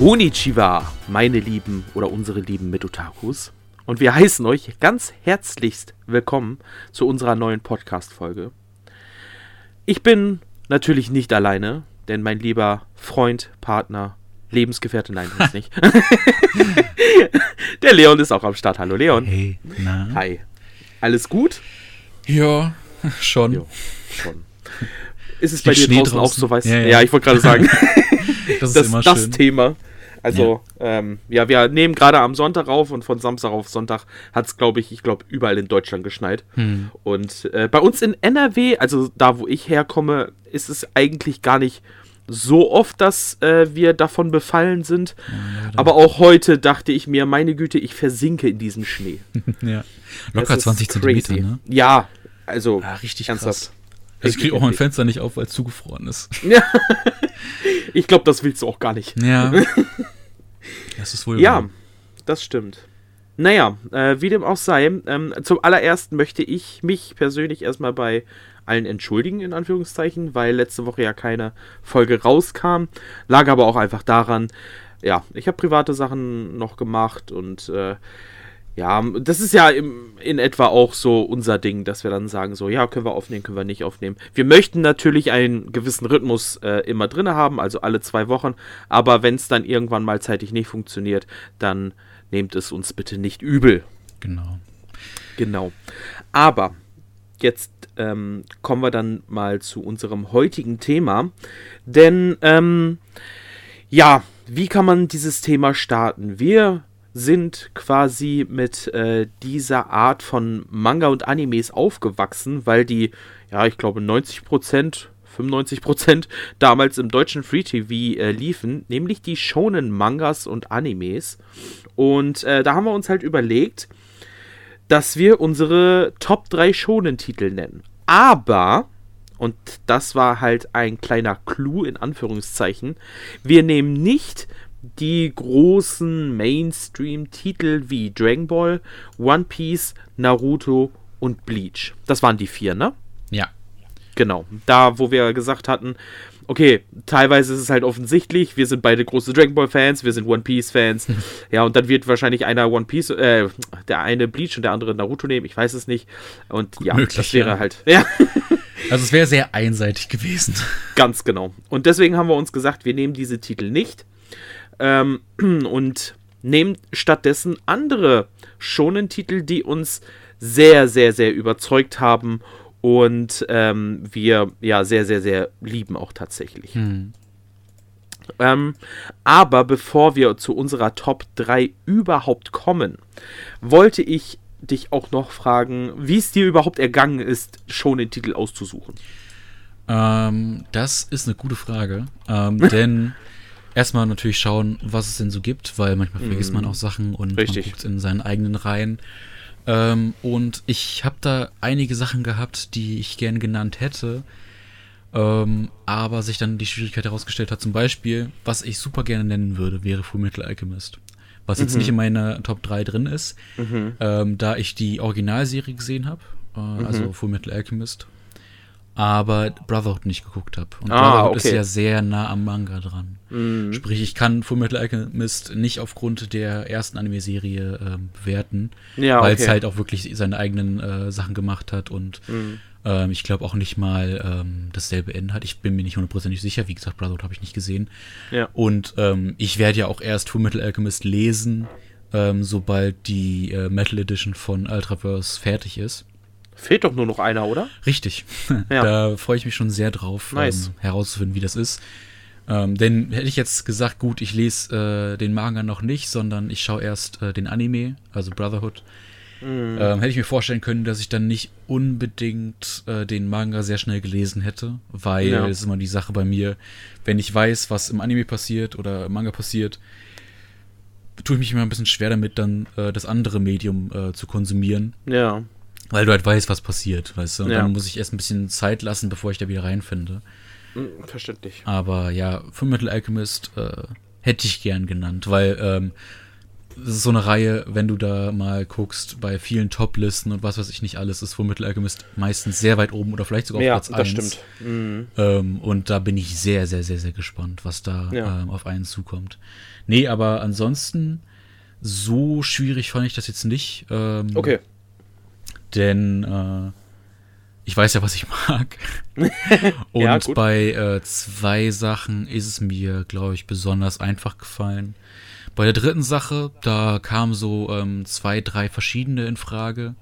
Konnichiwa, meine lieben oder unsere lieben Mitotakus. Und wir heißen euch ganz herzlichst willkommen zu unserer neuen Podcast-Folge. Ich bin natürlich nicht alleine, denn mein lieber Freund, Partner, Lebensgefährte, nein, das nicht. Der Leon ist auch am Start. Hallo Leon. Hey, na? Hi. Alles gut? Ja, schon. Jo, schon. Ist es Liegt bei dir Schnee draußen, auch draußen? so weiß? Ja, Ja, ja. ich wollte gerade sagen, Das ist das, immer das schön. Thema. Also, ja. Ähm, ja, wir nehmen gerade am Sonntag auf und von Samstag auf Sonntag hat es, glaube ich, ich glaube, überall in Deutschland geschneit. Hm. Und äh, bei uns in NRW, also da, wo ich herkomme, ist es eigentlich gar nicht so oft, dass äh, wir davon befallen sind. Aber auch heute dachte ich mir, meine Güte, ich versinke in diesem Schnee. ja. Locker ist 20 Zentimeter, ne? Ja, also Ah, richtig ernsthaft. krass. Also ich kriege auch mein Fenster nicht auf, weil es zugefroren ist. Ich glaube, das willst du auch gar nicht. Ja. das ist wohl Ja, wahr. das stimmt. Naja, äh, wie dem auch sei, ähm, zum allerersten möchte ich mich persönlich erstmal bei allen entschuldigen, in Anführungszeichen, weil letzte Woche ja keine Folge rauskam. Lag aber auch einfach daran, ja, ich habe private Sachen noch gemacht und äh, ja, das ist ja im, in etwa auch so unser Ding, dass wir dann sagen, so, ja, können wir aufnehmen, können wir nicht aufnehmen. Wir möchten natürlich einen gewissen Rhythmus äh, immer drin haben, also alle zwei Wochen, aber wenn es dann irgendwann mal zeitig nicht funktioniert, dann nehmt es uns bitte nicht übel. Genau. Genau. Aber jetzt ähm, kommen wir dann mal zu unserem heutigen Thema. Denn, ähm, ja, wie kann man dieses Thema starten? Wir sind quasi mit äh, dieser Art von Manga und Animes aufgewachsen, weil die, ja, ich glaube 90 Prozent 95% damals im deutschen Free TV äh, liefen, nämlich die Shonen Mangas und Animes. Und äh, da haben wir uns halt überlegt, dass wir unsere Top 3 Shonen-Titel nennen. Aber, und das war halt ein kleiner Clou in Anführungszeichen, wir nehmen nicht die großen Mainstream-Titel wie Dragon Ball, One Piece, Naruto und Bleach. Das waren die vier, ne? Ja. Genau. Da, wo wir gesagt hatten, okay, teilweise ist es halt offensichtlich, wir sind beide große Dragon Ball Fans, wir sind One Piece Fans. ja, und dann wird wahrscheinlich einer One Piece, äh, der eine Bleach und der andere Naruto nehmen, ich weiß es nicht. Und ja, Möglich, das wäre ja. halt, ja, Also es wäre sehr einseitig gewesen. ganz genau. Und deswegen haben wir uns gesagt, wir nehmen diese Titel nicht ähm, und nehmen stattdessen andere Shonen-Titel, die uns sehr, sehr, sehr überzeugt haben und ähm, wir ja sehr, sehr, sehr lieben auch tatsächlich. Hm. Ähm, aber bevor wir zu unserer Top 3 überhaupt kommen, wollte ich dich auch noch fragen, wie es dir überhaupt ergangen ist, schon den Titel auszusuchen. Ähm, das ist eine gute Frage. Ähm, denn erstmal natürlich schauen, was es denn so gibt, weil manchmal vergisst man auch Sachen und Richtig. man guckt in seinen eigenen Reihen. Ähm, und ich habe da einige Sachen gehabt, die ich gern genannt hätte. Ähm, aber sich dann die Schwierigkeit herausgestellt hat, zum Beispiel, was ich super gerne nennen würde, wäre Full Metal Alchemist. Was jetzt nicht in meiner Top 3 drin ist, ähm, da ich die Originalserie gesehen habe, äh, also Full Metal Alchemist, aber Brotherhood nicht geguckt habe. Und Ah, Brotherhood ist okay. ja sehr nah am Manga dran. Sprich, ich kann Full Metal Alchemist nicht aufgrund der ersten Anime-Serie ähm, bewerten, Ja, weil okay. es halt auch wirklich seine eigenen äh, Sachen gemacht hat und ähm, ich glaube auch nicht mal ähm, dasselbe Ende hat. Ich bin mir nicht hundertprozentig sicher. Wie gesagt, Brotherhood habe ich nicht gesehen. Ja. Und ähm, ich werde ja auch erst Full Metal Alchemist lesen, ähm, sobald die äh, Metal Edition von Ultraverse fertig ist. Fehlt doch nur noch einer, oder? Richtig. Ja. Da freue ich mich schon sehr drauf, Nice. ähm, herauszufinden, wie das ist. Ähm, denn hätte ich jetzt gesagt, gut, ich lese äh, den Manga noch nicht, sondern ich schaue erst äh, den Anime, also Brotherhood, ähm, hätte ich mir vorstellen können, dass ich dann nicht unbedingt äh, den Manga sehr schnell gelesen hätte, weil Ja. es ist immer die Sache bei mir, wenn ich weiß, was im Anime passiert oder im Manga passiert, tue ich mich immer ein bisschen schwer damit, dann äh, das andere Medium äh, zu konsumieren. Ja. Weil du halt weißt, was passiert, weißt du? Und Ja. dann muss ich erst ein bisschen Zeit lassen, bevor ich da wieder reinfinde. Hm, verständlich. Aber ja, Fullmetal Alchemist äh, hätte ich gern genannt, weil ähm, das ist so eine Reihe, wenn du da mal guckst, bei vielen Top-Listen und was weiß ich nicht alles, ist Fullmetal Alchemist meistens sehr weit oben oder vielleicht sogar auf ja, Platz 1. das stimmt. Mhm. Ähm, und da bin ich sehr, sehr, sehr, sehr gespannt, was da Ja. ähm, auf einen zukommt. Nee, aber ansonsten, so schwierig fand ich das jetzt nicht. Ähm, Okay. Denn äh, ich weiß ja, was ich mag. Und Ja, bei äh, zwei Sachen ist es mir, glaube ich, besonders einfach gefallen. Bei der dritten Sache, da kamen so ähm, zwei, drei verschiedene in Frage.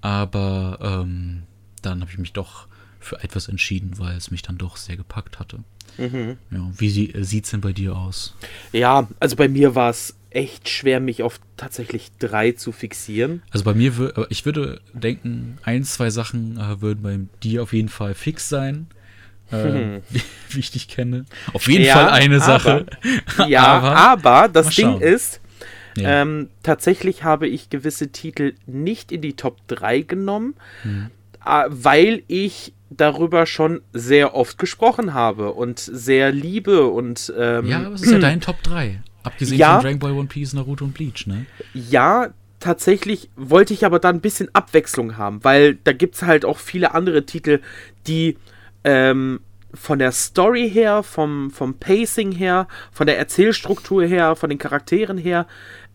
Aber ähm, dann habe ich mich doch für etwas entschieden, weil es mich dann doch sehr gepackt hatte. Mhm. Ja, wie sie, äh, sieht's denn bei dir aus? Ja, also bei mir war es echt schwer, mich auf tatsächlich drei zu fixieren. Also bei mir, äh, ich würde denken, ein, zwei Sachen äh, würden bei dir auf jeden Fall fix sein. Äh, wie, wie ich dich kenne. Auf jeden Ja, Fall eine aber- Sache. Ja, Aber- aber, das Ding ist, Ja. ähm, tatsächlich habe ich gewisse Titel nicht in die Top 3 genommen, Hm. äh, weil ich darüber schon sehr oft gesprochen habe und sehr liebe und ähm, ja, aber es ist ja dein Top 3. Abgesehen Ja. von Dragon Ball, One Piece, Naruto und Bleach, ne? Ja, tatsächlich wollte ich aber da ein bisschen Abwechslung haben, weil da gibt es halt auch viele andere Titel, die ähm, von der Story her, vom, vom Pacing her, von der Erzählstruktur her, von den Charakteren her,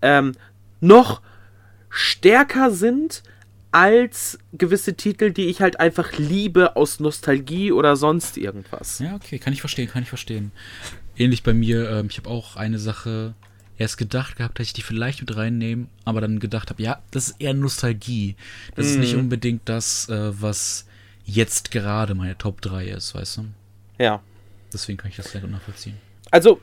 ähm, noch stärker sind als gewisse Titel, die ich halt einfach liebe aus Nostalgie oder sonst irgendwas. Ja, okay, kann ich verstehen, kann ich verstehen. Ähnlich bei mir, ähm, ich habe auch eine Sache erst gedacht gehabt, dass ich die vielleicht mit reinnehmen, aber dann gedacht habe, ja, das ist eher Nostalgie. Das ist nicht unbedingt das, äh, was jetzt gerade meine Top 3 ist, weißt du? Ja. Deswegen kann ich das sehr gut nachvollziehen. Also,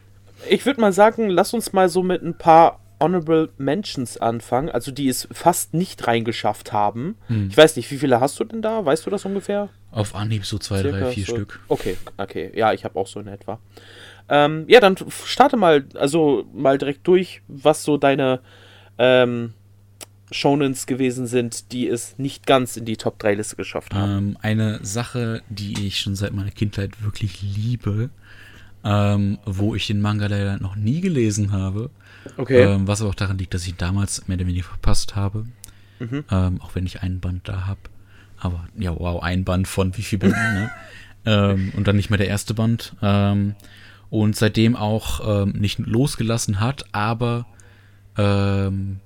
ich würde mal sagen, lass uns mal so mit ein paar Honorable Mentions anfangen, also die es fast nicht reingeschafft haben. Hm. Ich weiß nicht, wie viele hast du denn da? Weißt du das ungefähr? Auf Anhieb so zwei, drei, Circa vier so- Stück. Okay, okay. Ja, ich habe auch so in etwa. Ähm, ja, dann starte mal, also mal direkt durch, was so deine ähm, Shonens gewesen sind, die es nicht ganz in die Top 3 Liste geschafft haben. Ähm, eine Sache, die ich schon seit meiner Kindheit wirklich liebe, ähm, wo ich den Manga leider noch nie gelesen habe, Okay. ähm, was aber auch daran liegt, dass ich ihn damals mehr oder weniger verpasst habe, Mhm. ähm, auch wenn ich einen Band da habe. Aber ja, wow, ein Band von wie viel Bänden, ne? ähm, und dann nicht mehr der erste Band. Und seitdem auch ähm, nicht losgelassen hat, aber ähm,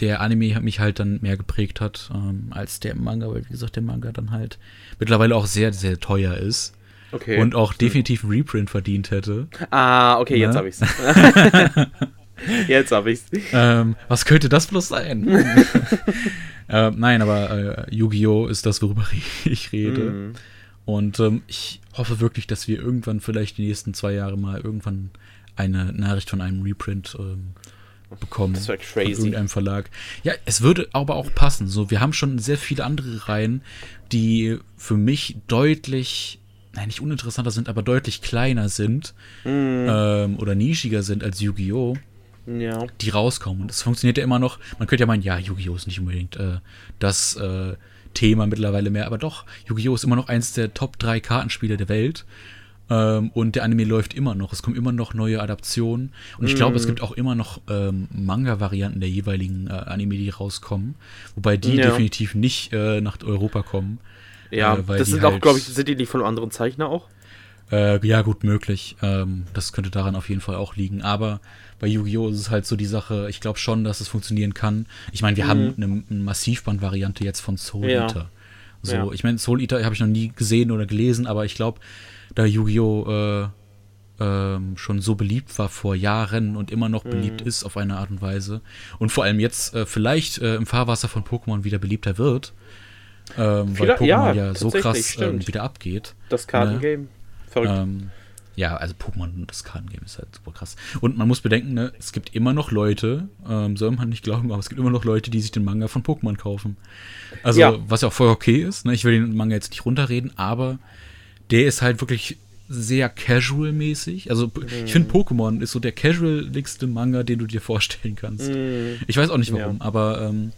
der Anime hat mich halt dann mehr geprägt hat ähm, als der Manga, weil wie gesagt der Manga dann halt mittlerweile auch sehr, sehr teuer ist okay. und auch definitiv einen Reprint verdient hätte. ah, okay, jetzt Ne? habe ich's. jetzt habe ich's. ähm, was könnte das bloß sein? ähm, nein, aber äh, Yu-Gi-Oh! ist das, worüber ich rede. Mhm. Und ähm, ich hoffe wirklich, dass wir irgendwann vielleicht die nächsten zwei Jahre mal irgendwann eine Nachricht von einem Reprint ähm, bekommen. Das wär Von crazy. irgendeinem Verlag. Ja, es würde aber auch passen. So, wir haben schon sehr viele andere Reihen, die für mich deutlich, nein, nicht uninteressanter sind, aber deutlich kleiner sind Mhm. ähm, oder nischiger sind als Yu-Gi-Oh! Ja. die rauskommen. Und es funktioniert ja immer noch. Man könnte ja meinen, ja, Yu-Gi-Oh! ist nicht unbedingt äh, das äh, Thema mittlerweile mehr, aber doch, Yu-Gi-Oh! ist immer noch eins der Top 3 Kartenspiele der Welt. Ähm, und der Anime läuft immer noch. Es kommen immer noch neue Adaptionen. Und ich glaube, es gibt auch immer noch ähm, Manga-Varianten der jeweiligen äh, Anime, die rauskommen. Wobei die Ja. definitiv nicht äh, nach Europa kommen. Ja, Äh, das sind auch, halt- glaube ich, sind die nicht von einem anderen Zeichner auch? Äh, ja, gut möglich. Ähm, das könnte daran auf jeden Fall auch liegen. Aber bei Yu-Gi-Oh! ist es halt so die Sache, ich glaube schon, dass es funktionieren kann. Ich meine, wir haben eine, eine Massivband-Variante jetzt von Soul Mhm. Ja. Eater. So, Ja. ich meine, Soul Eater habe ich noch nie gesehen oder gelesen, aber ich glaube, da Yu-Gi-Oh! Äh, ähm, schon so beliebt war vor Jahren und immer noch beliebt Mhm. ist auf eine Art und Weise und vor allem jetzt äh, vielleicht äh, im Fahrwasser von Pokémon wieder beliebter wird, ähm, weil Pokémon ja, ja, so krass ähm, wieder abgeht. Das Kartengame. Verrückt. Ähm, ja, also Pokémon, das Kartengame ist halt super krass. Und man muss bedenken, ne, es gibt immer noch Leute, ähm, soll man nicht glauben, aber es gibt immer noch Leute, die sich den Manga von Pokémon kaufen. Also, Ja. was ja auch voll okay ist, ne? ich will den Manga jetzt nicht runterreden, aber der ist halt wirklich sehr casual-mäßig. Also, p- ich Mhm. finde, Pokémon ist so der casualigste Manga, den du dir vorstellen kannst. Mhm. Ich weiß auch nicht warum, Ja. aber ähm,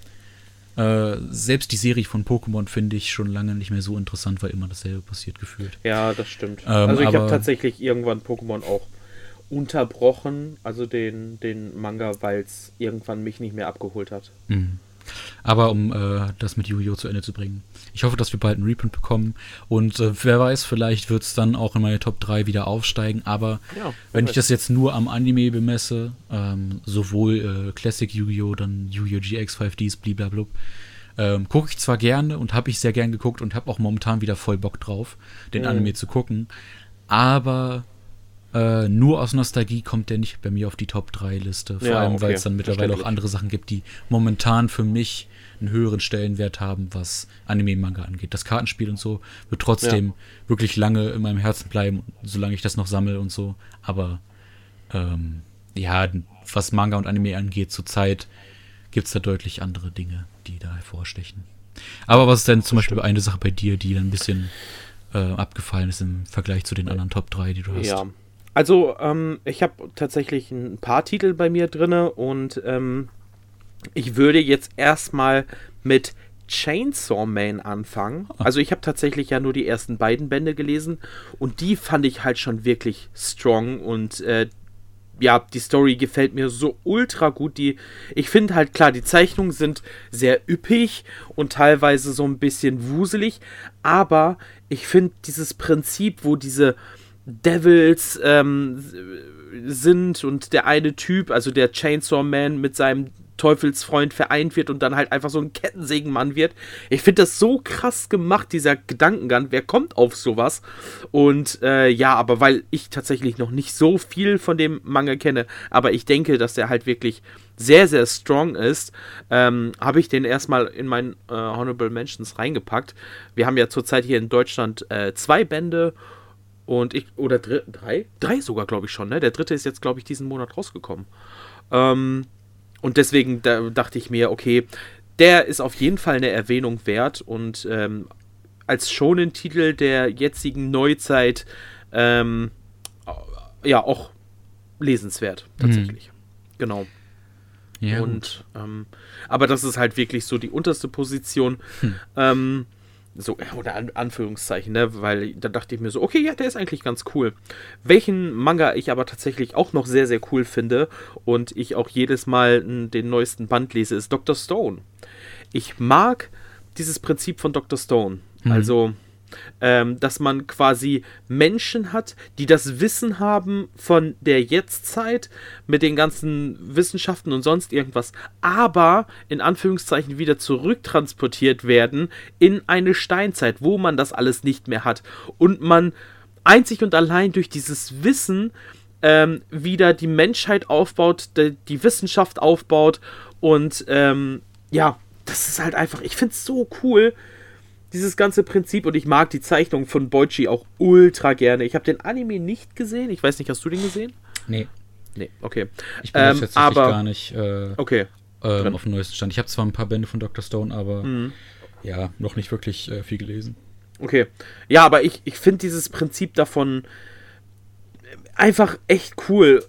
äh, selbst die Serie von Pokémon finde ich schon lange nicht mehr so interessant, weil immer dasselbe passiert gefühlt. Ja, das stimmt. Ähm, also ich habe tatsächlich irgendwann Pokémon auch unterbrochen, also den, den Manga, weil es irgendwann mich nicht mehr abgeholt hat. Mhm. Aber um äh, das mit Yu-Gi-Oh! zu Ende zu bringen. Ich hoffe, dass wir bald einen Reprint bekommen. Und äh, wer weiß, vielleicht wird es dann auch in meine Top 3 wieder aufsteigen. Aber ja, wenn ich das jetzt nur am Anime bemesse, ähm, sowohl äh, Classic Yu-Gi-Oh!, dann Yu-Gi-Oh! GX 5Ds, blablabla, ähm, gucke ich zwar gerne und habe ich sehr gern geguckt und habe auch momentan wieder voll Bock drauf, den mhm. Anime zu gucken. Aber äh, nur aus Nostalgie kommt der nicht bei mir auf die Top 3 Liste. Vor ja, allem, okay. weil es dann mittlerweile auch andere Sachen gibt, die momentan für mich einen höheren Stellenwert haben, was Anime-Manga angeht. Das Kartenspiel und so wird trotzdem ja. wirklich lange in meinem Herzen bleiben, solange ich das noch sammle und so. Aber ähm, ja, was Manga und Anime angeht, zurzeit gibt es da deutlich andere Dinge, die da hervorstechen. Aber was ist denn zum Beispiel eine Sache bei dir, die dann ein bisschen äh, abgefallen ist im Vergleich zu den anderen Top 3, die du hast? Ja, also, ähm, ich habe tatsächlich ein paar Titel bei mir drin und ähm, ich würde jetzt erstmal mit Chainsaw Man anfangen. Ah. Also ich habe tatsächlich ja nur die ersten beiden Bände gelesen und die fand ich halt schon wirklich strong und äh, ja, die Story gefällt mir so ultra gut. Die, ich finde halt klar, die Zeichnungen sind sehr üppig und teilweise so ein bisschen wuselig, aber ich finde dieses Prinzip, wo diese Devils ähm, sind und der eine Typ, also der Chainsaw Man mit seinem Teufelsfreund vereint wird und dann halt einfach so ein Kettensägenmann wird. Ich finde das so krass gemacht, dieser Gedankengang. Wer kommt auf sowas? Und äh, ja, aber weil ich tatsächlich noch nicht so viel von dem Manga kenne, aber ich denke, dass der halt wirklich sehr, sehr strong ist, ähm, habe ich den erstmal in meinen äh, Honorable Mentions reingepackt. Wir haben ja zurzeit hier in Deutschland äh, zwei Bände und ich, oder drei? Drei sogar, glaube ich schon, ne? Der dritte ist jetzt, glaube ich, diesen Monat rausgekommen. Ähm, und deswegen da dachte ich mir, okay, der ist auf jeden Fall eine Erwähnung wert und ähm, als Shonen-Titel der jetzigen Neuzeit ähm, ja auch lesenswert, tatsächlich. Mhm. Genau. Ja, und ähm, aber das ist halt wirklich so die unterste Position. Hm. Ähm, so, oder an, Anführungszeichen, ne? Weil da dachte ich mir so, okay, ja, der ist eigentlich ganz cool. Welchen Manga ich aber tatsächlich auch noch sehr, sehr cool finde und ich auch jedes Mal den neuesten Band lese, ist Dr. Stone. Ich mag dieses Prinzip von Dr. Stone. Mhm. Also, ähm, dass man quasi Menschen hat, die das Wissen haben von der Jetztzeit mit den ganzen Wissenschaften und sonst irgendwas, aber in Anführungszeichen wieder zurücktransportiert werden in eine Steinzeit, wo man das alles nicht mehr hat. Und man einzig und allein durch dieses Wissen ähm, wieder die Menschheit aufbaut, die, die Wissenschaft aufbaut und ähm, ja, das ist halt einfach, ich finde es so cool, dieses ganze Prinzip und ich mag die Zeichnung von Boichi auch ultra gerne. Ich habe den Anime nicht gesehen. Ich weiß nicht, hast du den gesehen? Nee. Nee, okay. Ich bin ähm, jetzt aber, gar nicht äh, okay. ähm, auf dem neuesten Stand. Ich habe zwar ein paar Bände von Dr. Stone, aber mhm. ja, noch nicht wirklich äh, viel gelesen. Okay. Ja, aber ich, ich finde dieses Prinzip davon einfach echt cool.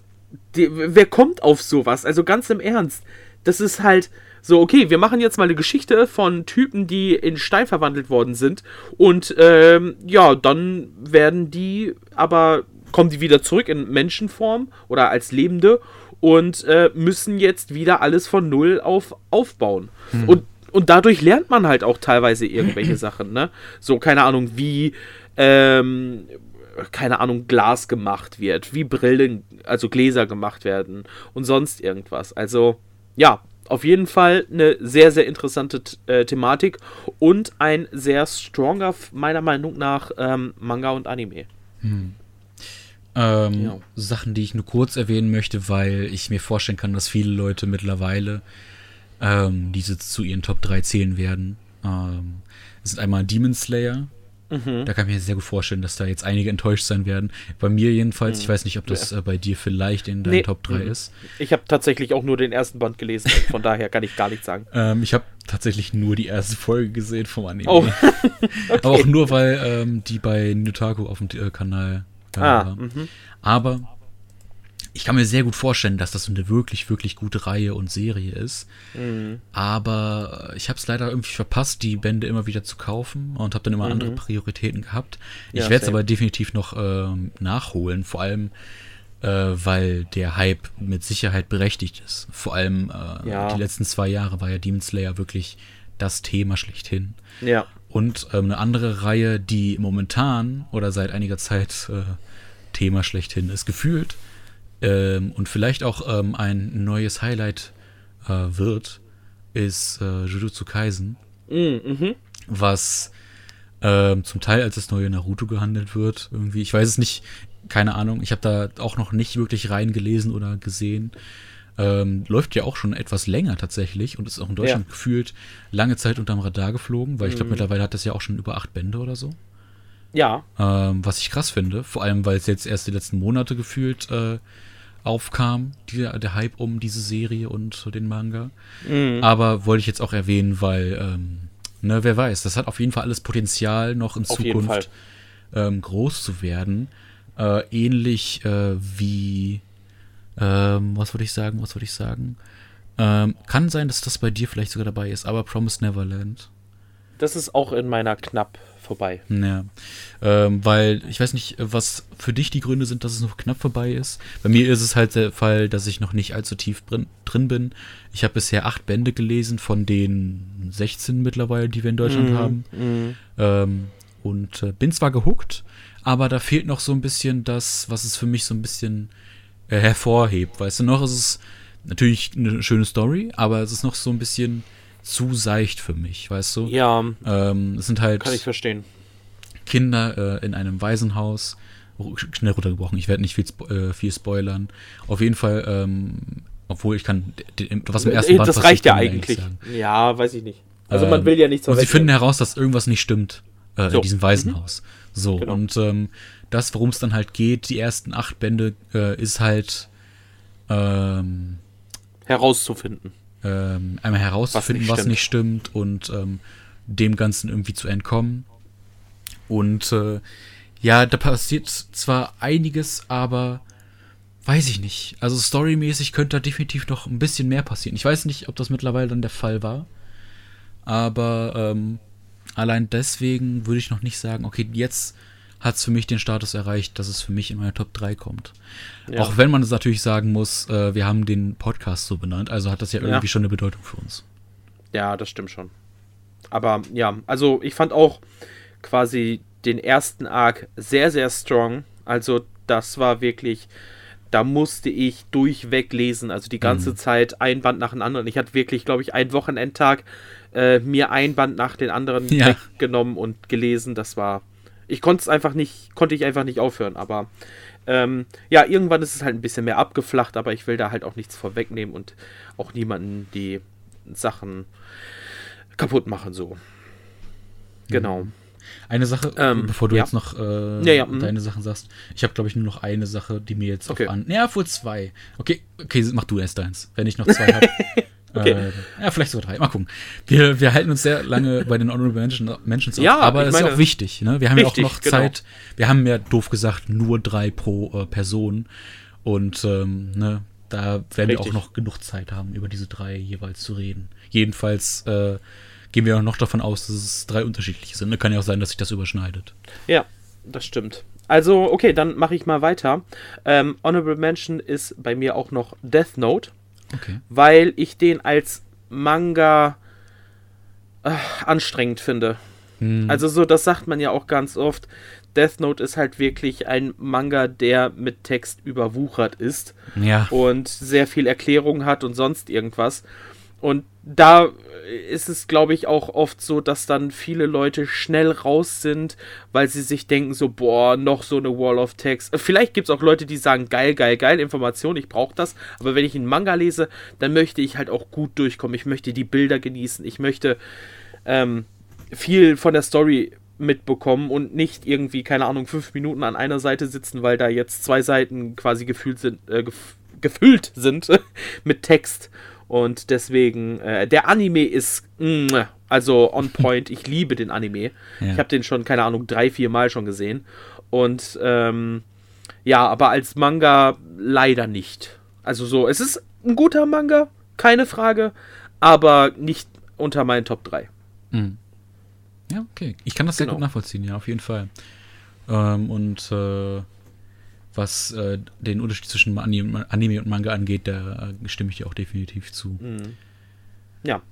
Die, wer kommt auf sowas? Also ganz im Ernst. Das ist halt so, okay, wir machen jetzt mal eine Geschichte von Typen, die in Stein verwandelt worden sind. Und ähm, ja, dann werden die aber, kommen die wieder zurück in Menschenform oder als Lebende und äh, müssen jetzt wieder alles von Null auf aufbauen. Hm. Und, und dadurch lernt man halt auch teilweise irgendwelche Sachen, ne? So, keine Ahnung, wie. Ähm, keine Ahnung, Glas gemacht wird, wie Brillen, also Gläser gemacht werden und sonst irgendwas. Also, ja, auf jeden Fall eine sehr, sehr interessante äh, Thematik und ein sehr stronger, meiner Meinung nach, ähm, Manga und Anime. Hm. Ähm, ja. Sachen, die ich nur kurz erwähnen möchte, weil ich mir vorstellen kann, dass viele Leute mittlerweile ähm, diese zu ihren Top 3 zählen werden. Ähm, es sind einmal Demon Slayer, Mhm. Da kann ich mir sehr gut vorstellen, dass da jetzt einige enttäuscht sein werden. Bei mir jedenfalls. Mhm. Ich weiß nicht, ob das ja. äh, bei dir vielleicht in deinen nee. Top 3 mhm. ist. Ich habe tatsächlich auch nur den ersten Band gelesen. Von daher kann ich gar nichts sagen. Ähm, ich habe tatsächlich nur die erste Folge gesehen vom Anime. Oh. okay. Aber auch nur, weil ähm, die bei Nutaku auf dem äh, Kanal äh, ah, war. Mhm. Aber ich kann mir sehr gut vorstellen, dass das so eine wirklich, wirklich gute Reihe und Serie ist. Mhm. Aber ich habe es leider irgendwie verpasst, die Bände immer wieder zu kaufen und habe dann immer mhm. andere Prioritäten gehabt. Ich ja, werde es aber definitiv noch ähm, nachholen. Vor allem, äh, weil der Hype mit Sicherheit berechtigt ist. Vor allem äh, Ja. die letzten zwei Jahre war ja Demon Slayer wirklich das Thema schlechthin. Ja. Und ähm, eine andere Reihe, die momentan oder seit einiger Zeit äh, Thema schlechthin ist, gefühlt ähm, und vielleicht auch ähm, ein neues Highlight äh, wird, ist äh, Jujutsu Kaisen, Mm, mhm. was ähm, zum Teil als das neue Naruto gehandelt wird. Irgendwie, ich weiß es nicht, keine Ahnung. Ich habe da auch noch nicht wirklich reingelesen oder gesehen. Ähm, läuft ja auch schon etwas länger tatsächlich und ist auch in Deutschland Ja. gefühlt lange Zeit unterm Radar geflogen, weil ich glaube, Mhm. mittlerweile hat das ja auch schon über acht Bände oder so. Ja. Ähm, was ich krass finde, vor allem weil es jetzt erst die letzten Monate gefühlt äh, aufkam, die, der Hype um diese Serie und den Manga. Mm. Aber wollte ich jetzt auch erwähnen, weil, ähm, ne, wer weiß, das hat auf jeden Fall alles Potenzial, noch in Auf Zukunft ähm, groß zu werden. Äh, ähnlich äh, wie, ähm, was würde ich sagen, was würde ich sagen? Ähm, kann sein, dass das bei dir vielleicht sogar dabei ist, aber Promised Neverland. Das ist auch in meiner knapp vorbei. Ja, ähm, weil ich weiß nicht, was für dich die Gründe sind, dass es noch knapp vorbei ist. Bei mir ist es halt der Fall, dass ich noch nicht allzu tief drin, bin. Ich habe bisher acht Bände gelesen von den 16 mittlerweile, die wir in Deutschland Mhm, haben. mhm. Ähm, und äh, bin zwar gehuckt, aber da fehlt noch so ein bisschen das, was es für mich so ein bisschen äh, hervorhebt. Weißt du, noch ist es natürlich eine schöne Story, aber es ist noch so ein bisschen zu seicht für mich, weißt du? Ja, Ähm, es sind halt kann ich verstehen. Kinder äh, in einem Waisenhaus. Schnell runtergebrochen, ich werde nicht viel, äh, viel spoilern. Auf jeden Fall, ähm, obwohl ich kann, was im ersten Äh, Band das reicht ja eigentlich. sagen. Ja, weiß ich nicht. Also Ähm, man will ja nichts Und sie finden heraus, dass irgendwas nicht stimmt äh, So. in diesem Waisenhaus. So, Genau. und ähm, das, worum es dann halt geht, die ersten acht Bände, äh, ist halt ähm, herauszufinden. Ähm, einmal herauszufinden, was Was nicht nicht stimmt, und ähm, dem Ganzen irgendwie zu entkommen. Und äh, ja, da passiert zwar einiges, aber weiß ich nicht. Also storymäßig könnte da definitiv noch ein bisschen mehr passieren. Ich weiß nicht, ob das mittlerweile dann der Fall war. Aber ähm, allein deswegen würde ich noch nicht sagen, okay, jetzt hat es für mich den Status erreicht, dass es für mich in meine Top 3 kommt. Ja. Auch wenn man es natürlich sagen muss, äh, wir haben den Podcast so benannt, also hat das ja Ja. irgendwie schon eine Bedeutung für uns. Ja, das stimmt schon. Aber ja, also ich fand auch quasi den ersten Arc sehr, sehr strong. Also das war wirklich, da musste ich durchweg lesen. Also die ganze Mhm. Zeit ein Band nach dem anderen. Ich hatte wirklich, glaube ich, einen Wochenendtag äh, mir ein Band nach den anderen Ja. weggenommen und gelesen. Das war, ich konnte es einfach nicht, konnte ich einfach nicht aufhören. Aber ähm, ja, irgendwann ist es halt ein bisschen mehr abgeflacht, aber ich will da halt auch nichts vorwegnehmen und auch niemanden die Sachen kaputt machen, so. Genau. Eine Sache, Ähm, bevor du ja. jetzt noch äh, Ja, ja, mhm. deine Sachen sagst. Ich habe, glaube ich, nur noch eine Sache, die mir jetzt Okay. auf an. Ja, wohl zwei. Okay, okay, mach du erst deins, wenn ich noch zwei habe. Okay. äh, ja, vielleicht sogar drei. Mal gucken. Wir, wir halten uns sehr lange bei den Honorable Mention, Mentions auf, Ja, aber ich das ist auch wichtig. Ne? Wir haben Wichtig, ja auch noch genau. Zeit. Wir haben ja doof gesagt nur drei pro äh, Person. Und ähm, ne, da werden wir Richtig. auch noch genug Zeit haben, über diese drei jeweils zu reden. Jedenfalls äh, gehen wir auch noch davon aus, dass es drei unterschiedliche sind. Ne? Kann ja auch sein, dass sich das überschneidet. Ja, das stimmt. Also, okay, dann mache ich mal weiter. Ähm, Honorable Mention ist bei mir auch noch Death Note, Okay. weil ich den als Manga äh, anstrengend finde. Hm. Also so, das sagt man ja auch ganz oft. Death Note ist halt wirklich ein Manga, der mit Text überwuchert ist ja. und sehr viel Erklärung hat und sonst irgendwas. Und da ist es, glaube ich, auch oft so, dass dann viele Leute schnell raus sind, weil sie sich denken so, boah, noch so eine Wall of Text. Vielleicht gibt es auch Leute, die sagen, geil, geil, geil, Information, ich brauche das. Aber wenn ich einen Manga lese, dann möchte ich halt auch gut durchkommen. Ich möchte die Bilder genießen. Ich möchte ähm, viel von der Story mitbekommen und nicht irgendwie, keine Ahnung, fünf Minuten an einer Seite sitzen, weil da jetzt zwei Seiten quasi gefühlt sind, äh, gef gefüllt sind mit Text. Und deswegen, äh, der Anime ist, mm, also on point. Ich liebe den Anime. Ja. Ich habe den schon, keine Ahnung, drei, vier Mal schon gesehen. Und ähm, ja, aber als Manga leider nicht. Also so, es ist ein guter Manga, keine Frage, aber nicht unter meinen Top 3. Mhm. Ja, okay. Ich kann das sehr Genau. gut nachvollziehen, ja, auf jeden Fall. Ähm, und äh, was äh, den Unterschied zwischen Anime und Manga angeht, da stimme ich dir auch definitiv zu. Mhm. Ja.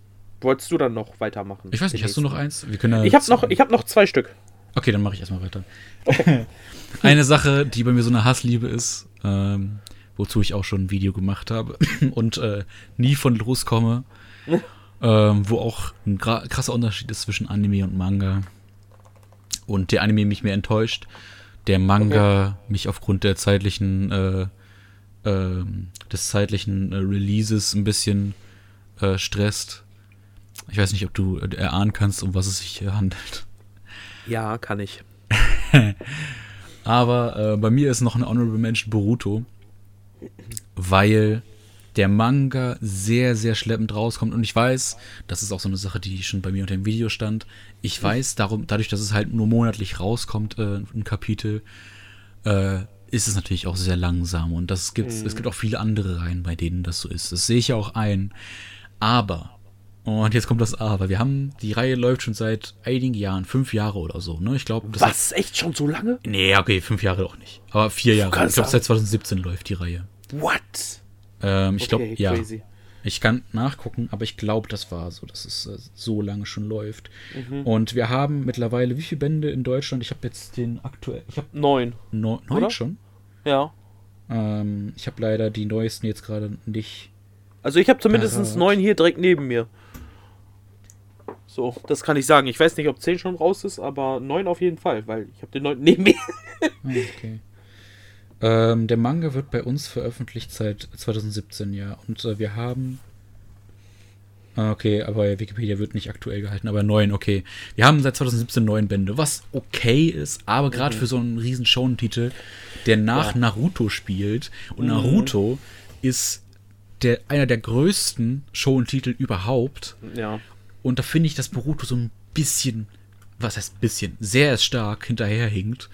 Wolltest du dann noch weitermachen? Ich weiß nicht, hast du noch eins? Wir können ich habe noch, hab noch zwei Stück. Okay, dann mache ich erstmal weiter. Okay. Eine Sache, die bei mir so eine Hassliebe ist, ähm, wozu ich auch schon ein Video gemacht habe und äh, nie von loskomme, ähm, wo auch ein krasser Unterschied ist zwischen Anime und Manga. Und der Anime mich mehr enttäuscht, der Manga okay. mich aufgrund der zeitlichen, äh, äh, des zeitlichen äh, Releases ein bisschen äh, stresst. Ich weiß nicht, ob du äh, erahnen kannst, um was es sich hier handelt. Ja, kann ich. Aber bei mir ist noch ein Honorable Mention Boruto, weil der Manga sehr, sehr schleppend rauskommt. Und ich weiß, das ist auch so eine Sache, die schon bei mir unter dem Video stand. Ich weiß, darum, dadurch, dass es halt nur monatlich rauskommt, äh, ein Kapitel, äh, ist es natürlich auch sehr langsam. Und das gibt's, mhm. es gibt auch viele andere Reihen, bei denen das so ist. Das sehe ich ja auch ein. Aber, und jetzt kommt das Aber, wir haben, die Reihe läuft schon seit einigen Jahren, fünf Jahre oder so, ne? Ich glaube, Was? Hat, echt schon so lange? Nee, okay, fünf Jahre doch nicht. Aber vier Jahre. Ich glaube, seit 2017 läuft die Reihe. What? Ähm, ich okay, glaube, ja. Ich kann nachgucken, aber ich glaube, das war so, dass es äh, so lange schon läuft. Mhm. Und wir haben mittlerweile wie viele Bände in Deutschland? Ich habe jetzt den aktuell. Ich habe neun. No, neun Oder? schon? Ja. Ähm, ich habe leider die neuesten jetzt gerade nicht. Also ich habe zumindest neun hier direkt neben mir. So, das kann ich sagen. Ich weiß nicht, ob zehn schon raus ist, aber neun auf jeden Fall, weil ich habe den neunten neben mir. Ah, okay. Ähm, der Manga wird bei uns veröffentlicht seit 2017, ja. Und äh, wir haben. Ah, okay, aber Wikipedia wird nicht aktuell gehalten, aber neun, okay. Wir haben seit 2017 neun Bände, was okay ist, aber gerade mhm. für so einen riesen Shonentitel, der nach ja. Naruto spielt. Und mhm. Naruto ist der, einer der größten Shonentitel überhaupt. Ja. Und da finde ich, dass Boruto so ein bisschen, was heißt bisschen, sehr stark hinterherhinkt.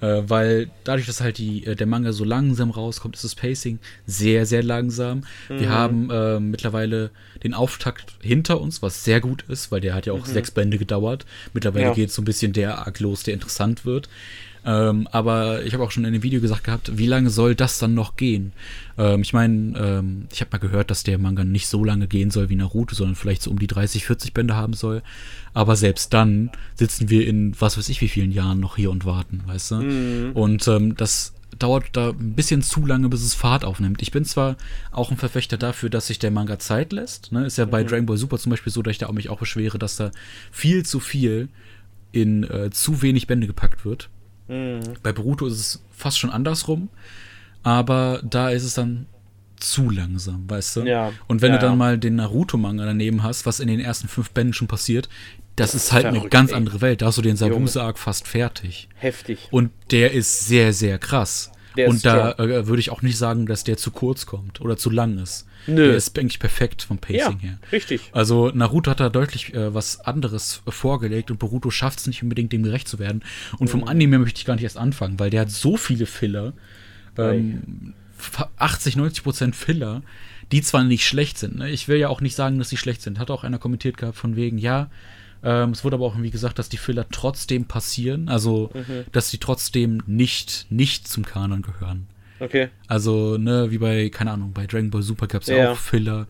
Äh, weil dadurch, dass halt die, äh, der Manga so langsam rauskommt, ist das Pacing sehr, sehr langsam. Mhm. Wir haben äh, mittlerweile den Auftakt hinter uns, was sehr gut ist, weil der hat ja auch mhm. sechs Bände gedauert. Mittlerweile ja. geht so ein bisschen der Arc los, der interessant wird. Ähm, aber ich habe auch schon in dem Video gesagt gehabt, wie lange soll das dann noch gehen? Ähm, ich meine, ähm, ich habe mal gehört, dass der Manga nicht so lange gehen soll wie Naruto, sondern vielleicht so um die 30, 40 Bände haben soll. Aber selbst dann sitzen wir in was weiß ich wie vielen Jahren noch hier und warten, weißt du? Mhm. Und ähm, das dauert da ein bisschen zu lange, bis es Fahrt aufnimmt. Ich bin zwar auch ein Verfechter dafür, dass sich der Manga Zeit lässt. Ne? Ist ja bei mhm. Dragon Ball Super zum Beispiel so, dass ich da auch mich auch beschwere, dass da viel zu viel in äh, zu wenig Bände gepackt wird. Mhm. Bei Boruto ist es fast schon andersrum, aber da ist es dann zu langsam, weißt du? Ja. Und wenn ja, du dann mal den Naruto-Manga daneben hast, was in den ersten fünf Bänden schon passiert, das, das ist halt verrückt, eine ganz ey. andere Welt. Da hast du den Sabuse-Arc fast fertig. Heftig. Und der ist sehr, sehr krass. Der und da äh, würde ich auch nicht sagen, dass der zu kurz kommt oder zu lang ist. Nö. Der ist eigentlich perfekt vom Pacing ja, her. Richtig. Also Naruto hat da deutlich äh, was anderes vorgelegt und Boruto schafft es nicht unbedingt, dem gerecht zu werden. Und vom mhm. Anime möchte ich gar nicht erst anfangen, weil der hat so viele Filler. Ähm, 80, 90 Prozent Filler, die zwar nicht schlecht sind. Ne? Ich will ja auch nicht sagen, dass sie schlecht sind. Hat auch einer kommentiert gehabt von wegen, ja, ähm, es wurde aber auch irgendwie gesagt, dass die Filler trotzdem passieren, also mhm. dass sie trotzdem nicht, nicht zum Kanon gehören. Okay. Also, ne, wie bei, keine Ahnung, bei Dragon Ball Super gab es ja, ja auch Filler,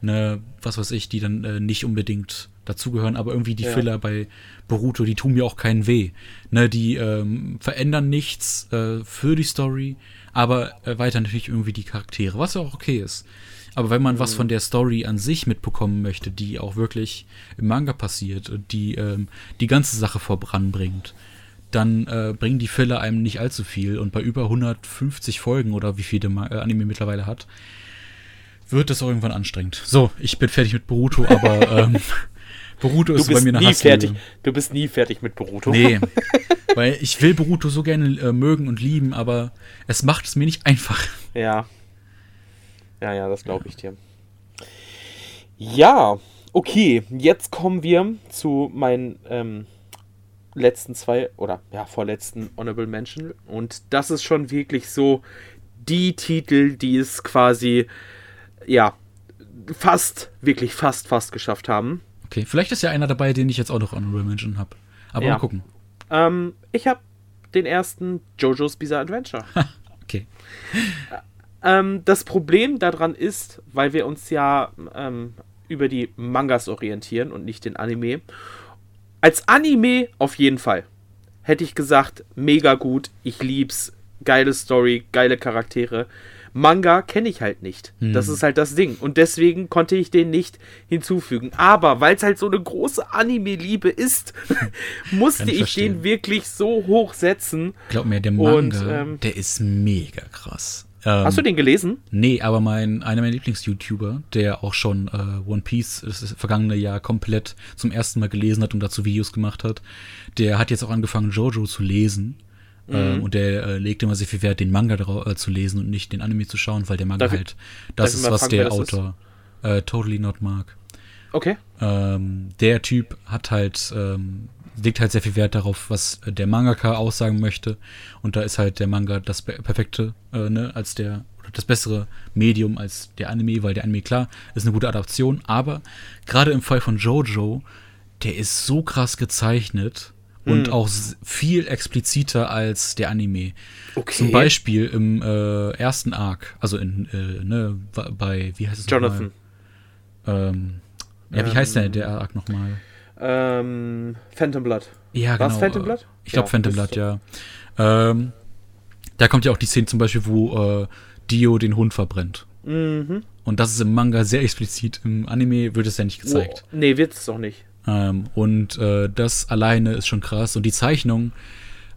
ne, was weiß ich, die dann äh, nicht unbedingt dazugehören, aber irgendwie die ja. Filler bei Boruto, die tun mir auch keinen weh. Ne, die ähm, verändern nichts äh, für die Story, aber erweitern natürlich irgendwie die Charaktere, was ja auch okay ist. Aber wenn man mhm. was von der Story an sich mitbekommen möchte, die auch wirklich im Manga passiert und die ähm, die ganze Sache voranbringt, dann äh, bringen die Filler einem nicht allzu viel. Und bei über 150 Folgen oder wie viel der äh, Anime mittlerweile hat, wird das auch irgendwann anstrengend. So, ich bin fertig mit Boruto, aber ähm, Boruto ist bei mir eine nie fertig. Du bist nie fertig mit Boruto. Nee, weil ich will Boruto so gerne äh, mögen und lieben, aber es macht es mir nicht einfach. Ja. Ja, ja, das glaube ich dir. Ja, okay, jetzt kommen wir zu meinen ähm, letzten zwei oder ja, vorletzten Honorable Mention. Und das ist schon wirklich so die Titel, die es quasi, ja, fast, wirklich fast, fast geschafft haben. Okay, vielleicht ist ja einer dabei, den ich jetzt auch noch Honorable Mention habe. Aber ja. mal gucken. Ähm, ich habe den ersten JoJo's Bizarre Adventure. Okay. Ähm, das Problem daran ist, weil wir uns ja ähm, über die Mangas orientieren und nicht den Anime. Als Anime auf jeden Fall. Hätte ich gesagt, mega gut, ich lieb's, geile Story, geile Charaktere. Manga kenne ich halt nicht. Hm. Das ist halt das Ding. Und deswegen konnte ich den nicht hinzufügen. Aber weil es halt so eine große Anime-Liebe ist, musste ich ich, den wirklich so hoch setzen. Glaub mir, der Und, Manga, ähm, der ist mega krass. Ähm, Hast du den gelesen? Nee, aber mein, einer meiner Lieblings-YouTuber, der auch schon äh, One Piece das vergangene Jahr komplett zum ersten Mal gelesen hat und dazu Videos gemacht hat, der hat jetzt auch angefangen, Jojo zu lesen. Mhm. Ähm, und der äh, legt immer sehr viel Wert, den Manga äh, zu lesen und nicht den Anime zu schauen, weil der Manga Darf halt das ist, was fragen, der? Autor äh, totally not mag. Okay. Ähm, der Typ hat halt, ähm, legt halt sehr viel Wert darauf, was äh, der Mangaka aussagen möchte. Und da ist halt der Manga das pe- perfekte, äh, ne, als der, oder das bessere Medium als der Anime, weil der Anime, klar, ist eine gute Adaption, aber gerade im Fall von Jojo, der ist so krass gezeichnet und Hm. auch viel expliziter als der Anime. Okay. Zum Beispiel im äh, ersten Arc, also in, äh, ne, bei, wie heißt es Jonathan. Ähm, ja, wie heißt der, der Arc nochmal? Ähm, Phantom Blood. Ja, War's genau. Phantom Blood? Ich glaube Ja, Phantom Blood, ist ja. Ähm, da kommt ja auch die Szene zum Beispiel, wo äh, Dio den Hund verbrennt. Mhm. Und das ist im Manga sehr explizit. Im Anime wird es ja nicht gezeigt. Oh, nee, wird's doch nicht. Ähm, und äh, das alleine ist schon krass. Und die Zeichnungen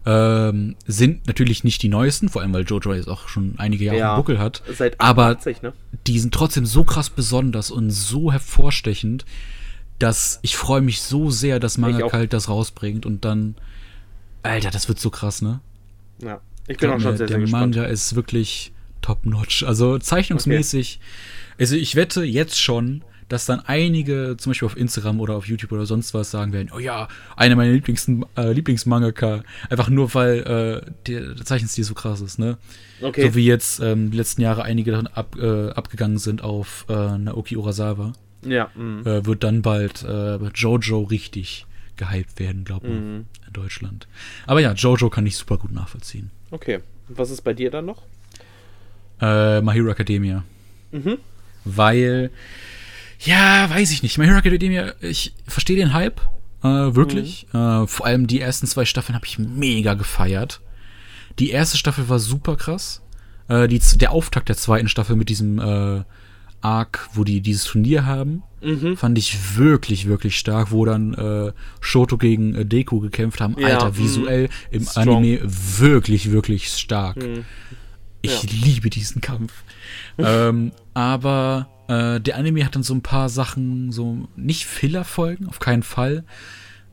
ähm, sind natürlich nicht die neuesten, vor allem weil Jojo jetzt auch schon einige Jahre Ja. im Buckel hat. Seit Aber 88, ne? die sind trotzdem so krass besonders und so hervorstechend, dass ich freue mich so sehr, dass Manga halt das rausbringt und dann, Alter, das wird so krass, ne? Ja. Ich bin Glaub auch schon mir, sehr, der sehr gespannt. Manga ist wirklich top-notch. Also zeichnungsmäßig. Also ich wette jetzt schon, dass dann einige, zum Beispiel auf Instagram oder auf YouTube oder sonst was, sagen werden, oh ja, einer meiner Lieblings äh, Lieblingsmangaka. Einfach nur, weil äh, der, der Zeichenstil so krass ist, ne? Okay. So wie jetzt ähm, die letzten Jahre einige davon ab, äh, abgegangen sind auf äh, Naoki Urasawa, ja. mhm. äh, wird dann bald äh, Jojo richtig gehypt werden, glaube ich, Mhm. in Deutschland. Aber ja, Jojo kann ich super gut nachvollziehen. Okay. Und was ist bei dir dann noch? Äh, My Hero Academia. Mhm. Weil, ja, weiß ich nicht. My Hero Academia, ich verstehe den Hype, äh, wirklich. Äh, vor allem die ersten zwei Staffeln habe ich mega gefeiert. Die erste Staffel war super krass. Äh, die, der Auftakt der zweiten Staffel mit diesem äh, Arc, wo die dieses Turnier haben, Mhm. fand ich wirklich, wirklich stark, wo dann äh, Shoto gegen äh, Deku gekämpft haben. Ja, Alter, mh. visuell im Strong. Anime wirklich, wirklich stark. Mhm. Ich Ja. liebe diesen Kampf. ähm, aber äh, der Anime hat dann so ein paar Sachen, so nicht Filler-Folgen, auf keinen Fall.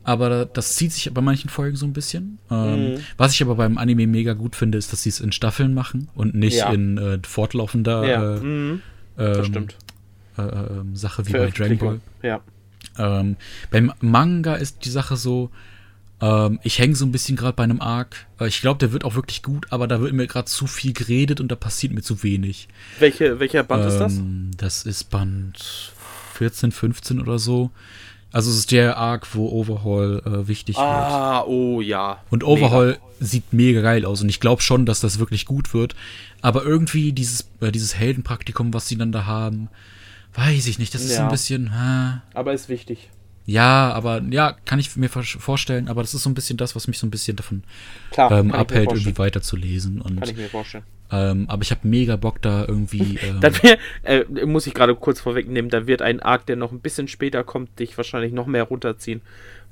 Aber das zieht sich bei manchen Folgen so ein bisschen. Ähm, Mhm. Was ich aber beim Anime mega gut finde, ist, dass sie es in Staffeln machen und nicht Ja. in äh, fortlaufender Ja. äh, mhm. Ähm, äh, äh, Sache wie bei Dragon Ball. Ja. Ähm, beim Manga ist die Sache so, ähm, ich hänge so ein bisschen gerade bei einem Arc. Äh, ich glaube, der wird auch wirklich gut, aber da wird mir gerade zu viel geredet und da passiert mir zu wenig. Welche, welcher Band ist das? Ähm, Das ist Band 14, 15 oder so. Also es ist der Arc, wo Overhaul äh, wichtig wird. Ah, oh ja. Und Overhaul sieht mega geil aus und ich glaube schon, dass das wirklich gut wird. Aber irgendwie dieses, äh, dieses Heldenpraktikum, was sie dann da haben, weiß ich nicht. Das ist Ja. ein bisschen. Äh, Aber ist wichtig. Ja, aber ja, kann ich mir vor- vorstellen, aber das ist so ein bisschen das, was mich so ein bisschen davon Klar, ähm, abhält, irgendwie weiterzulesen. Und, Kann ich mir vorstellen. ähm, aber ich habe mega Bock da irgendwie. Ähm, wär, äh, muss ich gerade kurz vorwegnehmen, da wird ein Arc, der noch ein bisschen später kommt, dich wahrscheinlich noch mehr runterziehen,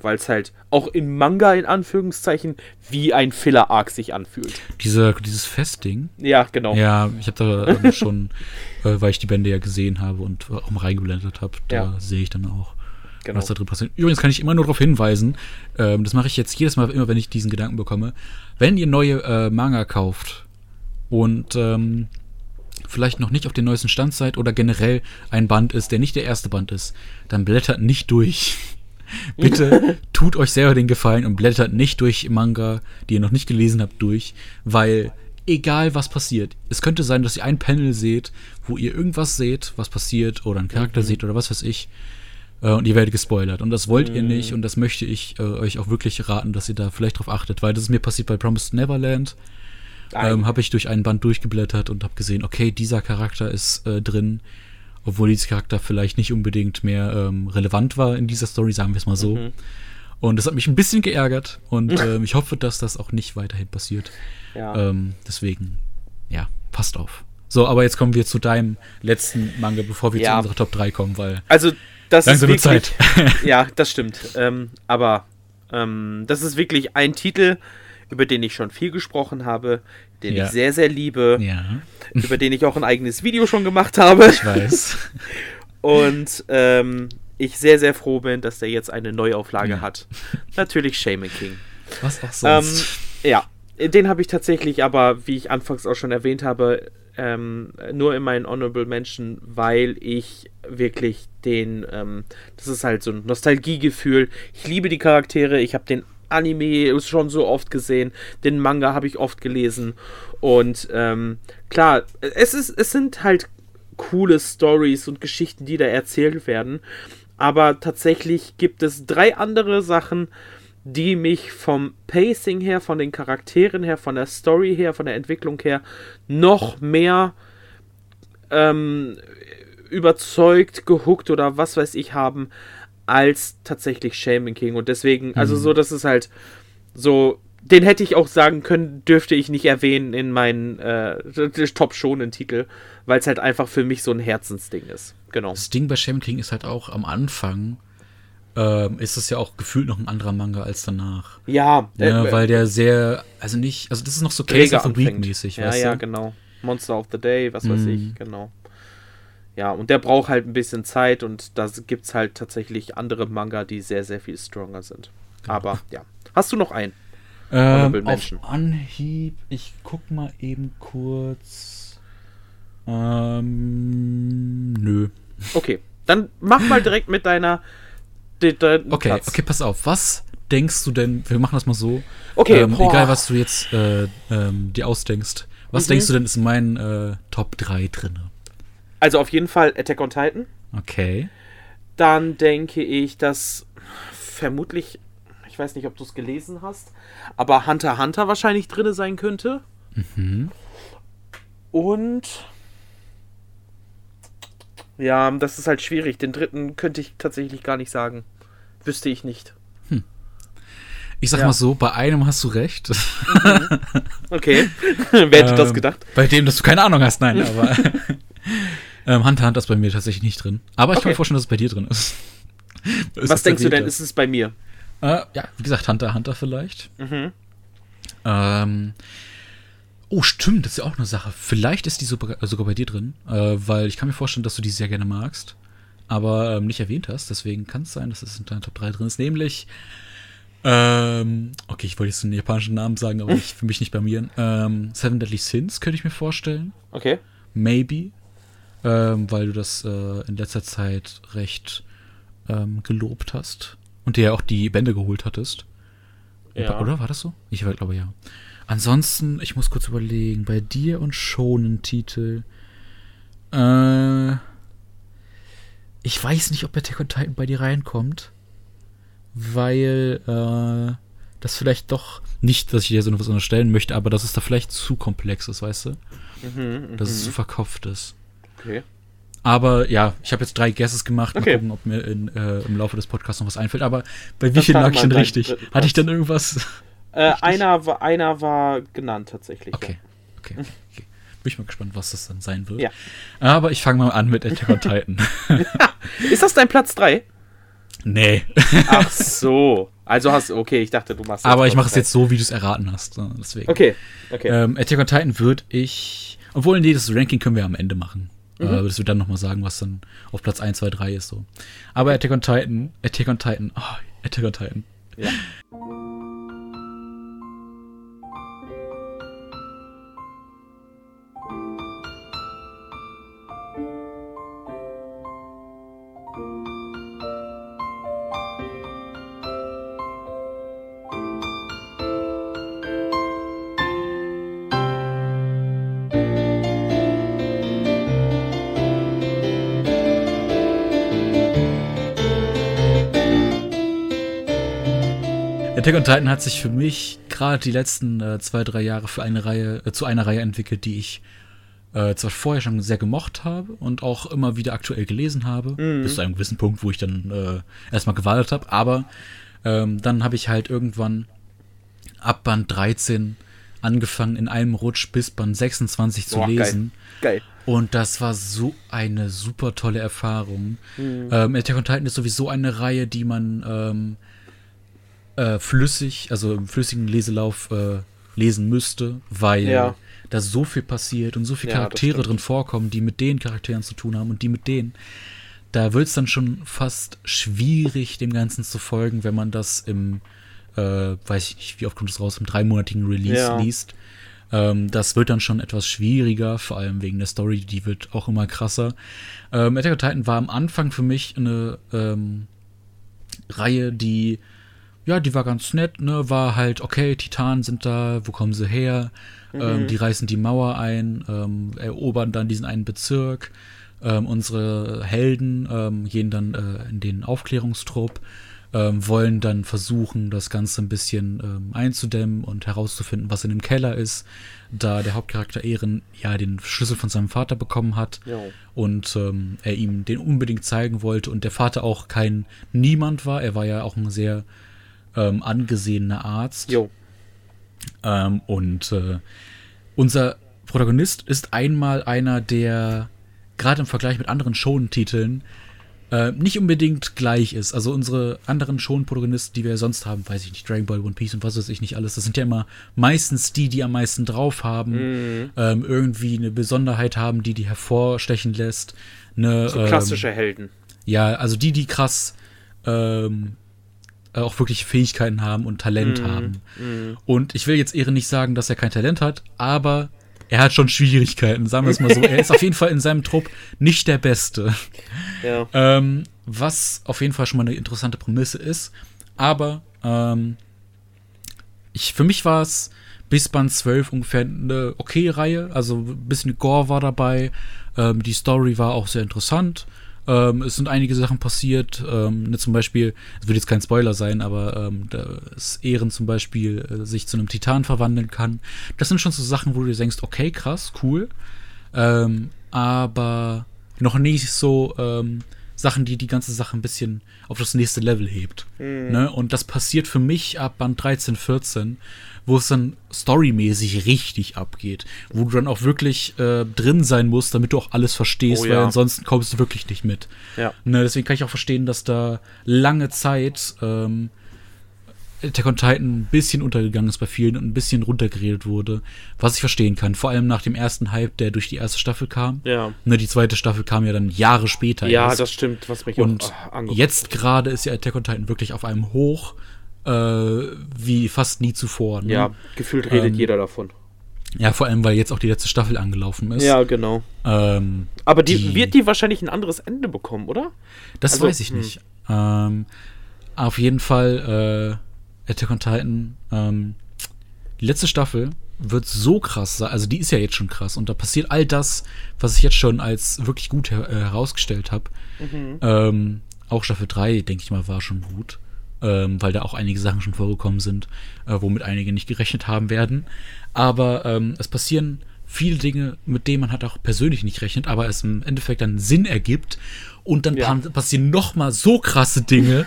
weil es halt auch im Manga in Anführungszeichen wie ein Filler-Arc sich anfühlt. diese, dieses Festding. Ja, genau. Ja, ich habe da ähm, schon, äh, weil ich die Bände ja gesehen habe und auch mal reingeblendet habe, da Ja. sehe ich dann auch, genau. was da drin passiert. Übrigens kann ich immer nur darauf hinweisen, ähm, das mache ich jetzt jedes Mal, immer wenn ich diesen Gedanken bekomme, wenn ihr neue äh, Manga kauft und ähm, vielleicht noch nicht auf den neuesten Stand seid oder generell ein Band ist, der nicht der erste Band ist, dann blättert nicht durch. Bitte tut euch selber den Gefallen und blättert nicht durch Manga, die ihr noch nicht gelesen habt, durch, weil egal was passiert, es könnte sein, dass ihr ein Panel seht, wo ihr irgendwas seht, was passiert, oder einen Charakter seht oder was weiß ich, äh, und ihr werdet gespoilert. Und das wollt ihr nicht und das möchte ich äh, euch auch wirklich raten, dass ihr da vielleicht drauf achtet, weil das ist mir passiert bei Promised Neverland ähm, habe ich durch einen Band durchgeblättert und habe gesehen, okay, dieser Charakter ist äh, drin, obwohl dieser Charakter vielleicht nicht unbedingt mehr ähm, relevant war in dieser Story, sagen wir es mal so. Mhm. Und das hat mich ein bisschen geärgert und ähm, ich hoffe, dass das auch nicht weiterhin passiert. Ja. Ähm, deswegen, ja, passt auf. So, aber jetzt kommen wir zu deinem letzten Manga, bevor wir ja. zu unserer Top 3 kommen, weil. Also, das ist wirklich, Zeit. ja, das stimmt. Ähm, aber ähm, das ist wirklich ein Titel, über den ich schon viel gesprochen habe, den ja. ich sehr, sehr liebe, ja. über den ich auch ein eigenes Video schon gemacht habe. Ich weiß. Und ähm, ich sehr, sehr froh bin, dass der jetzt eine Neuauflage ja. hat. Natürlich Shaman King. Was auch sonst. Ähm, ja, den habe ich tatsächlich aber, wie ich anfangs auch schon erwähnt habe, ähm, nur in meinen Honorable Mention, weil ich wirklich den, ähm, das ist halt so ein Nostalgiegefühl. Ich liebe die Charaktere, ich habe den Anime schon so oft gesehen, den Manga habe ich oft gelesen und ähm, klar, es ist, es sind halt coole Stories und Geschichten, die da erzählt werden, aber tatsächlich gibt es drei andere Sachen, die mich vom Pacing her, von den Charakteren her, von der Story her, von der Entwicklung her noch mehr ähm, überzeugt, gehuckt oder was weiß ich haben, als tatsächlich Shaman King. Und deswegen, also mhm. so, das ist halt so, den hätte ich auch sagen können, dürfte ich nicht erwähnen in meinen äh, Top-Schonen-Titel, weil es halt einfach für mich so ein Herzensding ist. Genau. Das Ding bei Shaman King ist halt auch am Anfang ähm, ist es ja auch gefühlt noch ein anderer Manga als danach. Ja, ja äh, weil der sehr, also nicht, also das ist noch so Case of the Week mäßig, ja, weißt ja, du? genau. Monster of the Day, was mm. weiß ich, mhm. genau. Ja, und der braucht halt ein bisschen Zeit und da gibt es halt tatsächlich andere Manga, die sehr, sehr viel stronger sind. Genau. Aber ja. Hast du noch einen? Ähm, auf Anhieb, ich guck mal eben kurz. Ähm, nö. Okay, dann mach mal direkt mit deiner okay, Platz. okay, pass auf. Was denkst du denn, wir machen das mal so, okay, ähm, egal was du jetzt äh, ähm, dir ausdenkst, was mhm. denkst du denn ist mein äh, Top 3 drin? Also auf jeden Fall Attack on Titan. Okay. Dann denke ich, dass vermutlich, ich weiß nicht, ob du es gelesen hast, aber Hunter Hunter wahrscheinlich drin sein könnte. Mhm. Und ja, das ist halt schwierig. Den dritten könnte ich tatsächlich gar nicht sagen. Wüsste ich nicht. Hm. Ich sag ja. mal so, bei einem hast du recht. Mhm. Okay. Wer hätte ähm, das gedacht? Bei dem, dass du keine Ahnung hast, nein, aber. ähm, Hunter Hunter ist bei mir tatsächlich nicht drin. Aber ich okay. kann mir vorstellen, dass es bei dir drin ist. Was denkst du denn, ist es bei mir? Äh, ja, wie gesagt, Hunter Hunter vielleicht. Mhm. Ähm, Oh, stimmt, das ist ja auch eine Sache. Vielleicht ist die sogar, bei dir drin, äh, weil ich kann mir vorstellen, dass du die sehr gerne magst, aber ähm, nicht erwähnt hast. Deswegen kann es sein, dass es in deiner Top 3 drin ist. Nämlich, ähm, okay, ich wollte jetzt einen japanischen Namen sagen, aber ich für mich nicht bei mir. Ähm, Seven Deadly Sins könnte ich mir vorstellen. Okay. Maybe, ähm, weil du das äh, in letzter Zeit recht ähm, gelobt hast und dir ja auch die Bände geholt hattest. Ja. Oder war das so? Ich glaube ja. Ansonsten, ich muss kurz überlegen, bei dir und schonen Titel. Äh, ich weiß nicht, ob Attack on Titan bei dir reinkommt, weil äh, das vielleicht doch nicht, dass ich dir so etwas unterstellen möchte, aber dass es da vielleicht zu komplex ist, weißt du? Mhm, dass es mhm. zu verkopft ist. Okay. Aber ja, ich habe jetzt drei Guesses gemacht. Mal okay. gucken, ob mir in, äh, im Laufe des Podcasts noch was einfällt. Aber bei wie vielen lag ich denn richtig? Hatte ich dann irgendwas? Äh, einer, war, einer war genannt tatsächlich. Okay. Ja. okay. okay. Bin ich mal gespannt, was das dann sein wird. Ja. Aber ich fange mal an mit Attack on Titan. Ist das dein Platz 3? Nee. Ach so. Also hast du, okay, ich dachte, du machst Aber ich mache es jetzt so, wie du es erraten hast. Deswegen. Okay. okay. Ähm, Attack on Titan würde ich. Obwohl, nee, das Ranking können wir am Ende machen. Mhm. Äh, das wird dann nochmal sagen, was dann auf Platz 1, 2, 3 ist. So. Aber Attack on Titan, Attack on Titan, oh, Attack on Titan. Ja. Attack on Titan hat sich für mich gerade die letzten äh, zwei, drei Jahre für eine Reihe, äh, zu einer Reihe entwickelt, die ich äh, zwar vorher schon sehr gemocht habe und auch immer wieder aktuell gelesen habe, Mhm. bis zu einem gewissen Punkt, wo ich dann äh, erstmal gewartet habe, aber ähm, dann habe ich halt irgendwann ab Band 13 angefangen, in einem Rutsch bis Band 26 zu Boah, geil. lesen. Geil. Und das war so eine super tolle Erfahrung. Mhm. Ähm, Attack on Titan ist sowieso eine Reihe, die man ähm, äh, flüssig, also im flüssigen Leselauf äh, lesen müsste, weil Ja. da so viel passiert und so viele Ja, Charaktere drin vorkommen, die mit den Charakteren zu tun haben und die mit denen. Da wird es dann schon fast schwierig, dem Ganzen zu folgen, wenn man das im, äh, weiß ich nicht, wie oft kommt es raus, im dreimonatigen Release Ja. liest. Ähm, das wird dann schon etwas schwieriger, vor allem wegen der Story, die wird auch immer krasser. Ähm, Attack on Titan war am Anfang für mich eine ähm, Reihe, die, ja, die war ganz nett, ne, war halt, okay, Titanen sind da, wo kommen sie her? Ähm, die reißen die Mauer ein, ähm, erobern dann diesen einen Bezirk. Ähm, unsere Helden ähm, gehen dann äh, in den Aufklärungstrupp, ähm, wollen dann versuchen, das Ganze ein bisschen ähm, einzudämmen und herauszufinden, was in dem Keller ist, da der Hauptcharakter Ehren ja den Schlüssel von seinem Vater bekommen hat Ja. und er ihm den unbedingt zeigen wollte und der Vater auch kein Niemand war, er war ja auch ein sehr ähm, angesehener Arzt. Jo. Ähm, und äh, unser Protagonist ist einmal einer, der gerade im Vergleich mit anderen Shonen-Titeln äh, nicht unbedingt gleich ist. Also unsere anderen Shonen-Protagonisten, die wir sonst haben, weiß ich nicht, Dragon Ball, One Piece und was weiß ich nicht alles, das sind ja immer meistens die, die am meisten drauf haben, Mhm. ähm, irgendwie eine Besonderheit haben, die die hervorstechen lässt. Eine, So ähm, klassische Helden. ja, also die, die krass ähm, auch wirklich Fähigkeiten haben und Talent Mhm. haben. Und ich will jetzt Ehre nicht sagen, dass er kein Talent hat, aber er hat schon Schwierigkeiten, sagen wir es mal so. er ist auf jeden Fall in seinem Trupp nicht der Beste. Ja. Ähm, was auf jeden Fall schon mal eine interessante Prämisse ist. Aber ähm, ich, für mich war es bis Band 12 ungefähr eine okay Reihe. Also ein bisschen Gore war dabei. Ähm, die Story war auch sehr interessant. Ähm, es sind einige Sachen passiert. Ähm, ne, zum Beispiel, es wird jetzt kein Spoiler sein, aber ähm, dass Ehren zum Beispiel äh, sich zu einem Titan verwandeln kann. Das sind schon so Sachen, wo du denkst, okay, krass, cool. Ähm, aber noch nicht so ähm, Sachen, die die ganze Sache ein bisschen auf das nächste Level hebt. Ne? Und das passiert für mich ab Band 13, 14, wo es dann storymäßig richtig abgeht. Wo du dann auch wirklich äh, drin sein musst, damit du auch alles verstehst, Oh weil ja. ansonsten kommst du wirklich nicht mit. Ja. Ne, deswegen kann ich auch verstehen, dass da lange Zeit ähm, Attack on Titan ein bisschen untergegangen ist bei vielen und ein bisschen runtergeredet wurde, was ich verstehen kann. Vor allem nach dem ersten Hype, der durch die erste Staffel kam. Ja. Ne, die zweite Staffel kam ja dann Jahre später. Ja, erst. das stimmt, was mich Und auch angeguckt jetzt gerade ist ja Attack on Titan wirklich auf einem Hoch äh, wie fast nie zuvor. Ne? Ja, gefühlt redet Ähm, jeder davon. ja, vor allem, weil jetzt auch die letzte Staffel angelaufen ist. Ja, genau. Ähm, Aber die, die- wird die wahrscheinlich ein anderes Ende bekommen, oder? Das Also, weiß ich hm. nicht. Ähm, auf jeden Fall, äh, Attack on Titan, ähm, die letzte Staffel wird so krass sein, also die ist ja jetzt schon krass und da passiert all das, was ich jetzt schon als wirklich gut her äh, herausgestellt habe. Ähm, auch Staffel 3, denke ich mal, war schon gut, ähm, weil da auch einige Sachen schon vorgekommen sind, äh, womit einige nicht gerechnet haben werden. Aber ähm, es passieren viele Dinge, mit denen man halt auch persönlich nicht rechnet, aber es im Endeffekt dann Sinn ergibt. Und dann Ja. pa- passieren noch mal so krasse Dinge,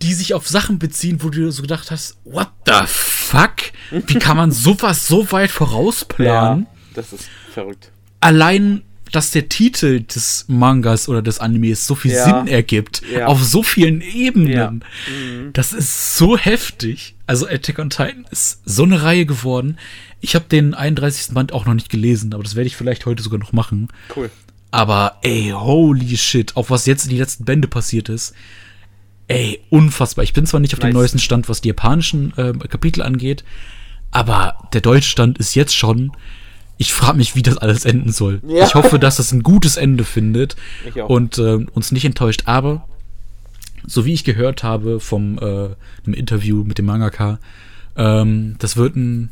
die sich auf Sachen beziehen, wo du so gedacht hast, what the fuck? Wie kann man sowas so weit vorausplanen? das ist verrückt. allein, dass der Titel des Mangas oder des Animes so viel Ja. Sinn ergibt, Ja. auf so vielen Ebenen. Mhm. das ist so heftig. Also Attack on Titan ist so eine Reihe geworden. Ich habe den 31. Band auch noch nicht gelesen, aber das werde ich vielleicht heute sogar noch machen. Cool. Aber ey, holy shit, auf was jetzt in die letzten Bände passiert ist. Ey, unfassbar. Ich bin zwar nicht auf dem Nice. neuesten Stand, was die japanischen ähm, Kapitel angeht, aber der deutsche Stand ist jetzt schon. Ich frage mich, wie das alles enden soll. Ja. Ich hoffe, dass das ein gutes Ende findet und ähm, uns nicht enttäuscht. Aber so wie ich gehört habe vom äh, einem Interview mit dem Mangaka, ähm, das wird ein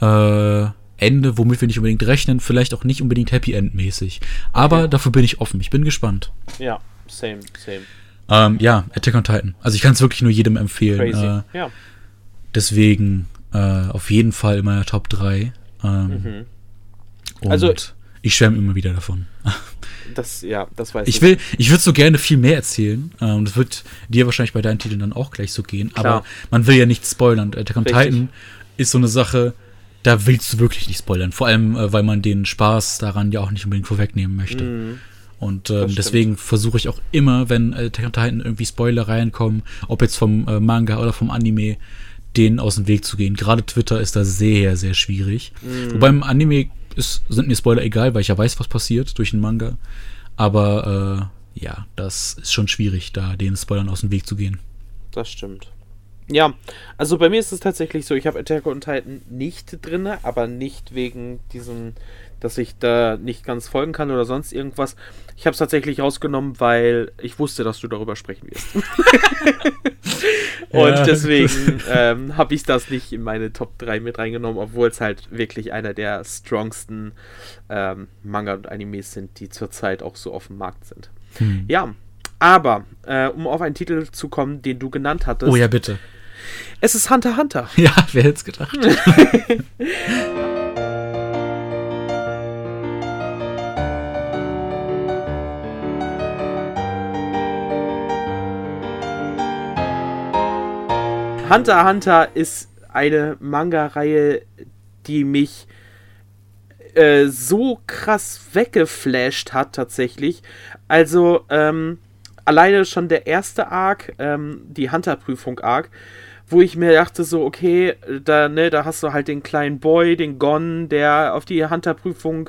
äh, Ende, womit wir nicht unbedingt rechnen, vielleicht auch nicht unbedingt Happy End mäßig. Aber Okay. dafür bin ich offen. Ich bin gespannt. Ja, same, same. Ähm, ja, Attack on Titan. Also ich kann es wirklich nur jedem empfehlen. Crazy. Äh, ja. deswegen äh, auf jeden Fall in meiner Top 3. Ähm, mhm. Und also, ich schwärme immer wieder davon. Das, ja, das weiß ich. Ich will, ich würde so gerne viel mehr erzählen. Und ähm, das wird dir wahrscheinlich bei deinen Titeln dann auch gleich so gehen. Klar. Aber man will ja nicht spoilern. Attack on Titan ist so eine Sache, da willst du wirklich nicht spoilern. Vor allem, äh, weil man den Spaß daran ja auch nicht unbedingt vorwegnehmen möchte. Mhm. Und äh, deswegen versuche ich auch immer, wenn Attack on Titan irgendwie Spoiler reinkommen, ob jetzt vom äh, Manga oder vom Anime, denen aus dem Weg zu gehen. Gerade Twitter ist da sehr, sehr schwierig. Mhm. Wobei im Anime ist, sind mir Spoiler egal, weil ich ja weiß, was passiert durch den Manga. Aber äh, ja, das ist schon schwierig, da den Spoilern aus dem Weg zu gehen. Das stimmt. Ja, also bei mir ist es tatsächlich so, ich habe Attack on Titan nicht drin, aber nicht wegen diesem, dass ich da nicht ganz folgen kann oder sonst irgendwas. Ich habe es tatsächlich rausgenommen, weil ich wusste, dass du darüber sprechen wirst. Und ja. deswegen ähm, habe ich das nicht in meine Top 3 mit reingenommen, obwohl es halt wirklich einer der strongsten ähm, Manga und Animes sind, die zurzeit auch so auf dem Markt sind. Hm. Ja, aber äh, um auf einen Titel zu kommen, den du genannt hattest. Oh ja, bitte. Es ist Hunter Hunter. Ja, wer hätte es gedacht? Hunter Hunter ist eine Manga-Reihe, die mich äh, so krass weggeflasht hat tatsächlich. Also ähm, alleine schon der erste Arc, ähm, die Hunter-Prüfung-Arc, wo ich mir dachte so, okay, da, ne, da hast du halt den kleinen Boy, den Gon, der auf die Hunter-Prüfung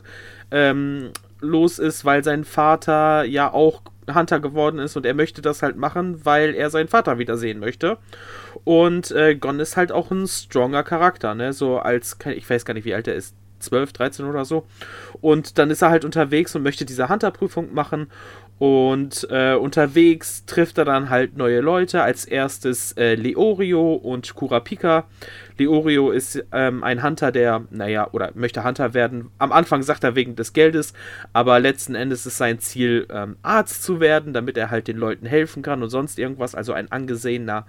ähm, los ist, weil sein Vater ja auch Hunter geworden ist und er möchte das halt machen, weil er seinen Vater wiedersehen möchte. Und äh, Gon ist halt auch ein stronger Charakter, ne? So als, ich weiß gar nicht, wie alt er ist, 12, 13 oder so. Und dann ist er halt unterwegs und möchte diese Hunter-Prüfung machen und äh, unterwegs trifft er dann halt neue Leute. Als erstes äh, Leorio und Kurapika. Leorio ist ähm, ein Hunter, der, naja, oder möchte Hunter werden. Am Anfang sagt er wegen des Geldes, aber letzten Endes ist sein Ziel, ähm, Arzt zu werden, damit er halt den Leuten helfen kann und sonst irgendwas. Also ein angesehener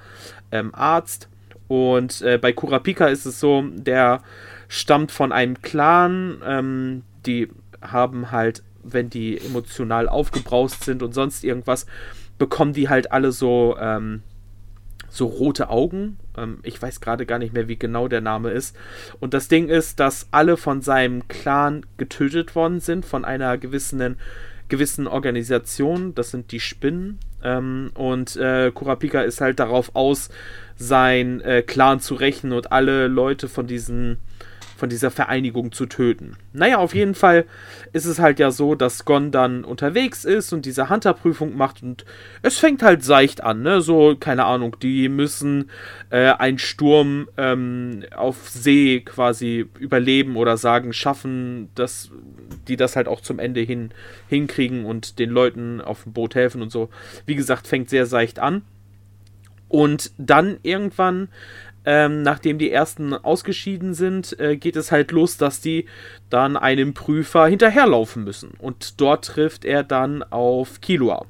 ähm, Arzt. Und äh, bei Kurapika ist es so, der stammt von einem Clan, ähm, die haben halt wenn die emotional aufgebraust sind und sonst irgendwas, bekommen die halt alle so, ähm, so rote Augen. Ähm, ich weiß gerade gar nicht mehr, wie genau der Name ist. Und das Ding ist, dass alle von seinem Clan getötet worden sind, von einer gewissen, gewissen Organisation. Das sind die Spinnen. Ähm, und äh, Kurapika ist halt darauf aus, sein äh, Clan zu rächen und alle Leute von diesen von dieser Vereinigung zu töten. Naja, auf jeden Fall ist es halt ja so, dass Gon dann unterwegs ist und diese Hunter-Prüfung macht und es fängt halt seicht an, ne? So, keine Ahnung, die müssen äh, einen Sturm ähm, auf See quasi überleben oder sagen, schaffen, dass die das halt auch zum Ende hin hinkriegen und den Leuten auf dem Boot helfen und so. Wie gesagt, fängt sehr seicht an. Und dann irgendwann ähm, nachdem die ersten ausgeschieden sind, äh, geht es halt los, dass die dann einem Prüfer hinterherlaufen müssen. Und dort trifft er dann auf Kilua.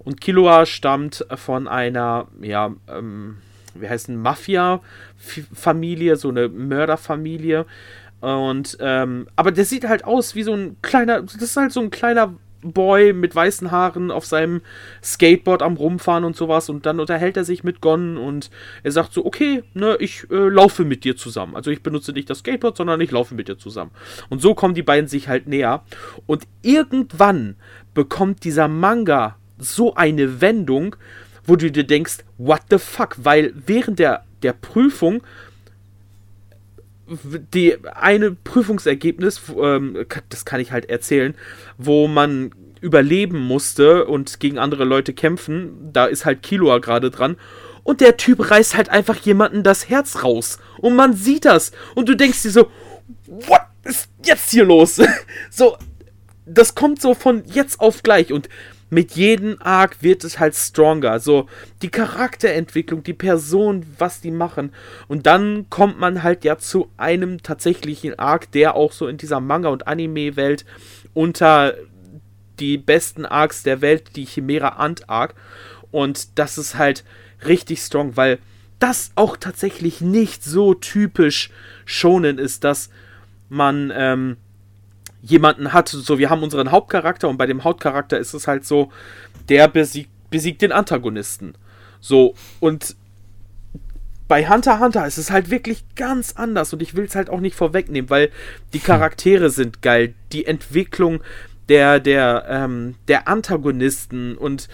Und Kilua stammt von einer, ja, ähm, wie heißt ein Mafia-Familie, so eine Mörderfamilie. Und, ähm, aber der sieht halt aus wie so ein kleiner, das ist halt so ein kleiner Boy mit weißen Haaren auf seinem Skateboard am Rumfahren und sowas. Und dann unterhält er sich mit Gon und er sagt so, okay, ne, ich äh, laufe mit dir zusammen. Also ich benutze nicht das Skateboard, sondern ich laufe mit dir zusammen. Und so kommen die beiden sich halt näher. Und irgendwann bekommt dieser Manga so eine Wendung, wo du dir denkst, what the fuck? Weil während der, der Prüfung die eine Prüfungsergebnis, ähm, das kann ich halt erzählen, wo man überleben musste und gegen andere Leute kämpfen. Da ist halt Killua gerade dran. Und der Typ reißt halt einfach jemanden das Herz raus. Und man sieht das. Und du denkst dir so, what ist jetzt hier los? so, das kommt so von jetzt auf gleich. Und mit jedem Arc wird es halt stronger. So, die Charakterentwicklung, die Person, was die machen. Und dann kommt man halt ja zu einem tatsächlichen Arc, der auch so in dieser Manga- und Anime-Welt unter die besten Arcs der Welt, die Chimera Ant Arc. Und das ist halt richtig strong, weil das auch tatsächlich nicht so typisch schonen ist, dass man ähm, jemanden hat, so wir haben unseren Hauptcharakter und bei dem Hauptcharakter ist es halt so, der besiegt, besiegt den Antagonisten. So, und bei Hunter x Hunter ist es halt wirklich ganz anders und ich will es halt auch nicht vorwegnehmen, weil die Charaktere sind geil, die Entwicklung der, der, ähm, der Antagonisten und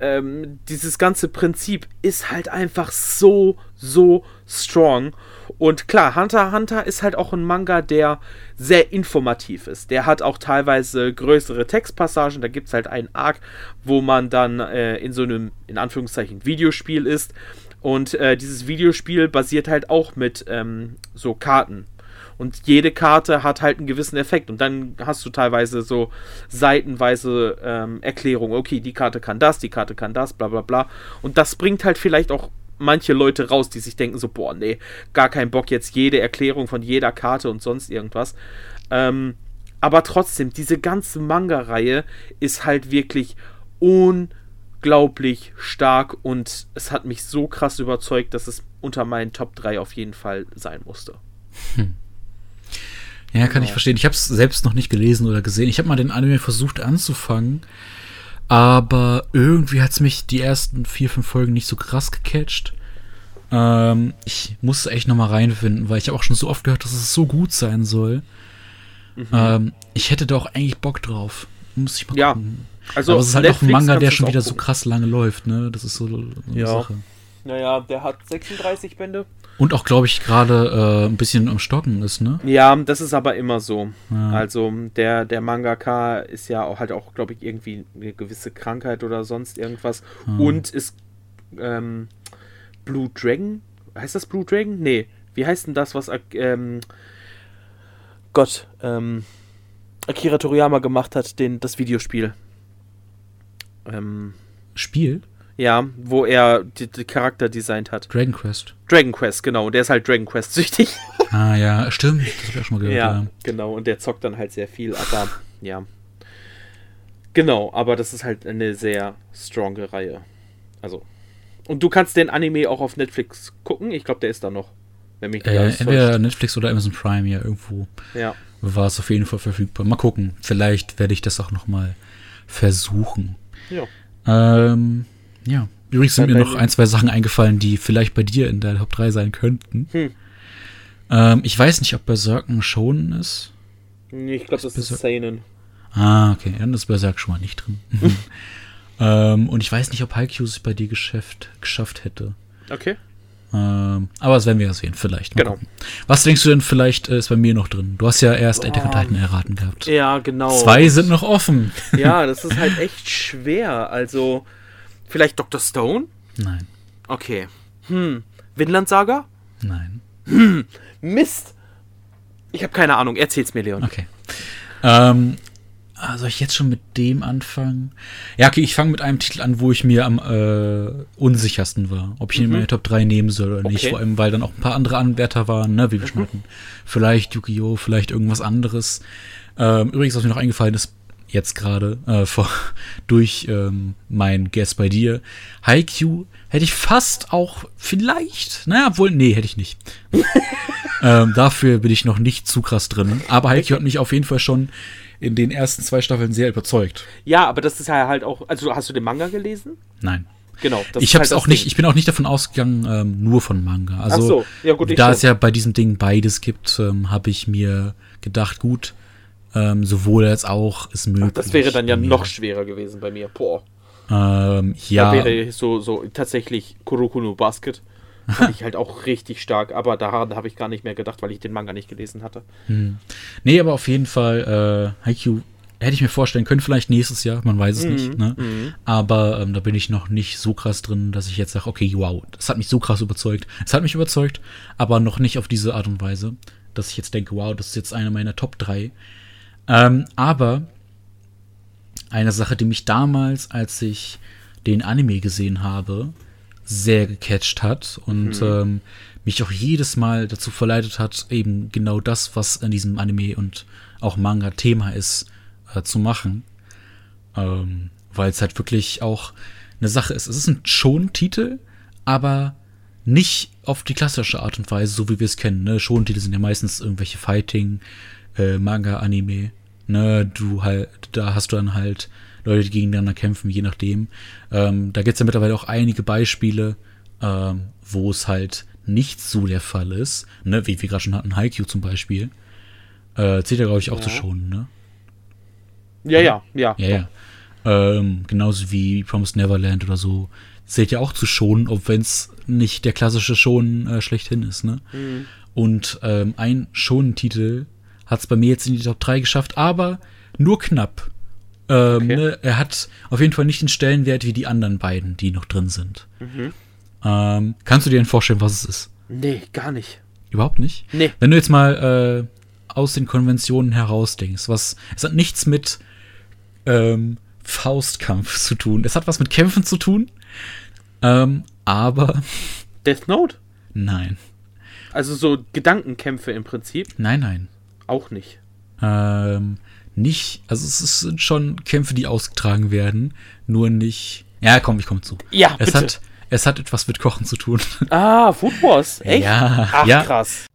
ähm, dieses ganze Prinzip ist halt einfach so, so strong. Und klar, Hunter x Hunter ist halt auch ein Manga, der sehr informativ ist. Der hat auch teilweise größere Textpassagen. Da gibt es halt einen Arc, wo man dann äh, in so einem, in Anführungszeichen, Videospiel ist. Und äh, dieses Videospiel basiert halt auch mit ähm, so Karten. Und jede Karte hat halt einen gewissen Effekt. Und dann hast du teilweise so seitenweise ähm, Erklärungen. Okay, die Karte kann das, die Karte kann das, bla bla bla. Und das bringt halt vielleicht auch manche Leute raus, die sich denken so, boah, nee, gar keinen Bock jetzt jede Erklärung von jeder Karte und sonst irgendwas. Ähm, aber trotzdem, diese ganze Manga-Reihe ist halt wirklich unglaublich stark und es hat mich so krass überzeugt, dass es unter meinen Top 3 auf jeden Fall sein musste. Hm. Ja, kann genau. ich verstehen. Ich habe es selbst noch nicht gelesen oder gesehen. Ich habe mal den Anime versucht anzufangen, aber irgendwie hat es mich die ersten vier, fünf Folgen nicht so krass gecatcht. Ähm, ich musste echt noch mal reinfinden, weil ich habe auch schon so oft gehört, dass es so gut sein soll. Mhm. Ähm, ich hätte da auch eigentlich Bock drauf. Muss ich mal ja. gucken. Also aber es ist halt Netflix auch ein Manga, der schon wieder gucken. so krass lange läuft, ne? Das ist so, so eine ja. Sache. Naja, der hat 36 Bände. Und auch, glaube ich, gerade äh, ein bisschen am Stocken ist, ne? Ja, das ist aber immer so. Ja. Also der, der Mangaka ist ja auch halt auch, glaube ich, irgendwie eine gewisse Krankheit oder sonst irgendwas. Ja. Und ist ähm, Blue Dragon. Heißt das Blue Dragon? Nee. Wie heißt denn das, was ähm, Gott, ähm, Akira Toriyama gemacht hat, den, das Videospiel? Ähm, Spiel? Ja, wo er die, die Charakter designt hat. Dragon Quest. Dragon Quest, genau. Der ist halt Dragon Quest süchtig. Ah ja, stimmt. Das hab ich auch schon mal gehört. Ja, ja, genau. Und der zockt dann halt sehr viel. Aber ja. Genau, aber das ist halt eine sehr stronge Reihe. Also. Und du kannst den Anime auch auf Netflix gucken. Ich glaube, der ist da noch. Wenn mich äh, entweder Netflix oder Amazon Prime, ja, irgendwo. Ja. War es auf jeden Fall verfügbar. Mal gucken. Vielleicht werde ich das auch noch mal versuchen. Ja. Ähm, ja. Übrigens sind mir noch ein, zwei Sachen eingefallen, die vielleicht bei dir in der Top 3 sein könnten. Hm. Ähm, ich weiß nicht, ob Berserk ein Shonen ist. Nee, ich glaube, das ist Seinen. Ah, okay. Dann ist Berserk schon mal nicht drin. ähm, und ich weiß nicht, ob Haikyuu es bei dir geschafft, geschafft hätte. Okay. Ähm, aber das werden wir ja sehen, vielleicht. Mal genau. Gucken. Was denkst du denn vielleicht äh, ist bei mir noch drin? Du hast ja erst oh. Attack on Titan erraten gehabt. Ja, genau. Zwei sind noch offen. Ja, das ist halt echt schwer. Also, Vielleicht Dr. Stone? Nein. Okay. Hm. Vinland Saga? Nein. Hm. Mist. Ich habe keine Ahnung. Erzähl's mir, Leon. Okay. Ähm, ah, soll ich jetzt schon mit dem anfangen? Ja, okay, ich fange mit einem Titel an, wo ich mir am äh, unsichersten war, ob ich ihn mhm. in meine Top 3 nehmen soll oder nicht. Okay. Vor allem, weil dann auch ein paar andere Anwärter waren, ne, wie wir mhm. schon hatten. Vielleicht Yu-Gi-Oh!, vielleicht irgendwas anderes. Ähm, übrigens, was mir noch eingefallen ist, jetzt gerade äh, durch ähm, mein Guess bei dir. Haikyuu hätte ich fast auch vielleicht, naja, obwohl, nee, hätte ich nicht. ähm, dafür bin ich noch nicht zu krass drin. Aber Haikyuu hat mich auf jeden Fall schon in den ersten zwei Staffeln sehr überzeugt. Ja, aber das ist ja halt auch, also hast du den Manga gelesen? Nein. Genau. ich habe es halt auch nicht, ich bin auch nicht davon ausgegangen, ähm, nur von Manga. Also, so. ja, gut, da es ja bei diesem Ding beides gibt, ähm, habe ich mir gedacht, gut, ähm, sowohl als auch ist möglich. Ach, das wäre dann ja noch schwerer gewesen bei mir. Boah. Ähm, ja. Da wäre so, so tatsächlich Kurokunu Basket. Fand ich halt auch richtig stark, aber daran habe ich gar nicht mehr gedacht, weil ich den Manga nicht gelesen hatte. Hm. Nee, aber auf jeden Fall, äh, Haikyuu hätte ich mir vorstellen können, vielleicht nächstes Jahr, man weiß es mhm, nicht. Ne? Mhm. Aber ähm, da bin ich noch nicht so krass drin, dass ich jetzt sage, okay, wow, das hat mich so krass überzeugt. Es hat mich überzeugt, aber noch nicht auf diese Art und Weise, dass ich jetzt denke, wow, das ist jetzt eine meiner Top 3. Ähm, aber eine Sache, die mich damals, als ich den Anime gesehen habe, sehr gecatcht hat und mhm. ähm, mich auch jedes Mal dazu verleitet hat, eben genau das, was in diesem Anime und auch Manga Thema ist, äh, zu machen. Ähm, Weil es halt wirklich auch eine Sache ist. Es ist ein Schon-Titel, aber nicht auf die klassische Art und Weise, so wie wir es kennen. Ne? Shonen-Titel sind ja meistens irgendwelche Fighting, äh, Manga, Anime. Ne? Du halt, da hast du dann halt Leute, die gegeneinander kämpfen, je nachdem. Ähm, da gibt es ja mittlerweile auch einige Beispiele, ähm, wo es halt nicht so der Fall ist. Ne? Wie wir gerade schon hatten, Haikyuu zum Beispiel. Äh, zählt ja, glaube ich, auch ja. zu Shonen, ne? Ja, ja, ja. Ja, ja. Ähm, genauso wie Promised Neverland oder so. Zählt ja auch zu Schonen, ob wenn es nicht der klassische Schonen äh, schlechthin ist, ne? Mhm. Und ähm, ein Schonentitel hat es bei mir jetzt in die Top 3 geschafft, aber nur knapp. Ähm, okay. ne, er hat auf jeden Fall nicht den Stellenwert wie die anderen beiden, die noch drin sind. Mhm. Ähm, kannst du dir denn vorstellen, was es ist? Nee, gar nicht. Überhaupt nicht? Nee. Wenn du jetzt mal äh, aus den Konventionen herausdenkst, was es hat nichts mit ähm, Faustkampf zu tun. Es hat was mit Kämpfen zu tun, ähm, aber. Death Note? Nein. Also so Gedankenkämpfe im Prinzip? Nein, nein. Auch nicht. Ähm, nicht, also es sind schon Kämpfe, die ausgetragen werden, nur nicht. Ja, komm, ich komme zu. Ja, es bitte. hat es hat etwas mit Kochen zu tun. Ah, Food Wars, echt? Ja, Ach, ja. krass.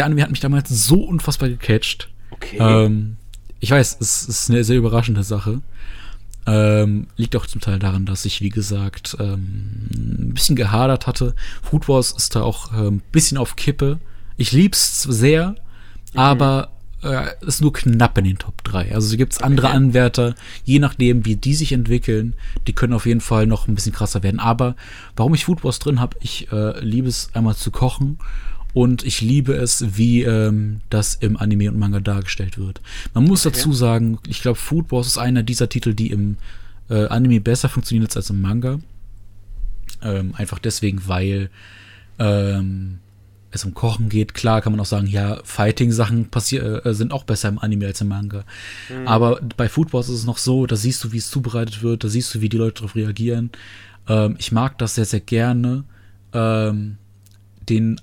Der Anime hat mich damals so unfassbar gecatcht. Okay. Ähm, ich weiß, es ist eine sehr überraschende Sache. Ähm, liegt auch zum Teil daran, dass ich, wie gesagt, ähm, ein bisschen gehadert hatte. Food Wars ist da auch ein ähm, bisschen auf Kippe. Ich lieb's sehr, mhm. aber äh, ist nur knapp in den Top 3. Also gibt es andere okay. Anwärter, je nachdem, wie die sich entwickeln, die können auf jeden Fall noch ein bisschen krasser werden. Aber warum ich Food Wars drin habe, ich äh, liebe es einmal zu kochen und ich liebe es, wie ähm, das im Anime und Manga dargestellt wird. Man muss okay. dazu sagen, ich glaube, Food Wars ist einer dieser Titel, die im äh, Anime besser funktionieren als im Manga. Ähm, einfach deswegen, weil ähm, es um Kochen geht. Klar kann man auch sagen, ja, Fighting-Sachen äh, sind auch besser im Anime als im Manga. Mhm. Aber bei Food Wars ist es noch so, da siehst du, wie es zubereitet wird, da siehst du, wie die Leute darauf reagieren. Ähm, ich mag das sehr, sehr gerne. Ähm, den äh,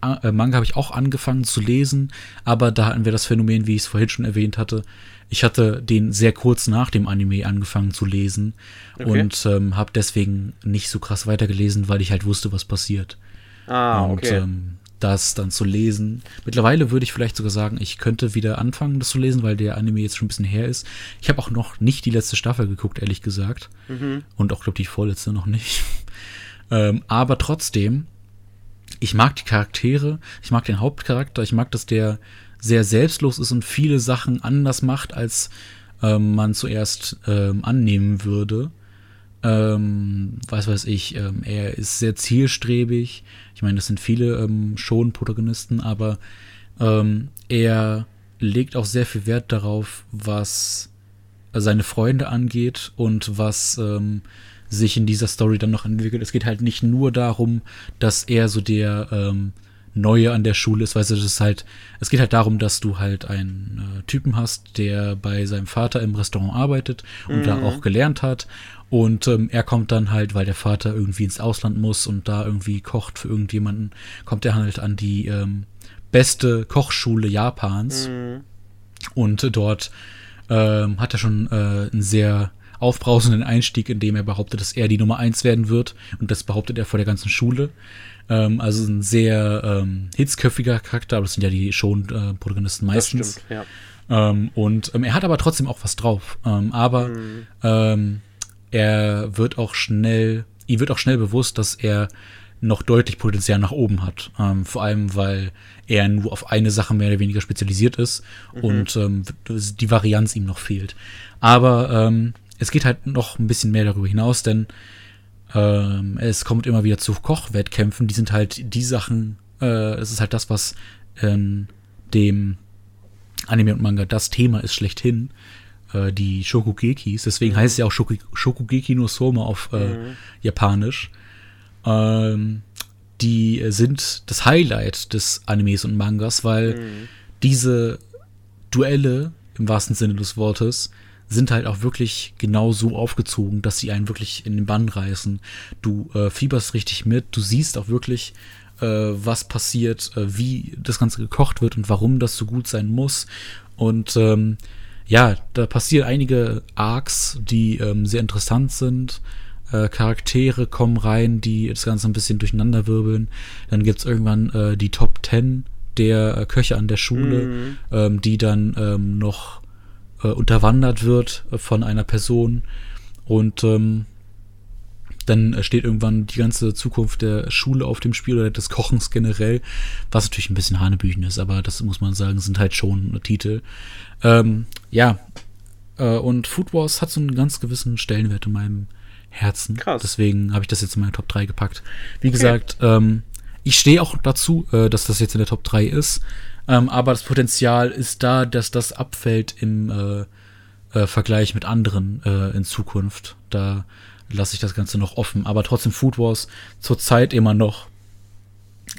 Manga habe ich auch angefangen zu lesen, aber da hatten wir das Phänomen, wie ich es vorhin schon erwähnt hatte. Ich hatte den sehr kurz nach dem Anime angefangen zu lesen okay. und ähm, habe deswegen nicht so krass weitergelesen, weil ich halt wusste, was passiert. Ah, und okay. ähm, das dann zu lesen. Mittlerweile würde ich vielleicht sogar sagen, ich könnte wieder anfangen, das zu lesen, weil der Anime jetzt schon ein bisschen her ist. Ich habe auch noch nicht die letzte Staffel geguckt, ehrlich gesagt. Mhm. Und auch, glaube die vorletzte noch nicht. ähm, aber trotzdem ich mag die Charaktere, ich mag den Hauptcharakter, ich mag, dass der sehr selbstlos ist und viele Sachen anders macht, als ähm, man zuerst ähm, annehmen würde. Ähm, was weiß ich, ähm, er ist sehr zielstrebig. Ich meine, das sind viele ähm, schon Protagonisten, aber ähm, er legt auch sehr viel Wert darauf, was seine Freunde angeht und was ähm, sich in dieser Story dann noch entwickelt. Es geht halt nicht nur darum, dass er so der ähm, Neue an der Schule ist, weißt du, das ist halt, es geht halt darum, dass du halt einen äh, Typen hast, der bei seinem Vater im Restaurant arbeitet und mhm. da auch gelernt hat. Und ähm, er kommt dann halt, weil der Vater irgendwie ins Ausland muss und da irgendwie kocht für irgendjemanden, kommt er halt an die ähm, beste Kochschule Japans. Mhm. Und dort ähm, hat er schon äh, ein sehr aufbrausenden Einstieg, in dem er behauptet, dass er die Nummer eins werden wird. Und das behauptet er vor der ganzen Schule. Ähm, also ein sehr ähm, hitzköpfiger Charakter, aber das sind ja die schon äh, Protagonisten meistens. Das stimmt, ja. Ähm, und ähm, er hat aber trotzdem auch was drauf. Ähm, aber mhm. ähm, er wird auch schnell, ihm wird auch schnell bewusst, dass er noch deutlich Potenzial nach oben hat. Ähm, vor allem, weil er nur auf eine Sache mehr oder weniger spezialisiert ist Mhm. und ähm, die Varianz ihm noch fehlt. Aber ähm, es geht halt noch ein bisschen mehr darüber hinaus, denn ähm, es kommt immer wieder zu Kochwettkämpfen. Die sind halt die Sachen, äh, es ist halt das, was ähm, dem Anime und Manga das Thema ist schlechthin. Äh, die Shokugekis. Deswegen Mhm. heißt es ja auch Shoku Shokugeki no Soma auf äh, Mhm. Japanisch. ähm, die sind das Highlight des Animes und Mangas, weil mhm. diese Duelle im wahrsten Sinne des Wortes sind halt auch wirklich genau so aufgezogen, dass sie einen wirklich in den Bann reißen. Du äh, fieberst richtig mit, du siehst auch wirklich, äh, was passiert, äh, wie das Ganze gekocht wird und warum das so gut sein muss. Und ähm, ja, da passieren einige Arcs, die ähm, sehr interessant sind. Äh, Charaktere kommen rein, die das Ganze ein bisschen durcheinander wirbeln. Dann gibt's irgendwann äh, die Top 10 der äh, Köche an der Schule, mhm. ähm, die dann ähm, noch äh, unterwandert wird von einer Person. Und ähm, dann steht irgendwann die ganze Zukunft der Schule auf dem Spiel oder des Kochens generell, was natürlich ein bisschen Hanebüchen ist, aber das muss man sagen, sind halt schon Titel. Ähm, ja, äh, und Food Wars hat so einen ganz gewissen Stellenwert in meinem Herzen. Krass. Deswegen habe ich das jetzt in meine Top 3 gepackt. Wie okay. gesagt, ähm, ich stehe auch dazu, äh, dass das jetzt in der Top 3 ist. Ähm, aber das Potenzial ist da, dass das abfällt im äh, äh, Vergleich mit anderen äh, in Zukunft. Da lasse ich das Ganze noch offen. Aber trotzdem Food Wars zurzeit immer noch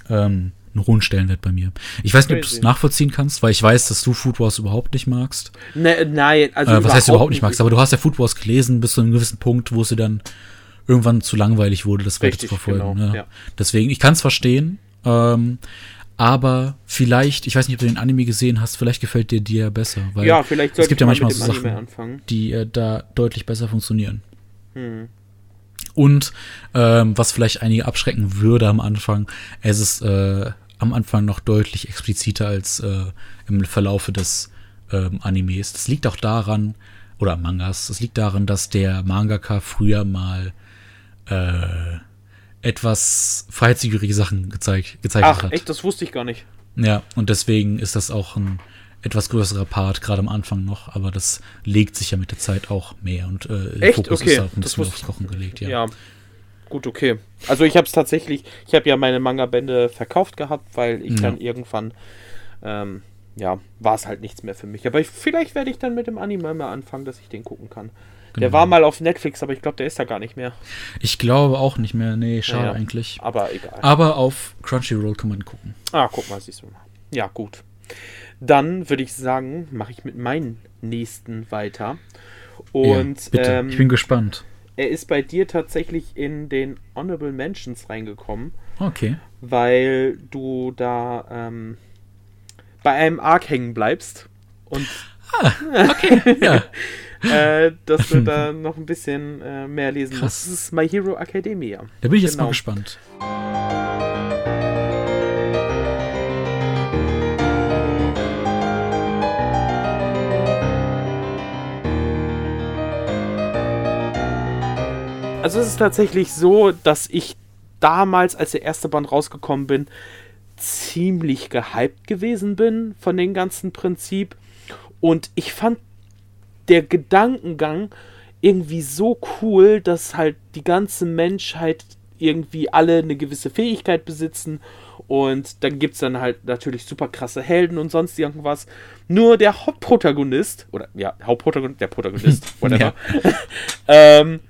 ähm, einen hohen Stellenwert bei mir. Ich weiß nicht, ob du es nachvollziehen kannst, weil ich weiß, dass du Food Wars überhaupt nicht magst. Ne, nein, also. Äh, was heißt überhaupt nicht magst? Aber du hast ja Food Wars gelesen bis zu einem gewissen Punkt, wo es dir dann irgendwann zu langweilig wurde, das weiter zu verfolgen. Genau, ne? ja. Deswegen, ich kann es verstehen. Ähm, aber vielleicht, ich weiß nicht, ob du den Anime gesehen hast, vielleicht gefällt dir dir besser. Weil ja, vielleicht es gibt ja manchmal so Sachen, die äh, da deutlich besser funktionieren. Hm. Und ähm, was vielleicht einige abschrecken würde am Anfang, es ist äh, am Anfang noch deutlich expliziter als äh, im Verlaufe des ähm, Animes. Das liegt auch daran, oder Mangas, das liegt daran, dass der Mangaka früher mal äh, etwas freizügige Sachen gezeigt, gezeichnet Ach, hat. echt, das wusste ich gar nicht. Ja, und deswegen ist das auch ein etwas größerer Part, gerade am Anfang noch, aber das legt sich ja mit der Zeit auch mehr und äh, Echt? Fokus okay. ist auf ein bisschen aufs Kochen gelegt, ja. ja. Gut, okay. Also ich habe es tatsächlich, ich habe ja meine Manga-Bände verkauft gehabt, weil ich ja. dann irgendwann, ähm, ja, war es halt nichts mehr für mich. Aber ich, vielleicht werde ich dann mit dem Anime mal anfangen, dass ich den gucken kann. Genau. Der war mal auf Netflix, aber ich glaube, der ist da gar nicht mehr. Ich glaube auch nicht mehr. Nee, schade ja, eigentlich. Aber egal. Aber auf Crunchyroll kann man gucken. Ah, guck mal, siehst du mal. Ja, gut. Dann würde ich sagen, mache ich mit meinen nächsten weiter. Und ja, bitte. Ähm, ich bin gespannt. Er ist bei dir tatsächlich in den Honorable Mentions reingekommen. Okay. Weil du da ähm, bei einem Arc hängen bleibst. Und ah, okay, ja. äh, dass du da noch ein bisschen äh, mehr lesen Krass. musst. Das ist My Hero Academia. Da bin ich jetzt genau. mal gespannt. Also es ist tatsächlich so, dass ich damals, als der erste Band rausgekommen bin, ziemlich gehypt gewesen bin von dem ganzen Prinzip. Und ich fand der Gedankengang irgendwie so cool, dass halt die ganze Menschheit irgendwie alle eine gewisse Fähigkeit besitzen und dann gibt es dann halt natürlich super krasse Helden und sonst irgendwas. Nur der Hauptprotagonist, oder ja, Hauptprotagonist, der Protagonist, whatever, ähm,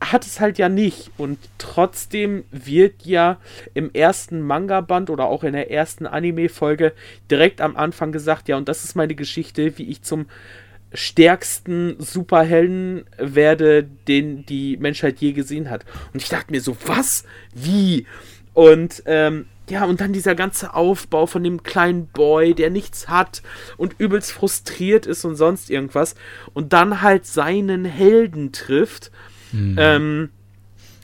hat es halt ja nicht. Und trotzdem wird ja im ersten Manga-Band oder auch in der ersten Anime-Folge direkt am Anfang gesagt, ja, und das ist meine Geschichte, wie ich zum stärksten Superhelden werde, den die Menschheit je gesehen hat. Und ich dachte mir so, was? Wie? Und ähm, ja, und dann dieser ganze Aufbau von dem kleinen Boy, der nichts hat und übelst frustriert ist und sonst irgendwas. Und dann halt seinen Helden trifft Mhm. Ähm,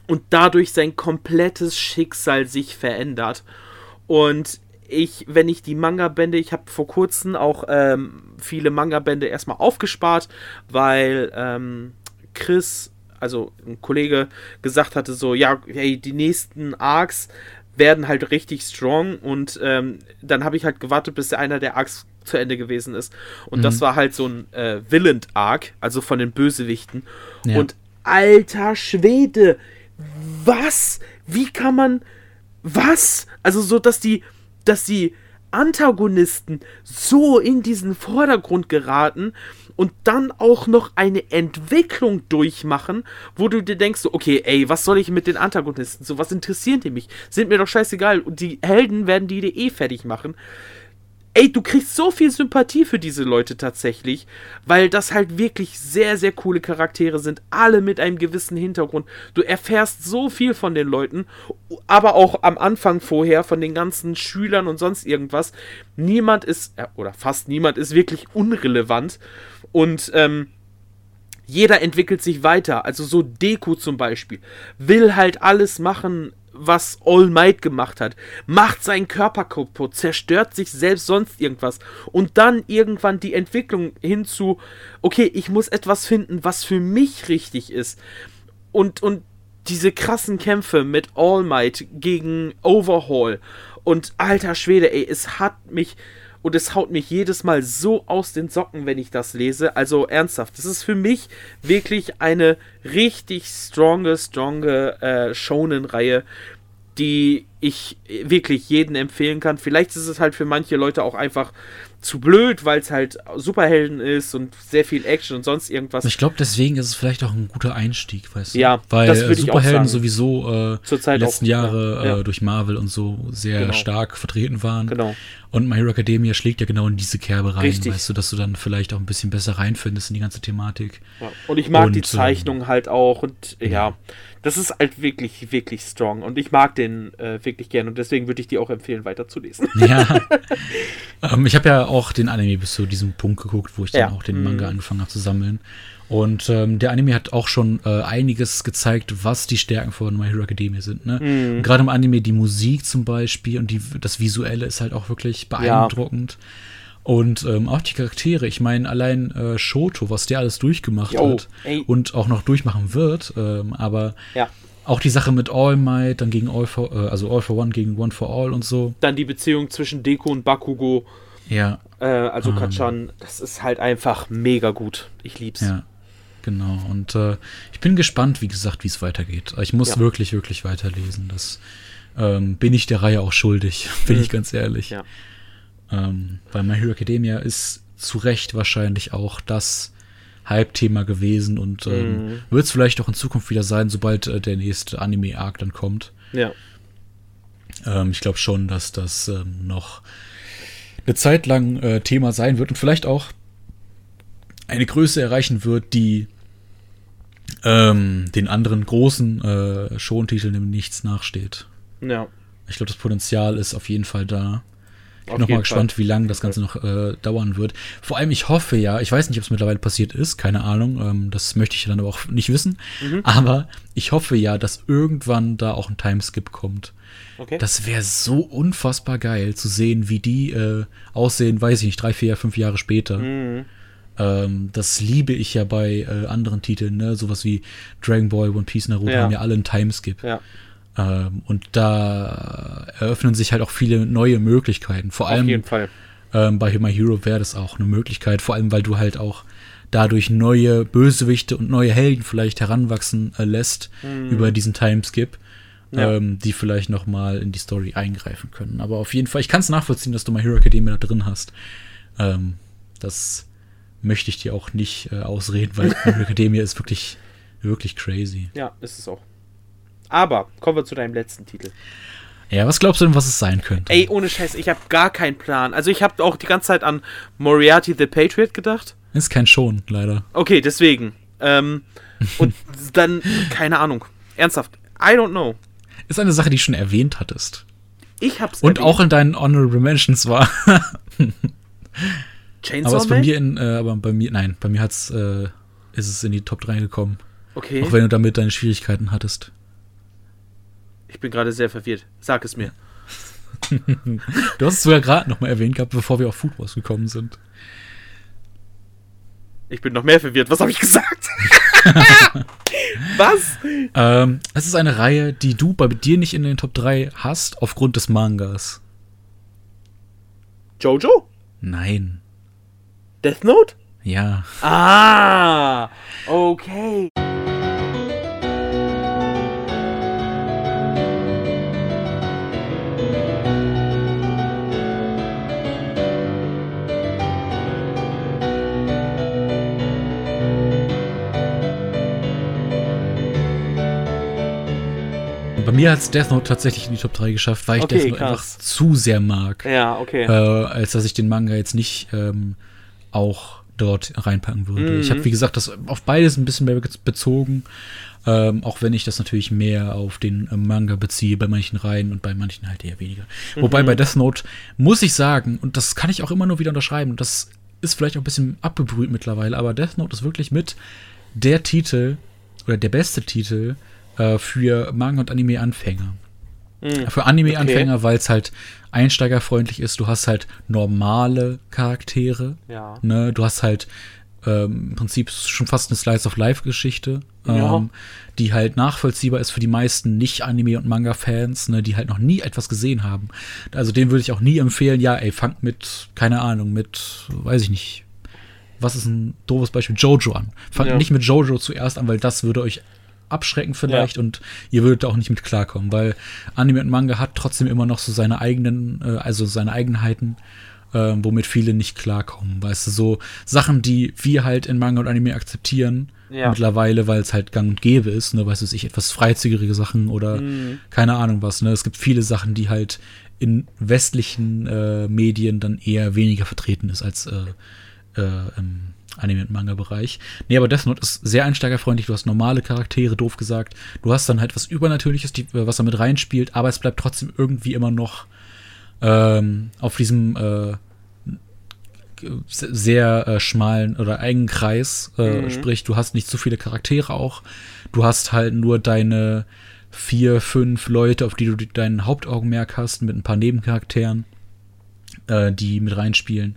und dadurch sein komplettes Schicksal sich verändert. Und ich, wenn ich die Manga-Bände, ich habe vor kurzem auch ähm, viele Manga-Bände erstmal aufgespart, weil ähm, Chris, also ein Kollege, gesagt hatte so, ja, hey, die nächsten Arcs werden halt richtig strong und ähm, dann habe ich halt gewartet, bis einer der Arcs zu Ende gewesen ist. Und mhm. das war halt so ein äh, Villain-Arc, also von den Bösewichten. Ja. Und alter Schwede, was? Wie kann man, was? Also so, dass die, dass die Antagonisten so in diesen Vordergrund geraten und dann auch noch eine Entwicklung durchmachen, wo du dir denkst, okay, ey, was soll ich mit den Antagonisten? So, was interessieren die mich? Sind mir doch scheißegal. Und die Helden werden die dir eh fertig machen ey, du kriegst so viel Sympathie für diese Leute tatsächlich, weil das halt wirklich sehr, sehr coole Charaktere sind, alle mit einem gewissen Hintergrund. Du erfährst so viel von den Leuten, aber auch am Anfang vorher von den ganzen Schülern und sonst irgendwas. Niemand ist, oder fast niemand ist wirklich unrelevant und, ähm, jeder entwickelt sich weiter. Also so Deku zum Beispiel will halt alles machen, was All Might gemacht hat. Macht seinen Körper kaputt, zerstört sich selbst sonst irgendwas. Und dann irgendwann die Entwicklung hinzu, okay, ich muss etwas finden, was für mich richtig ist. Und, und diese krassen Kämpfe mit All Might gegen Overhaul. Und alter Schwede, ey, es hat mich und es haut mich jedes Mal so aus den Socken, wenn ich das lese. Also ernsthaft, das ist für mich wirklich eine richtig stronge, stronge äh, Shonen-Reihe, die ich wirklich jedem empfehlen kann. Vielleicht ist es halt für manche Leute auch einfach zu blöd, weil es halt Superhelden ist und sehr viel Action und sonst irgendwas. Ich glaube, deswegen ist es vielleicht auch ein guter Einstieg, weißt du? Ja, weil das äh, Superhelden sowieso äh, die letzten auch, Jahre ja. äh, durch Marvel und so sehr Genau. stark vertreten waren. Genau. Und My Hero Academia schlägt ja genau in diese Kerbe rein, Richtig. weißt du, dass du dann vielleicht auch ein bisschen besser reinfindest in die ganze Thematik. Ja. Und ich mag Und, die ähm, Zeichnung halt auch und ja, das ist halt wirklich, wirklich strong und ich mag den äh, wirklich gern und deswegen würde ich dir auch empfehlen, weiterzulesen. Ja. ähm, ich habe ja auch den Anime bis zu diesem Punkt geguckt, wo ich dann Ja. auch den Mhm. Manga angefangen habe zu sammeln. Und ähm, der Anime hat auch schon äh, einiges gezeigt, was die Stärken von My Hero Academia sind. Ne? Mhm. Gerade im Anime die Musik zum Beispiel und die, das Visuelle ist halt auch wirklich beeindruckend. Und ähm, auch die Charaktere. Ich meine, allein äh, Shoto, was der alles durchgemacht Jo, hat ey. und auch noch durchmachen wird. Ähm, aber Ja. auch die Sache mit All Might, dann gegen All for, äh, also All for One gegen One for All und so. Dann die Beziehung zwischen Deko und Bakugo, Ja, äh, also Ähm. Kachan, das ist halt einfach mega gut. Ich lieb's. Ja, genau. Und äh, ich bin gespannt, wie gesagt, wie es weitergeht. Ich muss Ja. wirklich, wirklich weiterlesen. Das ähm, bin ich der Reihe auch schuldig, bin Mhm. ich ganz ehrlich. Ja. Ähm, weil My Hero Academia ist zu Recht wahrscheinlich auch das Hype-Thema gewesen und ähm, Mhm. wird es vielleicht auch in Zukunft wieder sein, sobald äh, der nächste Anime-Arc dann kommt. Ja. Ähm, ich glaube schon, dass das ähm, noch eine Zeit lang äh, Thema sein wird und vielleicht auch eine Größe erreichen wird, die ähm, den anderen großen äh, Show-Titeln im Nichts nachsteht. Ja. Ich glaube, das Potenzial ist auf jeden Fall da. Ich bin Auf noch mal jeden gespannt, wie lange das Ganze noch äh, dauern wird. Vor allem, ich hoffe ja, ich weiß nicht, ob es mittlerweile passiert ist, keine Ahnung, ähm, das möchte ich dann aber auch nicht wissen. Mhm. Aber ich hoffe ja, dass irgendwann da auch ein Timeskip kommt. Okay. Das wäre so unfassbar geil zu sehen, wie die äh, aussehen, weiß ich nicht, drei, vier, fünf Jahre später. mhm. Ähm, das liebe ich ja bei äh, anderen Titeln, ne? Sowas wie Dragon Ball, One Piece, Naruto Ja. haben ja alle einen Timeskip. Ja. Ähm, und da eröffnen sich halt auch viele neue Möglichkeiten. Vor Auf allem jeden Fall. ähm, bei My Hero wäre das auch eine Möglichkeit, vor allem weil du halt auch dadurch neue Bösewichte und neue Helden vielleicht heranwachsen äh, lässt über diesen Timeskip, Mhm. Ja. ähm, die vielleicht noch mal in die Story eingreifen können. Aber auf jeden Fall, ich kann es nachvollziehen, dass du My Hero Academia da drin hast. Ähm, das möchte ich dir auch nicht äh, ausreden, weil My Hero Academia ist wirklich, wirklich crazy. Ja, ist es auch. Aber kommen wir zu deinem letzten Titel. Ja, was glaubst du denn, was es sein könnte? Ey, ohne Scheiß, ich habe gar keinen Plan. Also ich habe auch die ganze Zeit an Moriarty the Patriot gedacht. Ist kein Schon, leider. Okay, deswegen. Ähm, und dann, keine Ahnung. Ernsthaft. I don't know. Ist eine Sache, die du schon erwähnt hattest. Ich hab's Und erwähnt. auch in deinen Honorable Mentions war. Chainsaw aber bei mir in, äh, aber bei mir, nein, bei mir hat's, äh, ist es in die Top 3 gekommen. Okay. Auch wenn du damit deine Schwierigkeiten hattest. Ich bin gerade sehr verwirrt. Sag es mir. Du hast es sogar gerade nochmal erwähnt gehabt, bevor wir auf Food Wars gekommen sind. Ich bin noch mehr verwirrt. Was habe ich gesagt? Was? Ähm, es ist eine Reihe, die du bei dir nicht in den Top 3 hast, aufgrund des Mangas. Jojo? Nein. Death Note? Ja. Ah, okay. Bei mir hat es Death Note tatsächlich in die Top 3 geschafft, weil ich Okay, Death Note krass. einfach zu sehr mag. Ja, okay. Äh, als dass ich den Manga jetzt nicht ähm, auch dort reinpacken würde. Mhm. Ich habe, wie gesagt, das auf beides ein bisschen mehr bezogen. Ähm, auch wenn ich das natürlich mehr auf den äh, Manga beziehe, bei manchen Reihen und bei manchen halt eher weniger. Mhm. Wobei bei Death Note muss ich sagen, und das kann ich auch immer nur wieder unterschreiben, das ist vielleicht auch ein bisschen abgebrüht mittlerweile, aber Death Note ist wirklich mit der Titel oder der beste Titel äh, für Manga- und Anime-Anfänger. Mhm. Für Anime-Anfänger, weil es halt einsteigerfreundlich ist. Du hast halt normale Charaktere. Ja. Ne? Du hast halt ähm, im Prinzip schon fast eine Slice-of-Life-Geschichte, Ja. ähm, die halt nachvollziehbar ist für die meisten Nicht-Anime- und Manga-Fans, ne? die halt noch nie etwas gesehen haben. Also denen würde ich auch nie empfehlen, ja, ey, fangt mit, keine Ahnung, mit, weiß ich nicht, was ist ein doofes Beispiel, Jojo an. Fangt Ja. nicht mit Jojo zuerst an, weil das würde euch abschrecken vielleicht und ihr würdet da auch nicht mit klarkommen, weil Anime und Manga hat trotzdem immer noch so seine eigenen, äh, also seine Eigenheiten, äh, womit viele nicht klarkommen. Weißt du, so Sachen, die wir halt in Manga und Anime akzeptieren, Ja. mittlerweile, weil es halt gang und gäbe ist, ne, weißt du, ich etwas freizügigere Sachen oder Mhm. keine Ahnung was, ne. Es gibt viele Sachen, die halt in westlichen äh, Medien dann eher weniger vertreten ist als äh, äh, im Anime- und Manga-Bereich. Nee, aber Death Note ist sehr einsteigerfreundlich. Du hast normale Charaktere, doof gesagt. Du hast dann halt was Übernatürliches, die, was da mit reinspielt, aber es bleibt trotzdem irgendwie immer noch ähm, auf diesem äh, sehr äh, schmalen oder engen Kreis. Äh, Mhm. Sprich, du hast nicht so viele Charaktere auch. Du hast halt nur deine vier, fünf Leute, auf die du dein Hauptaugenmerk hast, mit ein paar Nebencharakteren, äh, die mit reinspielen.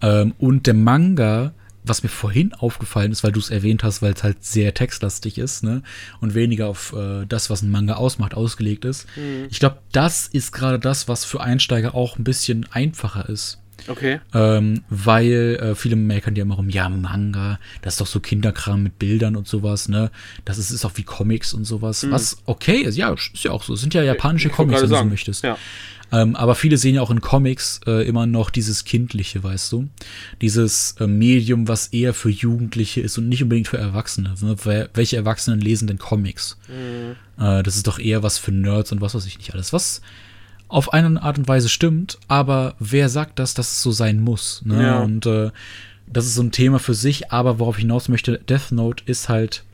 Ähm, und der Manga, was mir vorhin aufgefallen ist, weil du es erwähnt hast, weil es halt sehr textlastig ist, ne? Und weniger auf äh, das, was ein Manga ausmacht, ausgelegt ist. Mhm. Ich glaube, das ist gerade das, was für Einsteiger auch ein bisschen einfacher ist. Okay. Ähm, weil äh, viele meckern ja immer rum, ja, Manga, das ist doch so Kinderkram mit Bildern und sowas, ne? Das ist, ist auch wie Comics und sowas. Was okay ist, ja, ist ja auch so. Es sind ja japanische Mhm. Ich Comics, wenn du so möchtest. Ja. Ähm, aber viele sehen ja auch in Comics äh, immer noch dieses Kindliche, weißt du? Dieses äh, Medium, was eher für Jugendliche ist und nicht unbedingt für Erwachsene. Ne? Welche Erwachsenen lesen denn Comics? Mhm. Äh, das ist doch eher was für Nerds und was weiß ich nicht alles. Was auf eine Art und Weise stimmt, aber wer sagt das, dass es so sein muss? Ne? Ja. Und äh, das ist so ein Thema für sich, aber worauf ich hinaus möchte, Death Note ist halt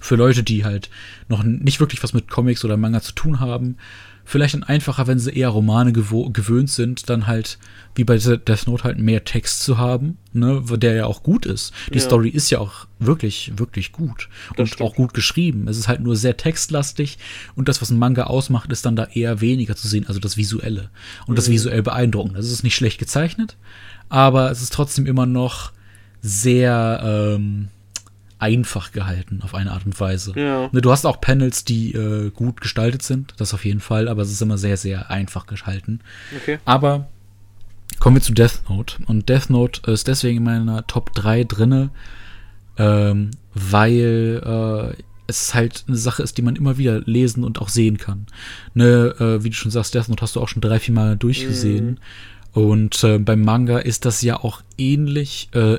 für Leute, die halt noch nicht wirklich was mit Comics oder Manga zu tun haben, vielleicht dann einfacher, wenn sie eher Romane gewöhnt sind, dann halt wie bei Death Note halt mehr Text zu haben, ne, der ja auch gut ist. Die Ja. Story ist ja auch wirklich, wirklich gut und stimmt. auch gut geschrieben. Es ist halt nur sehr textlastig und das, was ein Manga ausmacht, ist dann da eher weniger zu sehen, also das Visuelle und das visuell beeindruckende. Es ist nicht schlecht gezeichnet, aber es ist trotzdem immer noch sehr ähm, einfach gehalten auf eine Art und Weise. Ja. Ne, du hast auch Panels, die äh, gut gestaltet sind, das auf jeden Fall, aber es ist immer sehr, sehr einfach gehalten. Okay. Aber kommen wir zu Death Note. Und Death Note ist deswegen in meiner Top 3 drinne, ähm, weil äh, es halt eine Sache ist, die man immer wieder lesen und auch sehen kann. Ne, äh, wie du schon sagst, Death Note hast du auch schon drei, vier Mal durchgesehen. Und äh, beim Manga ist das ja auch ähnlich äh,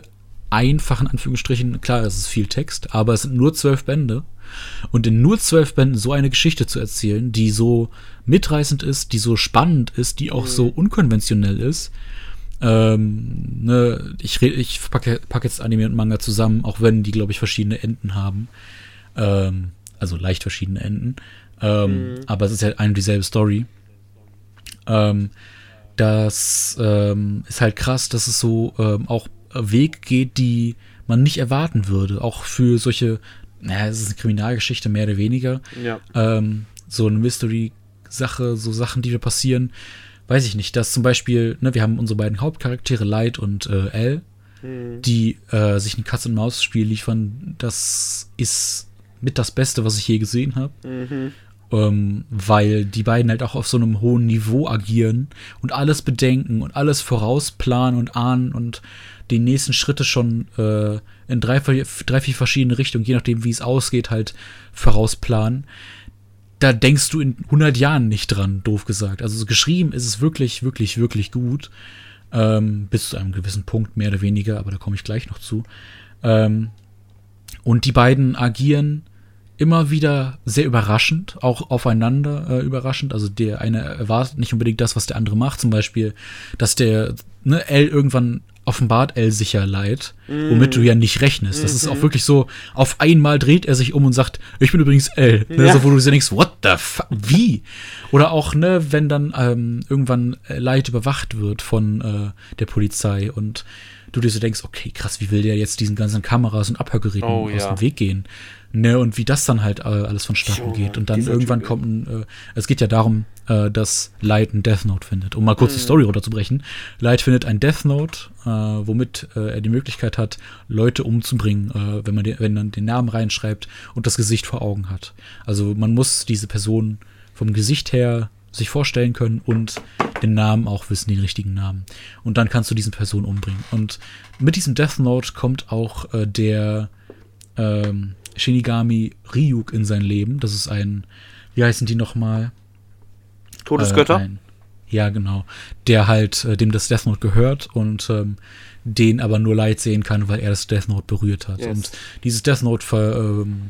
einfach in Anführungsstrichen. Klar, es ist viel Text, aber es sind nur zwölf Bände. Und in nur zwölf Bänden so eine Geschichte zu erzählen, die so mitreißend ist, die so spannend ist, die auch so unkonventionell ist. Ähm, ne, ich ich packe pack jetzt Anime und Manga zusammen, auch wenn die, glaube ich, verschiedene Enden haben. Ähm, also leicht verschiedene Enden. Ähm, Aber es ist ja eine und dieselbe Story. Ähm, das ähm, ist halt krass, dass es so ähm, auch Weg geht, die man nicht erwarten würde. Auch für solche, naja, es ist eine Kriminalgeschichte, mehr oder weniger. Ja. Ähm, so eine Mystery-Sache, so Sachen, die da passieren. Weiß ich nicht, dass zum Beispiel, ne, wir haben unsere beiden Hauptcharaktere, Light und äh, L, die äh, sich ein Katz-und-Maus-Spiel liefern. Das ist mit das Beste, was ich je gesehen habe Mhm. ähm, weil die beiden halt auch auf so einem hohen Niveau agieren und alles bedenken und alles vorausplanen und ahnen und die nächsten Schritte schon äh, in drei, drei, vier verschiedene Richtungen, je nachdem, wie es ausgeht, halt vorausplanen. Da denkst du in 100 Jahren nicht dran, doof gesagt. Also so geschrieben ist es wirklich, wirklich, wirklich gut. Ähm, bis zu einem gewissen Punkt, mehr oder weniger, aber da komme ich gleich noch zu. Ähm, und die beiden agieren immer wieder sehr überraschend, auch aufeinander äh, überraschend. Also der eine erwartet nicht unbedingt das, was der andere macht. Zum Beispiel, dass der ne, L irgendwann offenbart L sicher leid, mm. womit du ja nicht rechnest. Das mm -hmm. ist auch mhm. wirklich so, auf einmal dreht er sich um und sagt, ich bin übrigens L. Ne, ja. so, wo du dir denkst, what the fuck, wie? Oder auch, ne, wenn dann ähm, irgendwann Leid überwacht wird von äh, der Polizei und du dir so denkst, okay, krass, wie will der jetzt diesen ganzen Kameras und Abhörgeräten oh, aus ja. dem Weg gehen? Ne, und wie das dann halt äh, alles vonstatten geht. Und dann irgendwann Typ, kommt ein, äh, es geht ja darum, äh, dass Light ein Death Note findet. Um mal kurz mhm. die Story runterzubrechen. Light findet ein Death Note, äh, womit äh, er die Möglichkeit hat, Leute umzubringen, äh, wenn man den, wenn man den Namen reinschreibt und das Gesicht vor Augen hat. Also man muss diese Person vom Gesicht her sich vorstellen können und den Namen auch wissen, den richtigen Namen. Und dann kannst du diese Person umbringen. Und mit diesem Death Note kommt auch äh, der ähm, Shinigami Ryuk in sein Leben. Das ist ein, wie heißen die nochmal? Todesgötter? Äh, ja, genau. Der halt, äh, dem das Death Note gehört und ähm, den aber nur Light sehen kann, weil er das Death Note berührt hat. Yes. Und dieses Death Note ver, ähm,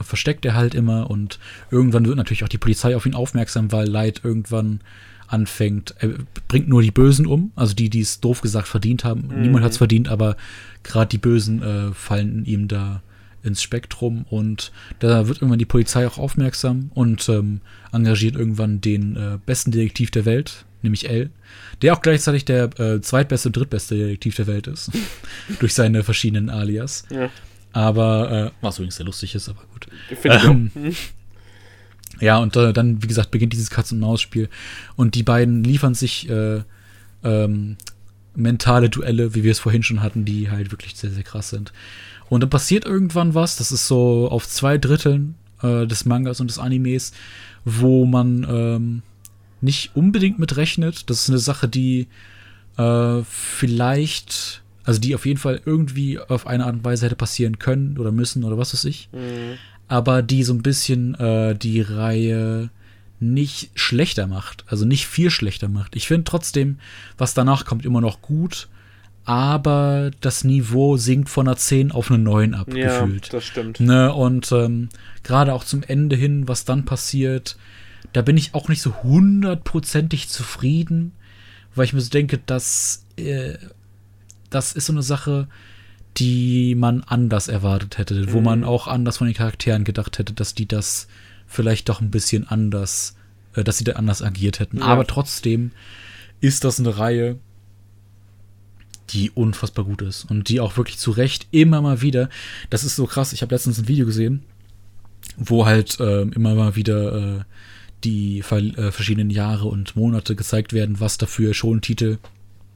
versteckt er halt immer und irgendwann wird natürlich auch die Polizei auf ihn aufmerksam, weil Light irgendwann anfängt, er bringt nur die Bösen um, also die, die es doof gesagt verdient haben. Mhm. Niemand hat es verdient, aber gerade die Bösen äh, fallen ihm da ins Spektrum und da wird irgendwann die Polizei auch aufmerksam und ähm, engagiert irgendwann den äh, besten Detektiv der Welt, nämlich L, der auch gleichzeitig der äh, zweitbeste und drittbeste Detektiv der Welt ist, durch seine verschiedenen Alias. Ja. Aber, äh, was übrigens sehr lustig ist, aber gut. Ähm, ja, und äh, dann, wie gesagt, beginnt dieses Katz-und-Maus-Spiel und die beiden liefern sich äh, ähm, mentale Duelle, wie wir es vorhin schon hatten, die halt wirklich sehr, sehr krass sind. Und dann passiert irgendwann was, das ist so auf zwei Dritteln äh, des Mangas und des Animes, wo man ähm, nicht unbedingt mit rechnet. Das ist eine Sache, die äh, vielleicht, also die auf jeden Fall irgendwie auf eine Art und Weise hätte passieren können oder müssen oder was weiß ich. Mhm. Aber die so ein bisschen äh, die Reihe nicht schlechter macht, also nicht viel schlechter macht. Ich finde trotzdem, was danach kommt, immer noch gut aber das Niveau sinkt von einer 10 auf eine 9 ab, ja, gefühlt. das stimmt. Ne, und ähm, gerade auch zum Ende hin, was dann passiert, da bin ich auch nicht so hundertprozentig zufrieden, weil ich mir so denke, dass äh, das ist so eine Sache, die man anders erwartet hätte, mhm. wo man auch anders von den Charakteren gedacht hätte, dass die das vielleicht doch ein bisschen anders, äh, dass sie da anders agiert hätten. Ja. Aber trotzdem ist das eine Reihe, die unfassbar gut ist und die auch wirklich zu Recht immer mal wieder, das ist so krass, ich habe letztens ein Video gesehen, wo halt äh, immer mal wieder äh, die äh, verschiedenen Jahre und Monate gezeigt werden, was dafür schon Titel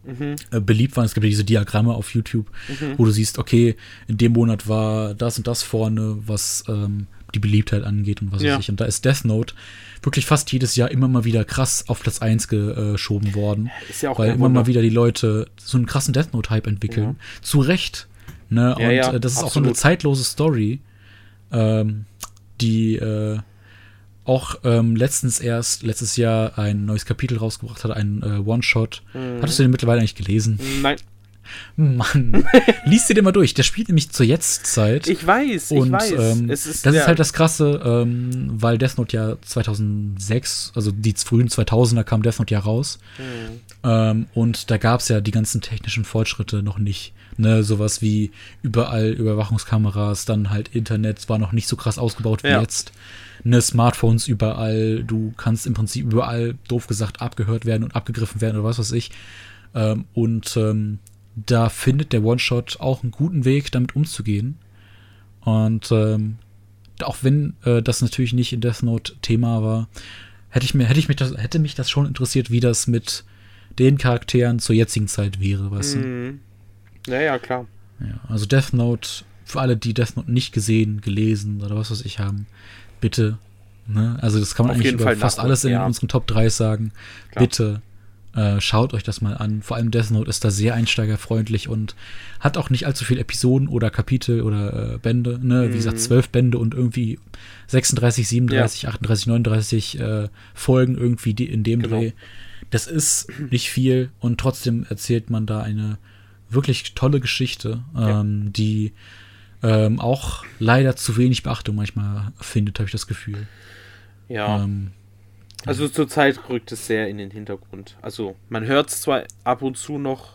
mhm. Äh, beliebt waren. Es gibt ja diese Diagramme auf YouTube, mhm. wo du siehst, okay, in dem Monat war das und das vorne, was ähm, die Beliebtheit angeht und was ja. weiß ich. Und da ist Death Note wirklich fast jedes Jahr immer mal wieder krass auf Platz 1 geschoben worden. Ist ja auch weil immer Wunder. mal wieder die Leute so einen krassen Death Note-Hype entwickeln. Ja. Zu Recht. Ne? Ja, und ja, äh, das ist absolut. auch so eine zeitlose Story, ähm, die äh, auch ähm, letztens erst, letztes Jahr ein neues Kapitel rausgebracht hat, ein äh, One-Shot. Mhm. Hattest du den mittlerweile eigentlich gelesen? Nein. Mann, liest dir den mal durch. Der spielt nämlich zur Jetztzeit. Ich weiß, und, ich weiß. Ähm, das ist halt das Krasse, ähm, weil Death Note ja 2006, also die frühen 2000er kam Death Note ja raus. Mhm. Ähm, und da gab es ja die ganzen technischen Fortschritte noch nicht. Ne, sowas wie überall Überwachungskameras, dann halt Internet war noch nicht so krass ausgebaut wie ja. jetzt. Ne, Smartphones überall, du kannst im Prinzip überall, doof gesagt, abgehört werden und abgegriffen werden oder was weiß ich. Ähm, und ähm, da findet der One-Shot auch einen guten Weg, damit umzugehen. Und ähm, auch wenn äh, das natürlich nicht in Death Note Thema war, hätte ich mir, hätte ich mich das, hätte mich das schon interessiert, wie das mit den Charakteren zur jetzigen Zeit wäre, weißt mhm. du? Ja, ja, klar. Ja, also Death Note, für alle, die Death Note nicht gesehen, gelesen oder was weiß ich haben, bitte. Ne? Also das kann man Auf eigentlich über Fall fast alles in ja. unseren Top 3 sagen. Klar. Bitte äh, schaut euch das mal an. Vor allem Death Note ist da sehr einsteigerfreundlich und hat auch nicht allzu viele Episoden oder Kapitel oder äh, Bände. Ne? Wie gesagt, mhm. zwölf Bände und irgendwie 36, 37, ja. 38, 39 äh, Folgen irgendwie die, in dem genau. Dreh. Das ist nicht viel und trotzdem erzählt man da eine wirklich tolle Geschichte, ähm, ja. die ähm, auch leider zu wenig Beachtung manchmal findet, habe ich das Gefühl. Ja. Ähm, also zurzeit rückt es sehr in den Hintergrund. Also man hört es zwar ab und zu noch,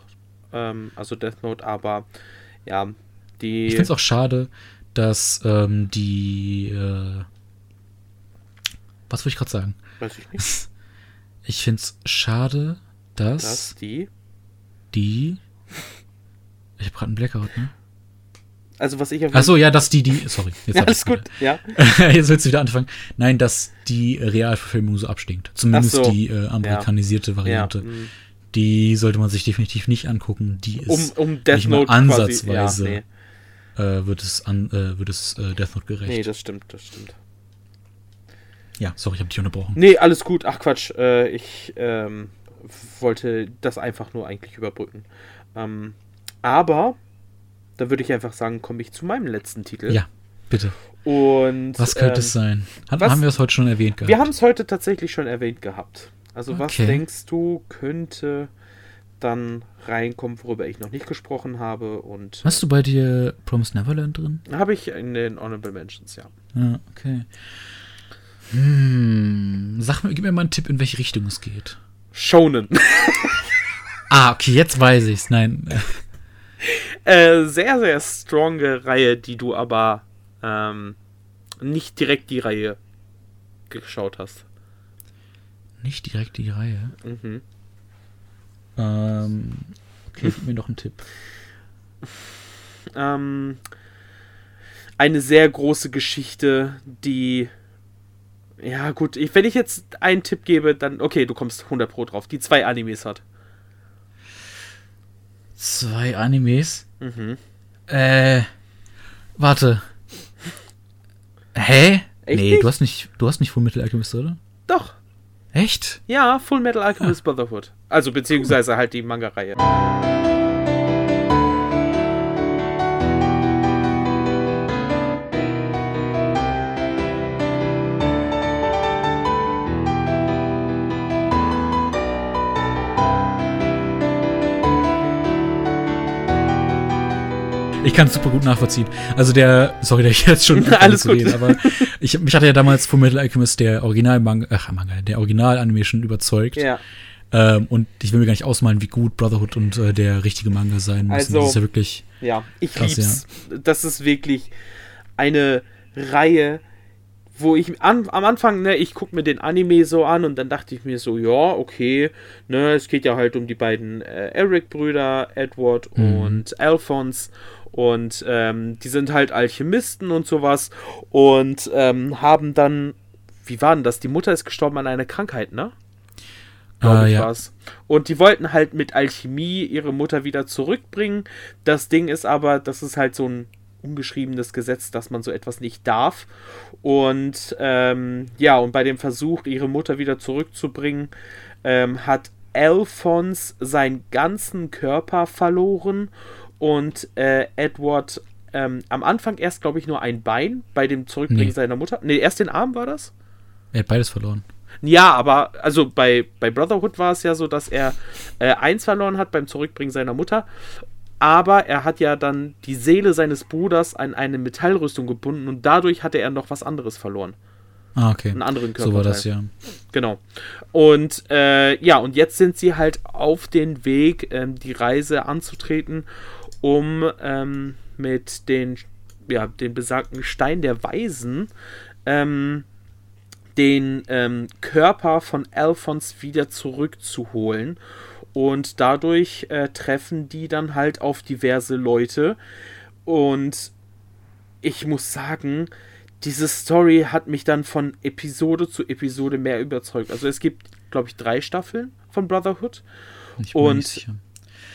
ähm, also Death Note, aber ja, die. Ich finde es auch schade, dass ähm, die. Äh, was wollte ich gerade sagen? Weiß ich nicht. Ich finde es schade, dass. Dass die. Die. Ich habe gerade einen Blackout, ne? Also was ich auf Achso, ja, dass die, die, sorry. Jetzt ja, alles gut, ja. jetzt willst du wieder anfangen. Nein, dass die Realverfilmung so abstinkt. Zumindest so. die äh, amerikanisierte ja. Variante. Ja. Mhm. Die sollte man sich definitiv nicht angucken. Die ist um, um Death nicht Note ansatzweise quasi, nee. äh, wird es, an, äh, wird es äh, Death Note gerecht. Nee, das stimmt, das stimmt. Ja, sorry, ich habe dich unterbrochen. Nee, alles gut. Ach Quatsch, äh, ich ähm, wollte das einfach nur eigentlich überbrücken. Ähm, aber da würde ich einfach sagen, komme ich zu meinem letzten Titel. Ja, bitte. Und was könnte ähm, es sein? Hat, was, haben wir es heute schon erwähnt gehabt? Wir haben es heute tatsächlich schon erwähnt gehabt. Also okay. was denkst du könnte dann reinkommen, worüber ich noch nicht gesprochen habe und Hast du bei dir Promise Neverland drin? Habe ich in den Honorable Mentions, ja. Ja, okay. Hm, sag mir, gib mir mal einen Tipp, in welche Richtung es geht. Shonen. ah, okay, jetzt weiß ich's. Nein. Äh, sehr, sehr stronge Reihe, die du aber ähm, nicht direkt die Reihe geschaut hast. Nicht direkt die Reihe? Mhm. Ähm, okay, gib mir noch einen Tipp. Ähm, eine sehr große Geschichte, die. Ja, gut, wenn ich jetzt einen Tipp gebe, dann. Okay, du kommst 100 Pro drauf. Die zwei Animes hat. Zwei Animes? Mhm. Äh, warte. Hä? Echt nee, nicht? du hast nicht, du hast nicht Full Metal Alchemist, oder? Doch. Echt? Ja, Full Metal Alchemist ah. Brotherhood. Also beziehungsweise cool. halt die Manga-Reihe. Ich kann es super gut nachvollziehen. Also der, sorry, der ich jetzt schon alles gut, reden, aber ich, mich hatte ja damals Full Metal Alchemist der Original Manga, ach Manga, der Original Animation überzeugt. Ja. Ähm, und ich will mir gar nicht ausmalen, wie gut Brotherhood und äh, der richtige Manga sein müssen. Also, das ist ja wirklich. Ja, ich krass, lieb's. Ja. Das ist wirklich eine Reihe, wo ich an, am Anfang, ne, ich gucke mir den Anime so an und dann dachte ich mir so, ja, okay, ne, es geht ja halt um die beiden äh, Eric-Brüder, Edward mhm. und Alphonse und ähm, die sind halt Alchemisten und sowas und ähm, haben dann, wie war denn das? Die Mutter ist gestorben an einer Krankheit, ne? Glaube ah, ich ja. was. Und die wollten halt mit Alchemie ihre Mutter wieder zurückbringen. Das Ding ist aber, das ist halt so ein ungeschriebenes Gesetz, dass man so etwas nicht darf. Und ähm, ja, und bei dem Versuch, ihre Mutter wieder zurückzubringen, ähm, hat Alphonse seinen ganzen Körper verloren und äh, Edward ähm, am Anfang erst, glaube ich, nur ein Bein bei dem Zurückbringen nee. seiner Mutter. Ne, erst den Arm war das? Er hat beides verloren. Ja, aber also bei, bei Brotherhood war es ja so, dass er äh, eins verloren hat beim Zurückbringen seiner Mutter. Aber er hat ja dann die Seele seines Bruders an eine Metallrüstung gebunden und dadurch hatte er noch was anderes verloren. Ah, okay. Einen anderen Körper. So war das, ja. Genau. Und äh, ja, und jetzt sind sie halt auf den Weg, ähm, die Reise anzutreten um ähm, mit den, ja, den besagten Stein der Weisen ähm, den ähm, Körper von Alphons wieder zurückzuholen. Und dadurch äh, treffen die dann halt auf diverse Leute. Und ich muss sagen, diese Story hat mich dann von Episode zu Episode mehr überzeugt. Also es gibt, glaube ich, drei Staffeln von Brotherhood. Ich und.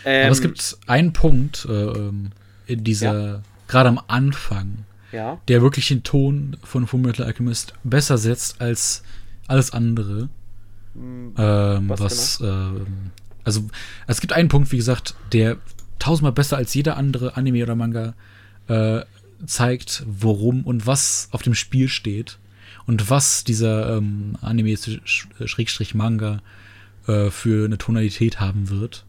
Ähm, Aber es gibt einen Punkt äh, ähm, in dieser, ja. gerade am Anfang, ja. der wirklich den Ton von Fullmetal Alchemist besser setzt als alles andere. Hm, ähm, was, was genau? äh, also es gibt einen Punkt, wie gesagt, der tausendmal besser als jeder andere Anime oder Manga äh, zeigt, worum und was auf dem Spiel steht und was dieser ähm, Anime-Manga äh, für eine Tonalität haben wird.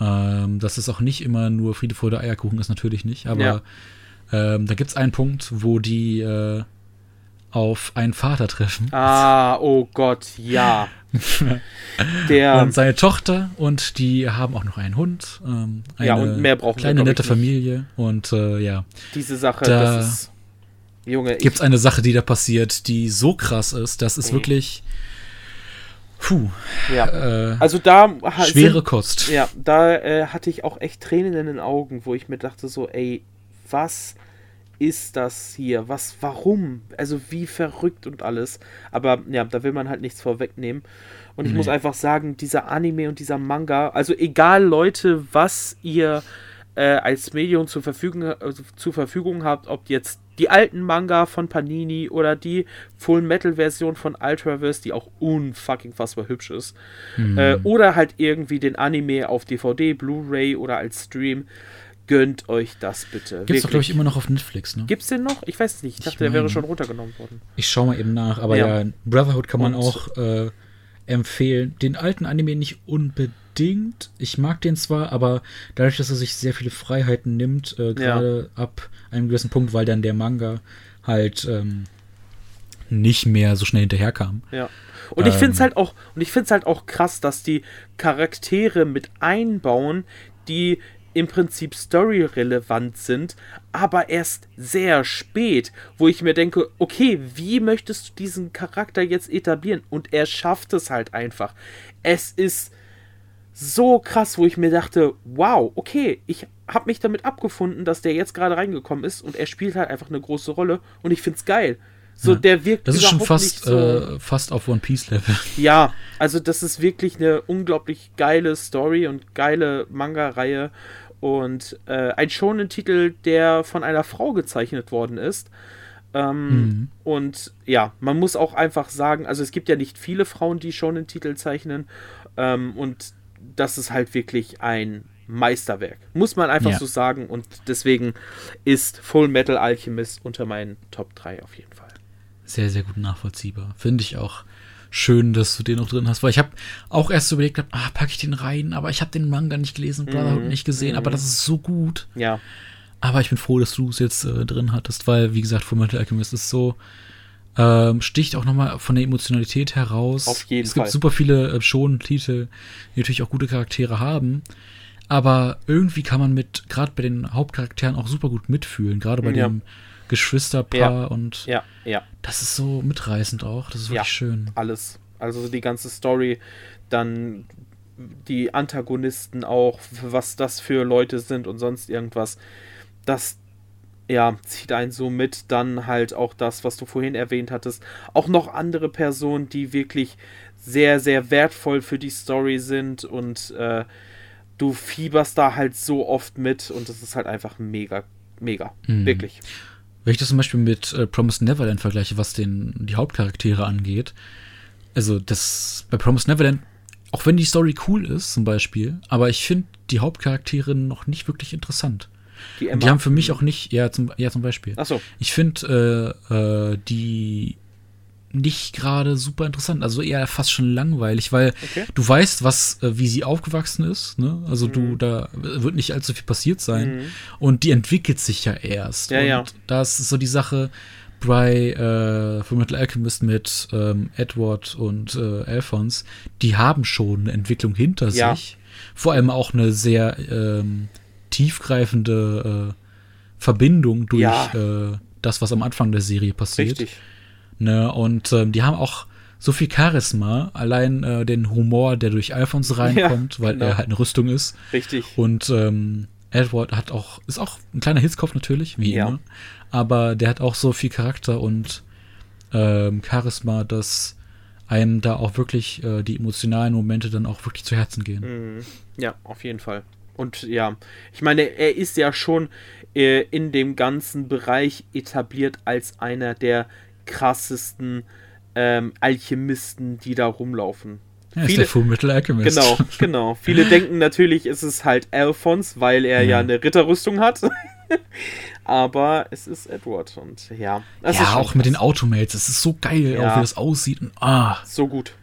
Ähm, dass es auch nicht immer nur Friede, Freude, Eierkuchen ist, natürlich nicht, aber Ähm, da gibt es einen Punkt, wo die äh, auf einen Vater treffen. Ah, oh Gott, ja. Der, und seine Tochter und die haben auch noch einen Hund. Ähm, eine Ja, und mehr brauchen wir, kleine ich, nette. Familie. Und äh, ja, diese Sache, Da das ist. Junge, gibt es eine Sache, die da passiert, die so krass ist, das ist Mhm. wirklich puh, ja. äh, Also da schwere sind, Kost. Ja, da äh, hatte ich auch echt Tränen in den Augen, wo ich mir dachte so, ey, was ist das hier? Was, warum? Also wie verrückt und alles. Aber ja, da will man halt nichts vorwegnehmen. Und ich Nee. muss einfach sagen, dieser Anime und dieser Manga, also egal Leute, was ihr äh, als Medium zur Verfügung, also zur Verfügung habt, ob jetzt die alten Manga von Panini oder die Full Metal Version von Ultraverse, die auch unfucking fassbar hübsch ist, Hm. äh, oder halt irgendwie den Anime auf DVD, Blu-ray oder als Stream, gönnt euch das bitte. Gibt's doch, glaube ich, immer noch auf Netflix, ne? Gibt's den noch? Ich weiß es nicht. Ich dachte, Ich der wäre schon runtergenommen worden. Ich schau mal eben nach, aber Ja. ja, Brotherhood kann man Und- auch äh, empfehlen. Den alten Anime nicht unbedingt. Ich mag den zwar, aber dadurch, dass er sich sehr viele Freiheiten nimmt, äh, gerade ab einem gewissen Punkt, weil dann der Manga halt ähm, nicht mehr so schnell hinterherkam. Ja. Und ich finde es Ähm. halt auch, und ich finde es halt auch krass, dass die Charaktere mit einbauen, die im Prinzip storyrelevant sind, aber erst sehr spät, wo ich mir denke, okay, wie möchtest du diesen Charakter jetzt etablieren? Und er schafft es halt einfach. Es ist so krass, wo ich mir dachte, wow, okay, ich habe mich damit abgefunden, dass der jetzt gerade reingekommen ist und er spielt halt einfach eine große Rolle und ich find's geil. So, Ja. der wirkt Das ist schon fast, so, äh, fast auf One Piece Level. ja, also das ist wirklich eine unglaublich geile Story und geile Manga-Reihe und äh, ein Shonen-Titel, der von einer Frau gezeichnet worden ist. Ähm, Mhm. Und ja, man muss auch einfach sagen, also es gibt ja nicht viele Frauen, die Shonen-Titel zeichnen ähm, und das ist halt wirklich ein Meisterwerk. Muss man einfach Ja. so sagen und deswegen ist Full Metal Alchemist unter meinen Top 3 auf jeden Fall. Sehr, sehr gut nachvollziehbar. Finde ich auch schön, dass du den noch drin hast, weil ich habe auch erst überlegt, ah, packe ich den rein, aber ich habe den Manga nicht gelesen, Brotherhood Mhm, nicht gesehen, aber das ist so gut. Ja, Aber ich bin froh, dass du es jetzt äh, drin hattest, weil, wie gesagt, Fullmetal Alchemist ist so, ähm, sticht auch nochmal von der Emotionalität heraus. Auf jeden es gibt Fall. super viele äh, Shonen-Titel, die natürlich auch gute Charaktere haben, aber irgendwie kann man mit, gerade bei den Hauptcharakteren auch super gut mitfühlen, gerade bei Ja. dem Geschwisterpaar Ja. und ja, ja. das ist so mitreißend auch, das ist wirklich Ja. schön. alles. Also die ganze Story, dann die Antagonisten auch, was das für Leute sind und sonst irgendwas. Das ja, zieht einen so mit. Dann halt auch das, was du vorhin erwähnt hattest. Auch noch andere Personen, die wirklich sehr, sehr wertvoll für die Story sind und äh, du fieberst da halt so oft mit und das ist halt einfach mega, mega. Mhm. Wirklich. Wenn ich das zum Beispiel mit äh, Promised Neverland vergleiche, was den, die Hauptcharaktere angeht, also das bei Promised Neverland, auch wenn die Story cool ist zum Beispiel, aber ich finde die Hauptcharaktere noch nicht wirklich interessant. Die, Die haben für mich auch nicht, ja zum, ja, zum Beispiel. Achso, Ich finde äh, äh, die nicht gerade super interessant, also eher fast schon langweilig, weil okay. du weißt, was, äh, wie sie aufgewachsen ist, ne? Also du, Mhm. da wird nicht allzu viel passiert sein. Mhm. Und die entwickelt sich ja erst. Ja, und ja. das ist so die Sache bei äh, Fullmetal Alchemist mit ähm, Edward und äh, Alphonse. Die haben schon eine Entwicklung hinter Ja. sich. Vor allem auch eine sehr ähm, tiefgreifende äh, Verbindung durch Ja. äh, das, was am Anfang der Serie passiert. Richtig. Ne? Und ähm, die haben auch so viel Charisma, allein äh, den Humor, der durch Alphonse reinkommt, weil genau. er halt eine Rüstung ist. Richtig. Und ähm, Edward hat auch, ist auch ein kleiner Hitzkopf natürlich, wie Ja. immer. Aber der hat auch so viel Charakter und ähm, Charisma, dass einem da auch wirklich äh, die emotionalen Momente dann auch wirklich zu Herzen gehen. Mhm. Ja, auf jeden Fall. Und ja, ich meine, er ist ja schon äh, in dem ganzen Bereich etabliert als einer der krassesten ähm, Alchemisten, die da rumlaufen. Ist viele- der Fullmetal Alchemist. Genau, genau. Viele denken natürlich, ist es halt Alphonse, weil er ja, Ja. eine Ritterrüstung hat. Aber es ist Edward und ja. ist ja, auch mit den krass. Automates. Es ist so geil, Ja. auch wie das aussieht. Und, ah, So gut.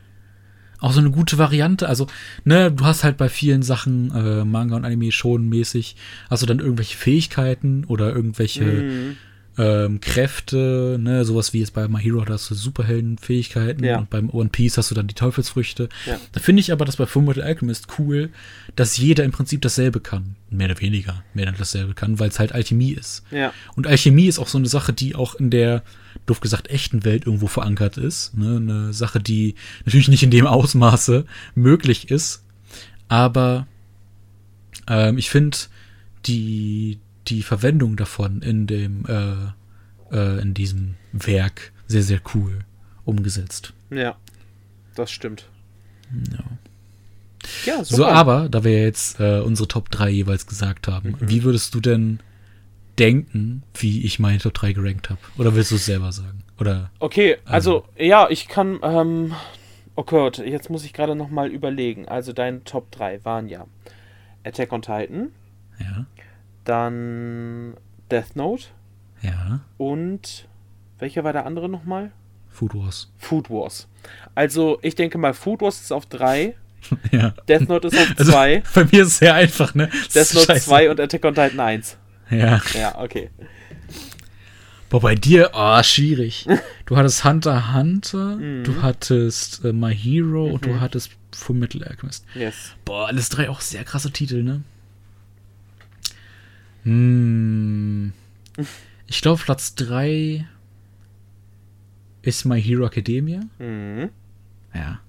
Auch so eine gute Variante. Also, ne, du hast halt bei vielen Sachen, äh, Manga und Anime schon mäßig, hast du dann irgendwelche Fähigkeiten oder irgendwelche Mhm. Ähm, Kräfte, ne, sowas wie jetzt bei My Hero, hast du Superheldenfähigkeiten Ja. und beim One Piece hast du dann die Teufelsfrüchte. Ja. Da finde ich aber das bei Fullmetal Alchemist cool, dass jeder im Prinzip dasselbe kann. Mehr oder weniger, mehr oder dasselbe kann, weil es halt Alchemie ist. Ja. Und Alchemie ist auch so eine Sache, die auch in der, doof gesagt, echten Welt irgendwo verankert ist. Ne? Eine Sache, die natürlich nicht in dem Ausmaße möglich ist. Aber ähm, ich finde die, die Verwendung davon in dem, äh, äh, in diesem Werk sehr, sehr cool umgesetzt. Ja. Das stimmt. Ja. Ja, So, aber, da wir jetzt äh, unsere Top 3 jeweils gesagt haben, Mhm. wie würdest du denn denken, wie ich meine Top 3 gerankt habe? Oder willst du es selber sagen? Oder Okay, also, ja, ich kann, ähm, oh Gott, jetzt muss ich gerade noch mal überlegen. Also, deine Top 3 waren ja Attack on Titan, ja, dann Death Note ja, und welcher war der andere nochmal? Food Wars. Food Wars. Also, ich denke mal, Food Wars ist auf 3, ja. Death Note ist auf Also, 2, bei mir ist es sehr einfach, ne? Death Note scheiße. 2 und Attack on Titan 1. Ja. Ja, okay. Boah, bei dir, oh, schwierig. Du hattest Hunter Hunter, Mhm. du hattest äh, My Hero und du hattest Full Metal Alchemist. Yes. Boah, alles drei auch sehr krasse Titel, ne? Hm. Ich glaube, Platz 3 ist My Hero Academia. Mhm. Ja.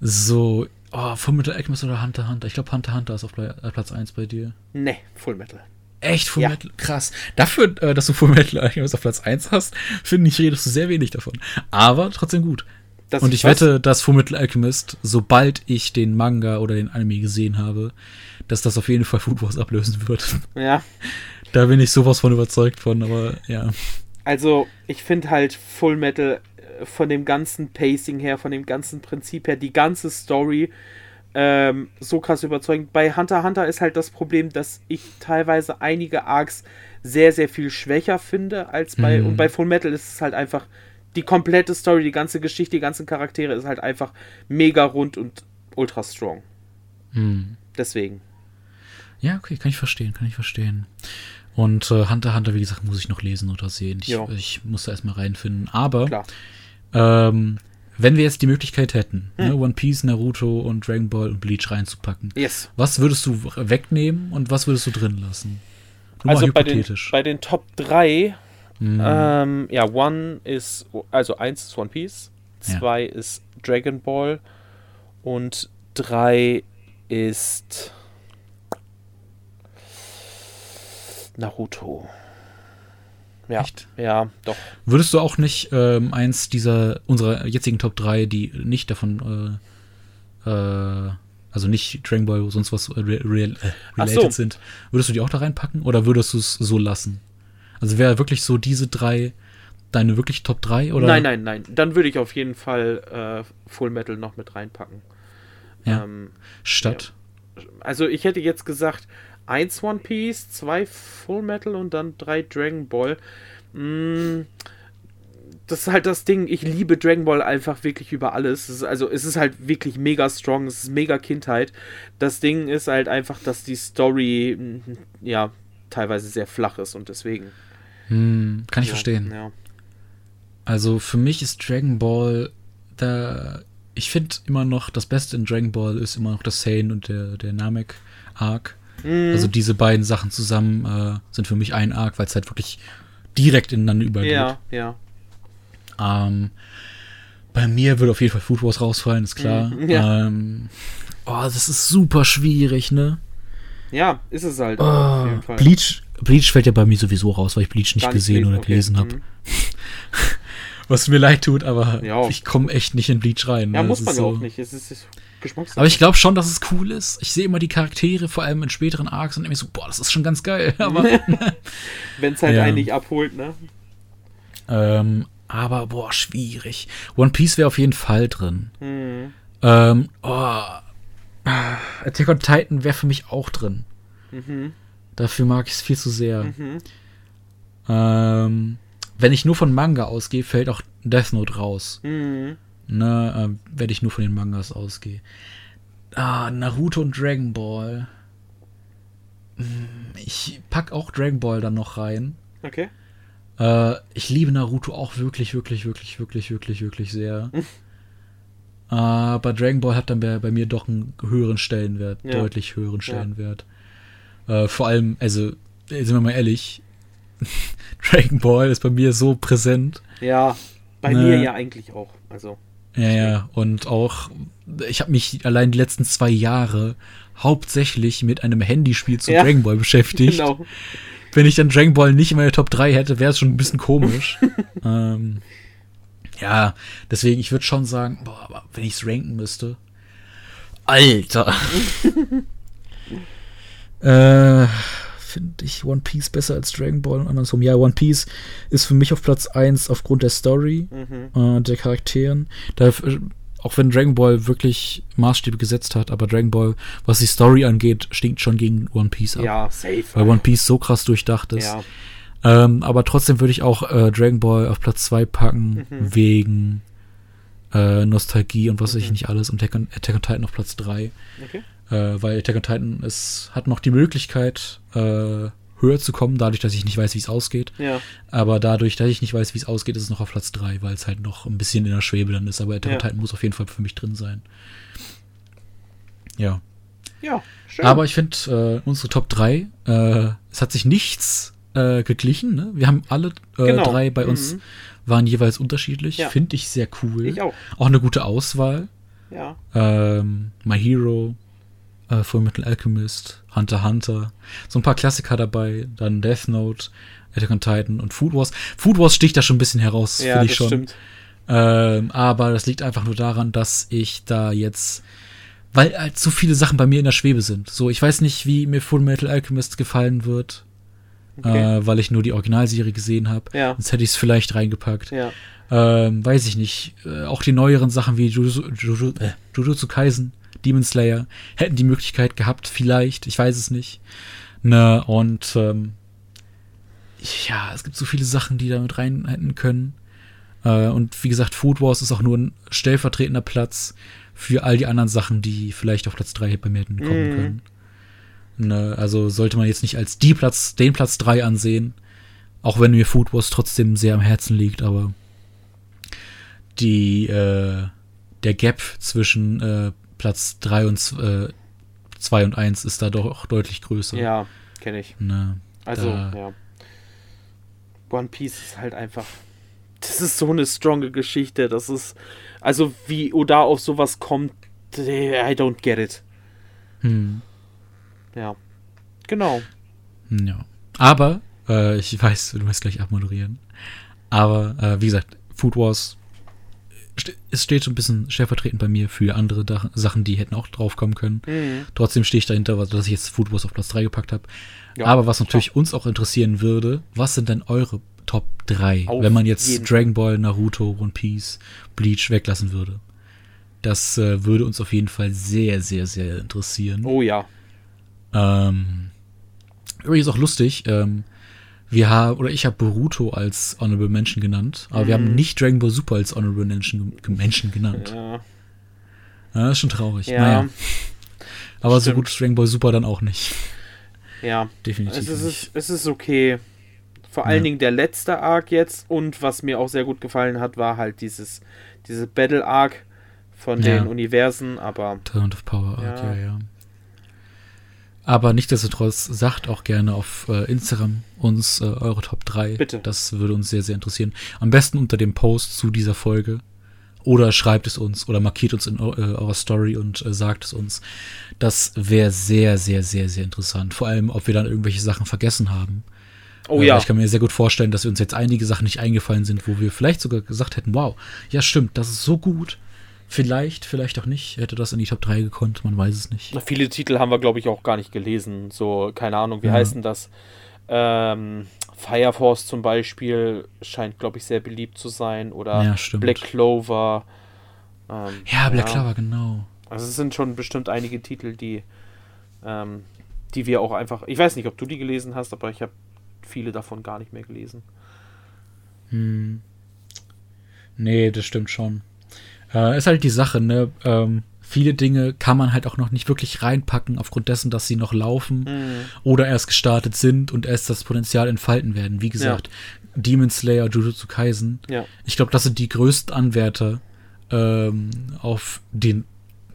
So, oh, Full Metal Alchemist oder Hunter Hunter. Ich glaube, Hunter Hunter ist auf äh, Platz 1 bei dir. Ne, Full Metal. Echt, Full Ja. Metal? Krass. Dafür, äh, dass du Full Metal Alchemist auf Platz 1 hast, finde ich, redest du sehr wenig davon. Aber trotzdem gut. Das Und ich was? wette, dass Full Metal Alchemist, sobald ich den Manga oder den Anime gesehen habe, dass das auf jeden Fall Food Wars ablösen wird. Ja, da bin ich sowas von überzeugt von, aber ja. also ich finde halt Full Metal äh, von dem ganzen Pacing her, von dem ganzen Prinzip her, die ganze Story ähm, so krass überzeugend. Bei Hunter x Hunter ist halt das Problem, dass ich teilweise einige Arcs sehr, sehr viel schwächer finde als bei. Mhm. Und bei Full Metal ist es halt einfach die komplette Story, die ganze Geschichte, die ganzen Charaktere ist halt einfach mega rund und ultra strong. Hm. Deswegen. Ja, okay, kann ich verstehen, kann ich verstehen. Und äh, Hunter Hunter, wie gesagt, muss ich noch lesen oder sehen. Ich, Jo. ich muss da erstmal reinfinden. Aber ähm, wenn wir jetzt die Möglichkeit hätten, Hm. ne, One Piece, Naruto und Dragon Ball und Bleach reinzupacken, Yes. was würdest du wegnehmen und was würdest du drin lassen? Nur Also bei den, hypothetisch. bei den Top 3 Hm, Ähm, ja, One ist, also eins ist One Piece, Ja. zwei ist Dragon Ball und drei ist Naruto. Ja, Echt? ja, doch. Würdest du auch nicht ähm, eins dieser unserer jetzigen Top 3, die nicht davon, äh, äh, also nicht Dragon Ball, sonst was äh, äh, related so. sind, würdest du die auch da reinpacken oder würdest du es so lassen? Also wäre wirklich so diese drei deine wirklich Top 3 oder? Nein, nein, nein. Dann würde ich auf jeden Fall äh, Full Metal noch mit reinpacken. Ja. Ähm, Statt. also ich hätte jetzt gesagt, eins One Piece, zwei Full Metal und dann drei Dragon Ball. Mm, das ist halt das Ding, ich liebe Dragon Ball einfach wirklich über alles. Es ist, also es ist halt wirklich mega strong, es ist mega Kindheit. Das Ding ist halt einfach, dass die Story mm, ja teilweise sehr flach ist und deswegen. Hm, kann ich ja, verstehen. Ja. Also für mich ist Dragon Ball da. Ich finde immer noch, das Beste in Dragon Ball ist immer noch das Sane und der, der Namek Mm, Also diese beiden Sachen zusammen äh, sind für mich ein Arc, weil es halt wirklich direkt ineinander übergeht. ja, ja. Ähm, bei mir würde auf jeden Fall Food Wars rausfallen, ist klar. Mhm, ja. Ähm, oh, das ist super schwierig, ne? Ja, ist es halt. Oh. Bleach, Bleach fällt ja bei mir sowieso raus, weil ich Bleach nicht Gar gesehen oder okay. gelesen habe. Mhm. Was mir leid tut, aber Ja. ich komme echt nicht in Bleach rein. Ja, ne? muss Das man ja so- auch nicht. Es ist, ist Geschmackssache. Aber ich glaube schon, dass es cool ist. Ich sehe immer die Charaktere, vor allem in späteren Arcs, und denke so, boah, das ist schon ganz geil. Aber, Wenn es halt Ja. einen nicht abholt, ne? ähm, aber boah, schwierig. One Piece wäre auf jeden Fall drin. Mhm. Ähm, oh, Attack on Titan wäre für mich auch drin. Mhm. Dafür mag ich es viel zu sehr. Mhm. Ähm, wenn ich nur von Manga ausgehe, fällt auch Death Note raus. Mhm. ne, äh, werde ich nur von den Mangas ausgehen. Ah, Naruto und Dragon Ball. Hm, Ich pack auch Dragon Ball dann noch rein. Okay. Äh, ich liebe Naruto auch wirklich, wirklich, wirklich, wirklich, wirklich, wirklich sehr. Aber Dragon Ball hat dann bei, bei mir doch einen höheren Stellenwert, Ja. deutlich höheren Stellenwert. Äh, vor allem, also, äh, sind wir mal ehrlich, Dragon Ball ist bei mir so präsent. Ja, bei Ne. mir ja eigentlich auch. Also, Ja, ja, und auch, ich habe mich allein die letzten zwei Jahre hauptsächlich mit einem Handyspiel zu Ja. Dragon Ball beschäftigt. genau. Wenn ich dann Dragon Ball nicht in meiner Top 3 hätte, wäre es schon ein bisschen komisch. ähm, ja, deswegen, ich würde schon sagen, boah, aber wenn ich es ranken müsste. Alter. äh, Finde ich One Piece besser als Dragon Ball und andersrum. Ja, One Piece ist für mich auf Platz 1 aufgrund der Story Mhm. äh, der Charakteren. Da, äh, auch wenn Dragon Ball wirklich Maßstäbe gesetzt hat, aber Dragon Ball, was die Story angeht, stinkt schon gegen One Piece ab. Ja, safe. Weil One Piece so krass durchdacht ist. Ja, Ähm, aber trotzdem würde ich auch äh, Dragon Ball auf Platz 2 packen, Mhm. wegen äh, Nostalgie und was weiß ich nicht alles. Und Attack on, Attack on Titan auf Platz 3. okay. Äh, weil Attack on Titan ist, hat noch die Möglichkeit, äh, höher zu kommen, dadurch, dass ich nicht weiß, wie es ausgeht. Ja, Aber dadurch, dass ich nicht weiß, wie es ausgeht, ist es noch auf Platz 3, weil es halt noch ein bisschen in der Schwebe dann ist. Aber Attack on Ja. Titan muss auf jeden Fall für mich drin sein. Ja. ja, schön. Aber ich finde, äh, unsere Top 3, äh, es hat sich nichts äh, geglichen. Ne? Wir haben alle äh, Genau. drei bei uns Mhm. waren jeweils unterschiedlich. Ja. Finde ich sehr cool. ich auch. Auch eine gute Auswahl. Ja, Ähm, My Hero, äh, Fullmetal Alchemist, Hunter x Hunter. So ein paar Klassiker dabei. Dann Death Note, Attack on Titan und Food Wars. Food Wars sticht da schon ein bisschen heraus, ja finde ich schon. stimmt. Ähm, aber das liegt einfach nur daran, dass ich da jetzt, weil halt so viele Sachen bei mir in der Schwebe sind. So, ich weiß nicht, wie mir Full Metal Alchemist gefallen wird, Okay. äh, weil ich nur die Originalserie gesehen habe. Ja. Sonst hätte ich es vielleicht reingepackt. Ja, Ähm, weiß ich nicht. Äh, auch die neueren Sachen wie Jujutsu, Juju, äh, Jujutsu Kaisen, Demon Slayer hätten die Möglichkeit gehabt, vielleicht. Ich weiß es nicht. Ne, und ähm, ja, es gibt so viele Sachen, die da mit rein hätten können. Äh, und wie gesagt, Food Wars ist auch nur ein stellvertretender Platz für all die anderen Sachen, die vielleicht auf Platz 3 bei mir hätten kommen Mhm. können. Ne, also sollte man jetzt nicht als die Platz, den Platz 3 ansehen, auch wenn mir Food Wars trotzdem sehr am Herzen liegt, aber die, äh, der Gap zwischen äh, Platz 3 und 2 und 1 ist da doch deutlich größer. ja, kenne ich. Ne, Also, ja. One Piece ist halt einfach. Das ist so eine stronge Geschichte. Das ist. Also, wie Oda auf sowas kommt, I don't get it. hm, Ja. Genau. ja. Aber, äh, ich weiß, du wirst gleich abmoderieren. Aber, äh, wie gesagt, Food Wars, es steht so ein bisschen stellvertretend bei mir für andere Dach Sachen, die hätten auch draufkommen können. Mhm. Trotzdem stehe ich dahinter, dass ich jetzt Food Wars auf Platz 3 gepackt habe. Ja, Aber was natürlich uns auch interessieren würde, was sind denn eure Top 3, Auf wenn man jetzt Dragon Ball, Naruto, One Piece, Bleach weglassen würde? Das äh, würde uns auf jeden Fall sehr, sehr, sehr interessieren. Oh ja. Ähm, übrigens auch lustig, ähm, wir haben, oder ich habe Boruto als Honorable Mention genannt, aber wir haben Mhm. nicht Dragon Ball Super als Honorable Mention, Mention genannt. Ja. Ja, das ist schon traurig. Ja. Naja. Aber so stimmt. gut ist Dragon Ball Super dann auch nicht. Ja. Definitiv Es ist, nicht. es ist okay. Vor allen Ja. Dingen der letzte Arc jetzt und was mir auch sehr gut gefallen hat, war halt dieses, diese Battle Arc von Ja. den Universen, aber Tournament of Power Arc, ja, Ja. Aber nichtsdestotrotz sagt auch gerne auf äh, Instagram uns äh, eure Top 3. Bitte. Das würde uns sehr, sehr interessieren. Am besten unter dem Post zu dieser Folge. Oder schreibt es uns oder markiert uns in äh, eurer Story und äh, sagt es uns. Das wäre sehr, sehr, sehr, sehr interessant. Vor allem, ob wir dann irgendwelche Sachen vergessen haben. oh Äh, ja. Ich kann mir sehr gut vorstellen, dass uns jetzt einige Sachen nicht eingefallen sind, wo wir vielleicht sogar gesagt hätten, wow, ja stimmt, das ist so gut. Vielleicht, vielleicht auch nicht, hätte das in die Top 3 gekonnt, man weiß es nicht. Viele Titel haben wir, glaube ich, auch gar nicht gelesen. So, keine Ahnung, wie Ja. heißen das? Ähm, Fire Force zum Beispiel scheint, glaube ich, sehr beliebt zu sein. Oder Ja. Black Clover. Ähm, Ja, Black Clover, genau. Also es sind schon bestimmt einige Titel, die, ähm, die wir auch einfach. Ich weiß nicht, ob du die gelesen hast, aber ich habe viele davon gar nicht mehr gelesen. Hm. Nee, das stimmt schon. Äh, ist halt die Sache, ne? Ähm, viele Dinge kann man halt auch noch nicht wirklich reinpacken, aufgrund dessen, dass sie noch laufen Mhm. oder erst gestartet sind und erst das Potenzial entfalten werden. Wie gesagt, Demon Slayer, Jujutsu Kaisen. Ja. Ich glaube, das sind die größten Anwärter ähm, auf den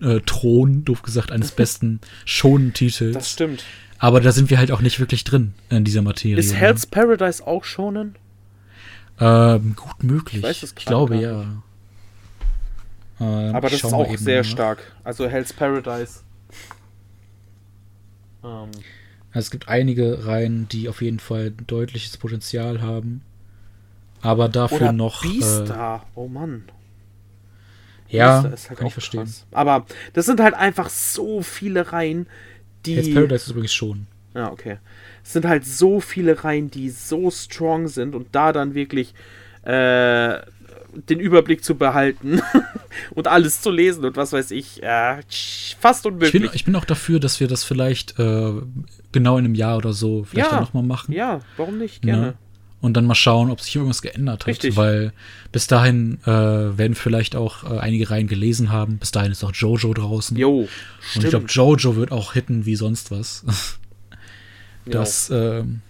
äh, Thron, doof gesagt, eines besten Shonen-Titels. Das stimmt. Aber da sind wir halt auch nicht wirklich drin in dieser Materie. Ist ne? Hell's Paradise auch schonen? Ähm, gut möglich. Ich weiß ich glaube, ja. Ähm, Aber das ist auch eben sehr nach. stark. Also Hell's Paradise. Ähm, Also es gibt einige Reihen, die auf jeden Fall deutliches Potenzial haben. Aber dafür oder noch. Äh, Beastar. oh Mann. ja, halt kann ich verstehen. krass. Aber das sind halt einfach so viele Reihen, die. Hell's Paradise ist übrigens schon. Ja, okay. Es sind halt so viele Reihen, die so strong sind und da dann wirklich äh, den Überblick zu behalten und alles zu lesen und was weiß ich, äh, fast Ich unmöglich. bin, ich bin auch dafür, dass wir das vielleicht äh, genau in einem Jahr oder so vielleicht Ja. nochmal machen. ja, warum nicht? Ne? Gerne. Und dann mal schauen, ob sich irgendwas geändert hat. Richtig. Weil bis dahin äh, werden vielleicht auch äh, einige Reihen gelesen haben. Bis dahin ist auch Jojo draußen. Jo, Und ich glaube, stimmt. Jojo wird auch hitten wie sonst was. Das ähm,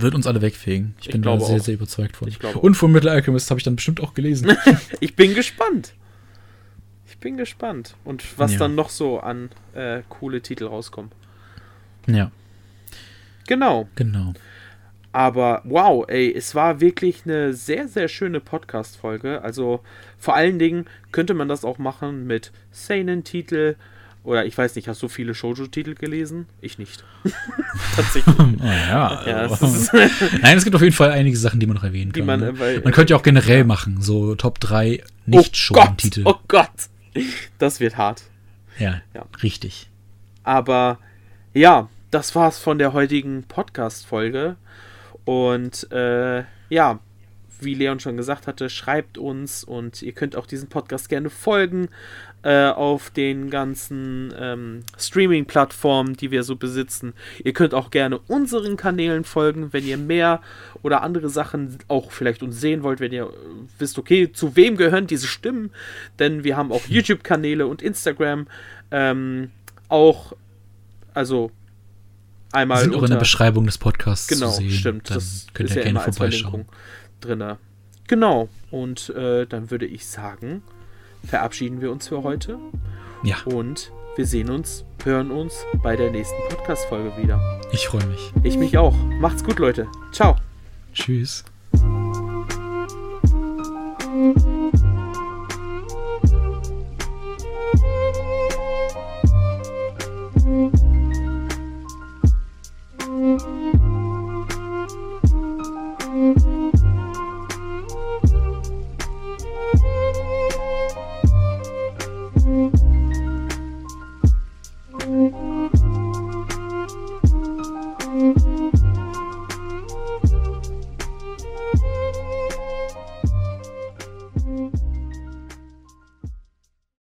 wird uns alle wegfegen. Ich Ich bin da sehr, auch. sehr überzeugt von. Und von Metal Alchemist habe ich dann bestimmt auch gelesen. Ich bin gespannt. Ich bin gespannt. Und was Ja. dann noch so an äh, coole Titel rauskommen. ja, Genau. genau. Aber wow, ey, es war wirklich eine sehr, sehr schöne Podcast-Folge. Also vor allen Dingen könnte man das auch machen mit Seinen-Titel. Oder ich weiß nicht, hast du viele Shoujo-Titel gelesen? Ich nicht. Tatsächlich. Oh, ja. Ja, also. Nein, es gibt auf jeden Fall einige Sachen, die man noch erwähnen Die kann. man, ne? äh, weil- man könnte ja auch generell machen, so Top 3 oh nicht schon Gott, Titel. oh Gott. Das wird hart. Ja, Ja. richtig. Aber ja, das war's von der heutigen Podcast-Folge. Und äh, ja, wie Leon schon gesagt hatte, schreibt uns und ihr könnt auch diesen Podcast gerne folgen äh, auf den ganzen ähm, Streaming-Plattformen, die wir so besitzen. Ihr könnt auch gerne unseren Kanälen folgen, wenn ihr mehr oder andere Sachen auch vielleicht uns sehen wollt, wenn ihr äh, wisst, okay, zu wem gehören diese Stimmen, denn wir haben auch YouTube-Kanäle und Instagram. Ähm, auch, also einmal sind auch in der unter- Beschreibung des Podcasts Genau, zu sehen. stimmt. Dann Das könnt ihr ja gerne vorbeischauen. Verlinkung drin. Genau. Und äh, dann würde ich sagen, verabschieden wir uns für heute. Ja. Und wir sehen uns, hören uns bei der nächsten Podcast-Folge wieder. Ich freue mich. Ich mich auch. Macht's gut, Leute. Ciao. Tschüss.